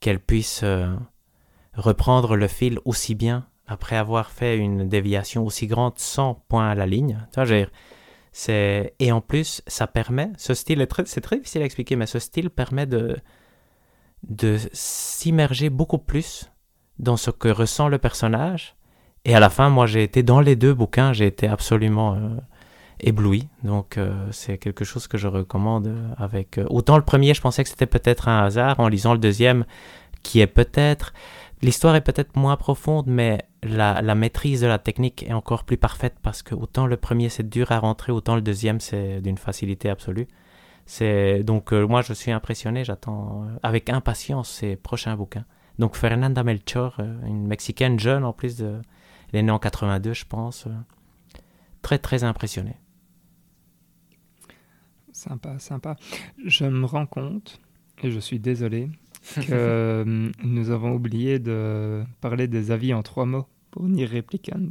qu'elle puisse euh, reprendre le fil aussi bien après avoir fait une déviation aussi grande sans point à la ligne? C'est et en plus ça permet ce style est c'est très difficile à expliquer mais ce style permet de de s'immerger beaucoup plus dans ce que ressent le personnage et à la fin moi j'ai été dans les deux bouquins j'ai été absolument euh, ébloui donc euh, c'est quelque chose que je recommande avec euh, autant le premier je pensais que c'était peut-être un hasard en lisant le deuxième qui est peut-être l'histoire est peut-être moins profonde mais la, maîtrise de la technique est encore plus parfaite parce que autant le premier c'est dur à rentrer, autant le deuxième c'est d'une facilité absolue. C'est donc euh, moi je suis impressionné, j'attends euh, avec impatience ces prochains bouquins. Donc Fernanda Melchor, euh, une mexicaine jeune en plus de, elle est née en 82 je pense, très très impressionné. Sympa, sympa. Je me rends compte et je suis désolé que nous avons oublié de parler des avis en trois mots pour Nier Replicant.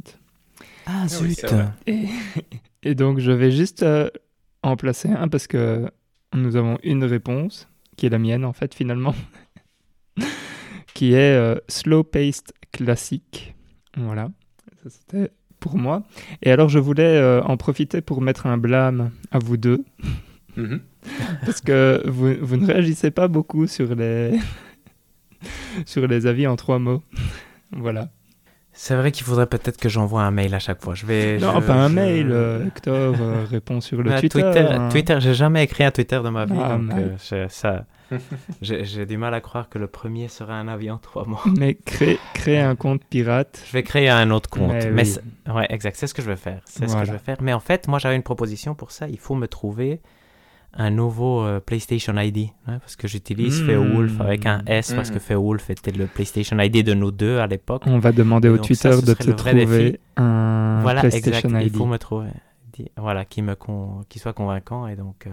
Ah, ah zut et, donc, je vais juste euh, en placer un parce que nous avons une réponse, qui est la mienne en fait, finalement, qui est euh, slow-paced classique. Voilà, ça c'était pour moi. Et alors, je voulais euh, en profiter pour mettre un blâme à vous deux. Mhm. Parce que vous, vous, ne réagissez pas beaucoup sur les, sur les avis en trois mots. voilà. C'est vrai qu'il faudrait peut-être que j'envoie un mail à chaque fois. Je vais. Non, pas un mail. Euh, Hector euh, répond sur le Twitter. Twitter, hein. Twitter j'ai jamais écrit un Twitter de ma vie, ah, donc euh, ça. j'ai du mal à croire que le premier serait un avis en trois mots. Mais crée, crée un compte pirate. Je vais créer un autre compte. Mais, ouais, exact. C'est ce que je vais faire. C'est ce que je vais faire. Mais en fait, moi, j'avais une proposition pour ça. Il faut me trouver un nouveau euh, PlayStation ID, hein, parce que j'utilise mmh. Feowulf avec un S, parce que hmm. Feowulf était le PlayStation ID de nous deux à l'époque. On va demander au Twitter de te trouver un voilà, PlayStation exact. ID. Il faut me trouver, voilà, qui me qui soit convaincant et donc. Euh,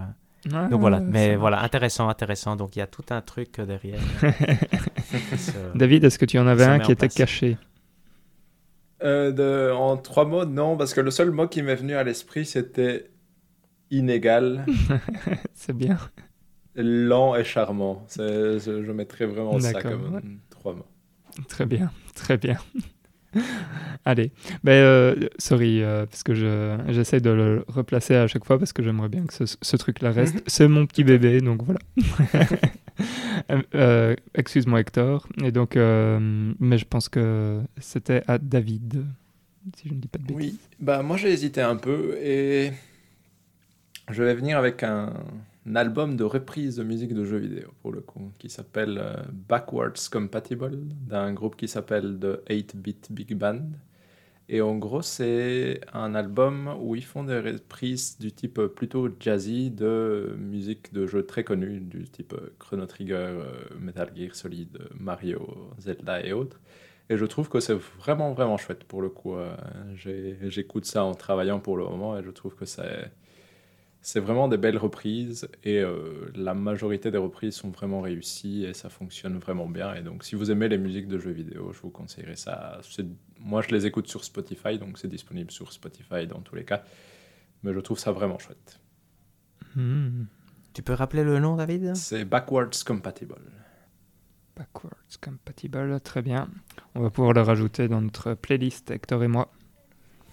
ah, donc voilà, mais voilà, intéressant, intéressant. Donc il y a tout un truc derrière. David, est-ce que tu en avais un qui était caché? Euh, de, En trois mots, non, parce que le seul mot qui m'est venu à l'esprit, c'était inégal. c'est bien. Lent et charmant. Je, je mettrais vraiment ça comme trois mots. Très bien, très bien. Allez, ben, euh, sorry, euh, parce que j'essaie de le replacer à chaque fois parce que j'aimerais bien que ce, truc-là reste. Mhm. C'est mon petit bébé, donc voilà. Euh, excuse-moi Hector. Et donc, mais je pense que c'était à David, si je ne dis pas de bêtises. Oui, bah moi j'ai hésité un peu et je vais venir avec un, album de reprise de musique de jeux vidéo, pour le coup, qui s'appelle euh, Backwards Compatible, d'un groupe qui s'appelle The 8-Bit Big Band. Et en gros, c'est un album où ils font des reprises du type plutôt jazzy de musique de jeux très connus, du type Chrono Trigger, euh, Metal Gear Solid, Mario, Zelda et autres. Et je trouve que c'est vraiment, vraiment chouette pour le coup. Euh, j'écoute ça en travaillant pour le moment et je trouve que c'est c'est vraiment des belles reprises et euh, la majorité des reprises sont vraiment réussies et ça fonctionne vraiment bien. Et donc, si vous aimez les musiques de jeux vidéo, je vous conseillerais ça. Moi, je les écoute sur Spotify, donc c'est disponible sur Spotify dans tous les cas. Mais je trouve ça vraiment chouette. Hmm. Tu peux rappeler le nom, David? C'est Backwards Compatible. Backwards Compatible, très bien. On va pouvoir le rajouter dans notre playlist, Hector et moi.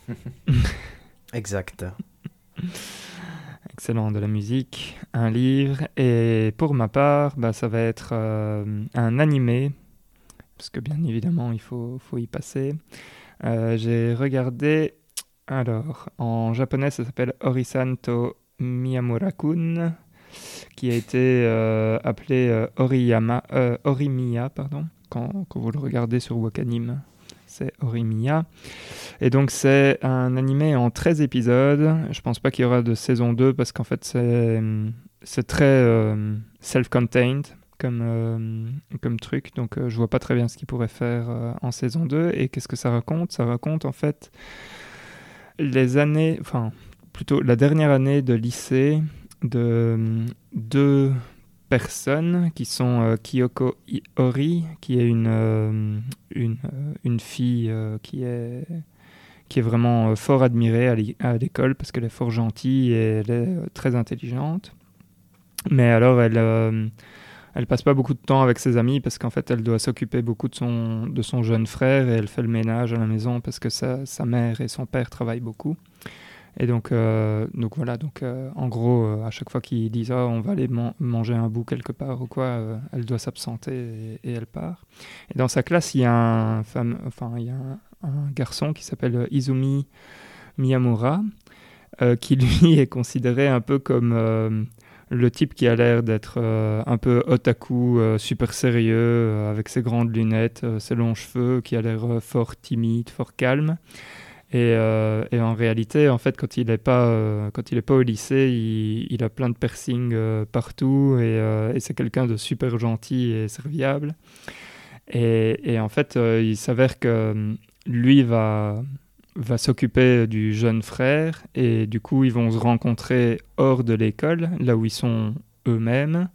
exact excellent de la musique, un livre, et pour ma part, bah, ça va être euh, un animé, parce que bien évidemment, il faut, faut y passer. Euh, j'ai regardé, alors, en japonais, ça s'appelle Orisanto Miyamura-kun, qui a été euh, appelé Oriyama, Orimiya, pardon, quand, quand, vous le regardez sur Wakanim c'est Orimiya. Et donc c'est un animé en 13 épisodes. Je pense pas qu'il y aura de saison 2 parce qu'en fait c'est, très euh, self-contained comme, euh, comme truc. Donc euh, je vois pas très bien ce qu'il pourrait faire en saison 2. Et qu'est-ce que ça raconte? Ça raconte en fait les années, enfin plutôt la dernière année de lycée de deux personnes qui sont Kyoko Ori, qui est une, une, une, fille qui est qui est vraiment fort admirée à l'école parce qu'elle est fort gentille et elle est très intelligente. Mais alors, elle, elle passe pas beaucoup de temps avec ses amis parce qu'en fait, elle doit s'occuper beaucoup de son, de son jeune frère et elle fait le ménage à la maison parce que sa, sa mère et son père travaillent beaucoup. Et donc, euh, donc voilà, donc euh, en gros, euh, à chaque fois qu'ils disent oh, on va aller manger un bout quelque part ou quoi, elle doit s'absenter et, elle part. Et dans sa classe, il y a un, garçon qui s'appelle Izumi Miyamura, qui lui est considéré un peu comme le type qui a l'air d'être un peu otaku, super sérieux, avec ses grandes lunettes, ses longs cheveux, qui a l'air fort timide, fort calme. Et, en réalité, en fait, quand il n'est pas, est pas au lycée, il, a plein de piercings partout et, c'est quelqu'un de super gentil et serviable. Et, en fait, il s'avère que lui va va s'occuper du jeune frère et du coup ils vont se rencontrer hors de l'école, là où ils sont eux-mêmes.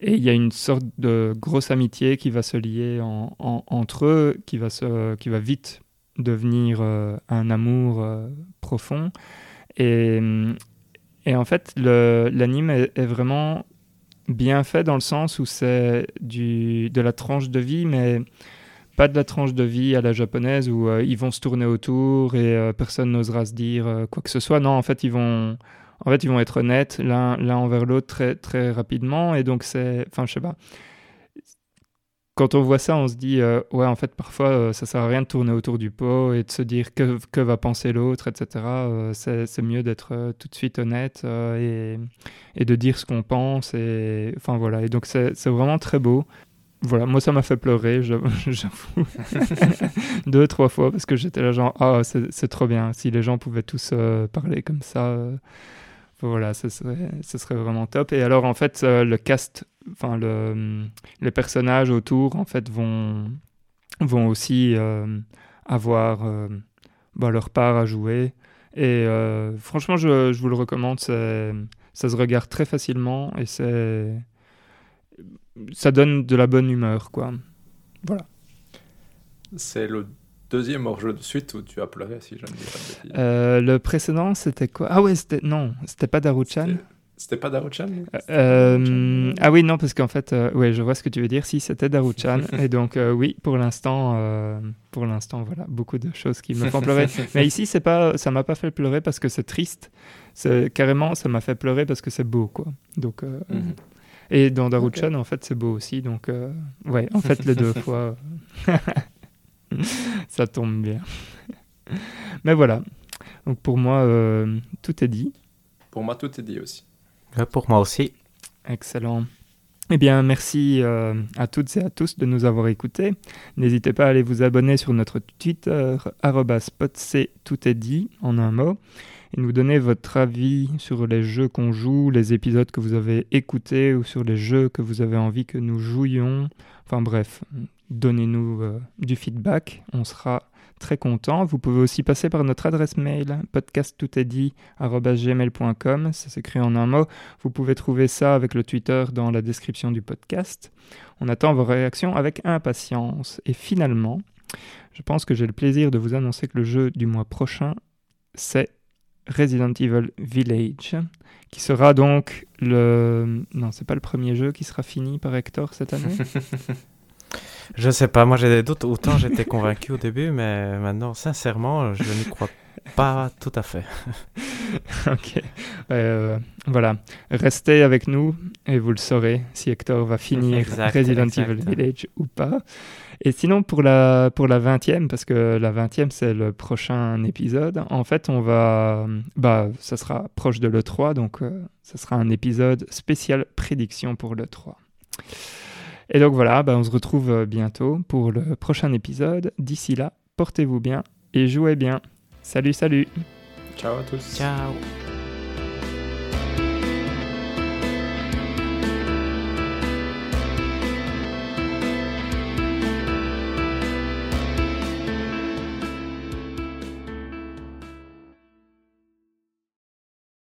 Et il y a une sorte de grosse amitié qui va se lier entre eux, qui va, qui va vite devenir euh, un amour euh, profond. Et, et, en fait, l'anime est, vraiment bien fait dans le sens où c'est de la tranche de vie, mais pas de la tranche de vie à la japonaise où euh, ils vont se tourner autour et personne n'osera se dire quoi que ce soit. Non, en fait, ils vont, en fait, ils vont être honnêtes l'un, l'un envers l'autre très, très rapidement. Et donc, c'est. Enfin, je sais pas. Quand on voit ça, on se dit, ouais, en fait, parfois, ça sert à rien de tourner autour du pot et de se dire que, que va penser l'autre, etc. c'est, c'est mieux d'être tout de suite honnête et, et, de dire ce qu'on pense. Et, enfin, voilà. Et donc, c'est, c'est vraiment très beau voilà, moi ça m'a fait pleurer, j'avoue, deux, trois fois, parce que j'étais là genre, ah, c'est trop bien, si les gens pouvaient tous euh, parler comme ça, euh, voilà, ce serait, serait vraiment top. Et alors en fait, euh, le cast, enfin le, les personnages autour, en fait, vont, vont aussi avoir bah, leur part à jouer. Et franchement, je, je, vous le recommande, ça se regarde très facilement et ça donne de la bonne humeur, quoi. Voilà. C'est le deuxième hors-jeu de suite où tu as pleuré, si je ne dis pas de bêtises. Euh, le précédent, c'était quoi? Ah ouais, c'était... Non, c'était pas Daruchan. C'était pas Daruchan euh, Ah oui, non, parce qu'en fait, euh, ouais, je vois ce que tu veux dire. Si, c'était Daruchan. et donc, oui, pour l'instant, pour l'instant, voilà, beaucoup de choses qui me font pleurer. Mais ici, c'est pas, ça m'a pas fait pleurer parce que c'est triste. C'est carrément, ça m'a fait pleurer parce que c'est beau, quoi. Donc, mhm. Et dans Daruchan, en fait, c'est beau aussi. Donc, euh, ouais, en fait, les deux fois, ça tombe bien. Mais voilà. Donc, pour moi, euh, tout est dit. Pour moi, tout est dit aussi. pour moi aussi. Excellent. Eh bien, merci euh, à toutes et à tous de nous avoir écoutés. N'hésitez pas à aller vous abonner sur notre Twitter, spotc, tout est dit, en un mot et nous donner votre avis sur les jeux qu'on joue, les épisodes que vous avez écoutés ou sur les jeux que vous avez envie que nous jouions. Enfin bref, donnez-nous euh, du feedback, on sera très content. Vous pouvez aussi passer par notre adresse mail podcasttoutestdit@gmail.com, ça s'écrit en un mot. Vous pouvez trouver ça avec le Twitter dans la description du podcast. On attend vos réactions avec impatience. Et finalement, je pense que j'ai le plaisir de vous annoncer que le jeu du mois prochain, c'est Resident Evil Village, qui sera donc le... Non, c'est pas le premier jeu qui sera fini par Hector cette année Je sais pas, moi j'ai des doutes. Autant j'étais convaincu au début, mais maintenant, sincèrement, je n'y crois pas tout à fait. ok. Euh, voilà. Restez avec nous et vous le saurez si Hector va finir Resident Evil Village ou pas. Et sinon, pour la, pour la 20e, parce que la 20e, c'est le prochain épisode, en fait, on va. Bah, ça sera proche de l'E3, donc euh, ça sera un épisode spécial prédiction pour l'E3. Et donc voilà, bah, on se retrouve euh, bientôt pour le prochain épisode. D'ici là, portez-vous bien et jouez bien. Salut, salut. Ciao à tous. Ciao.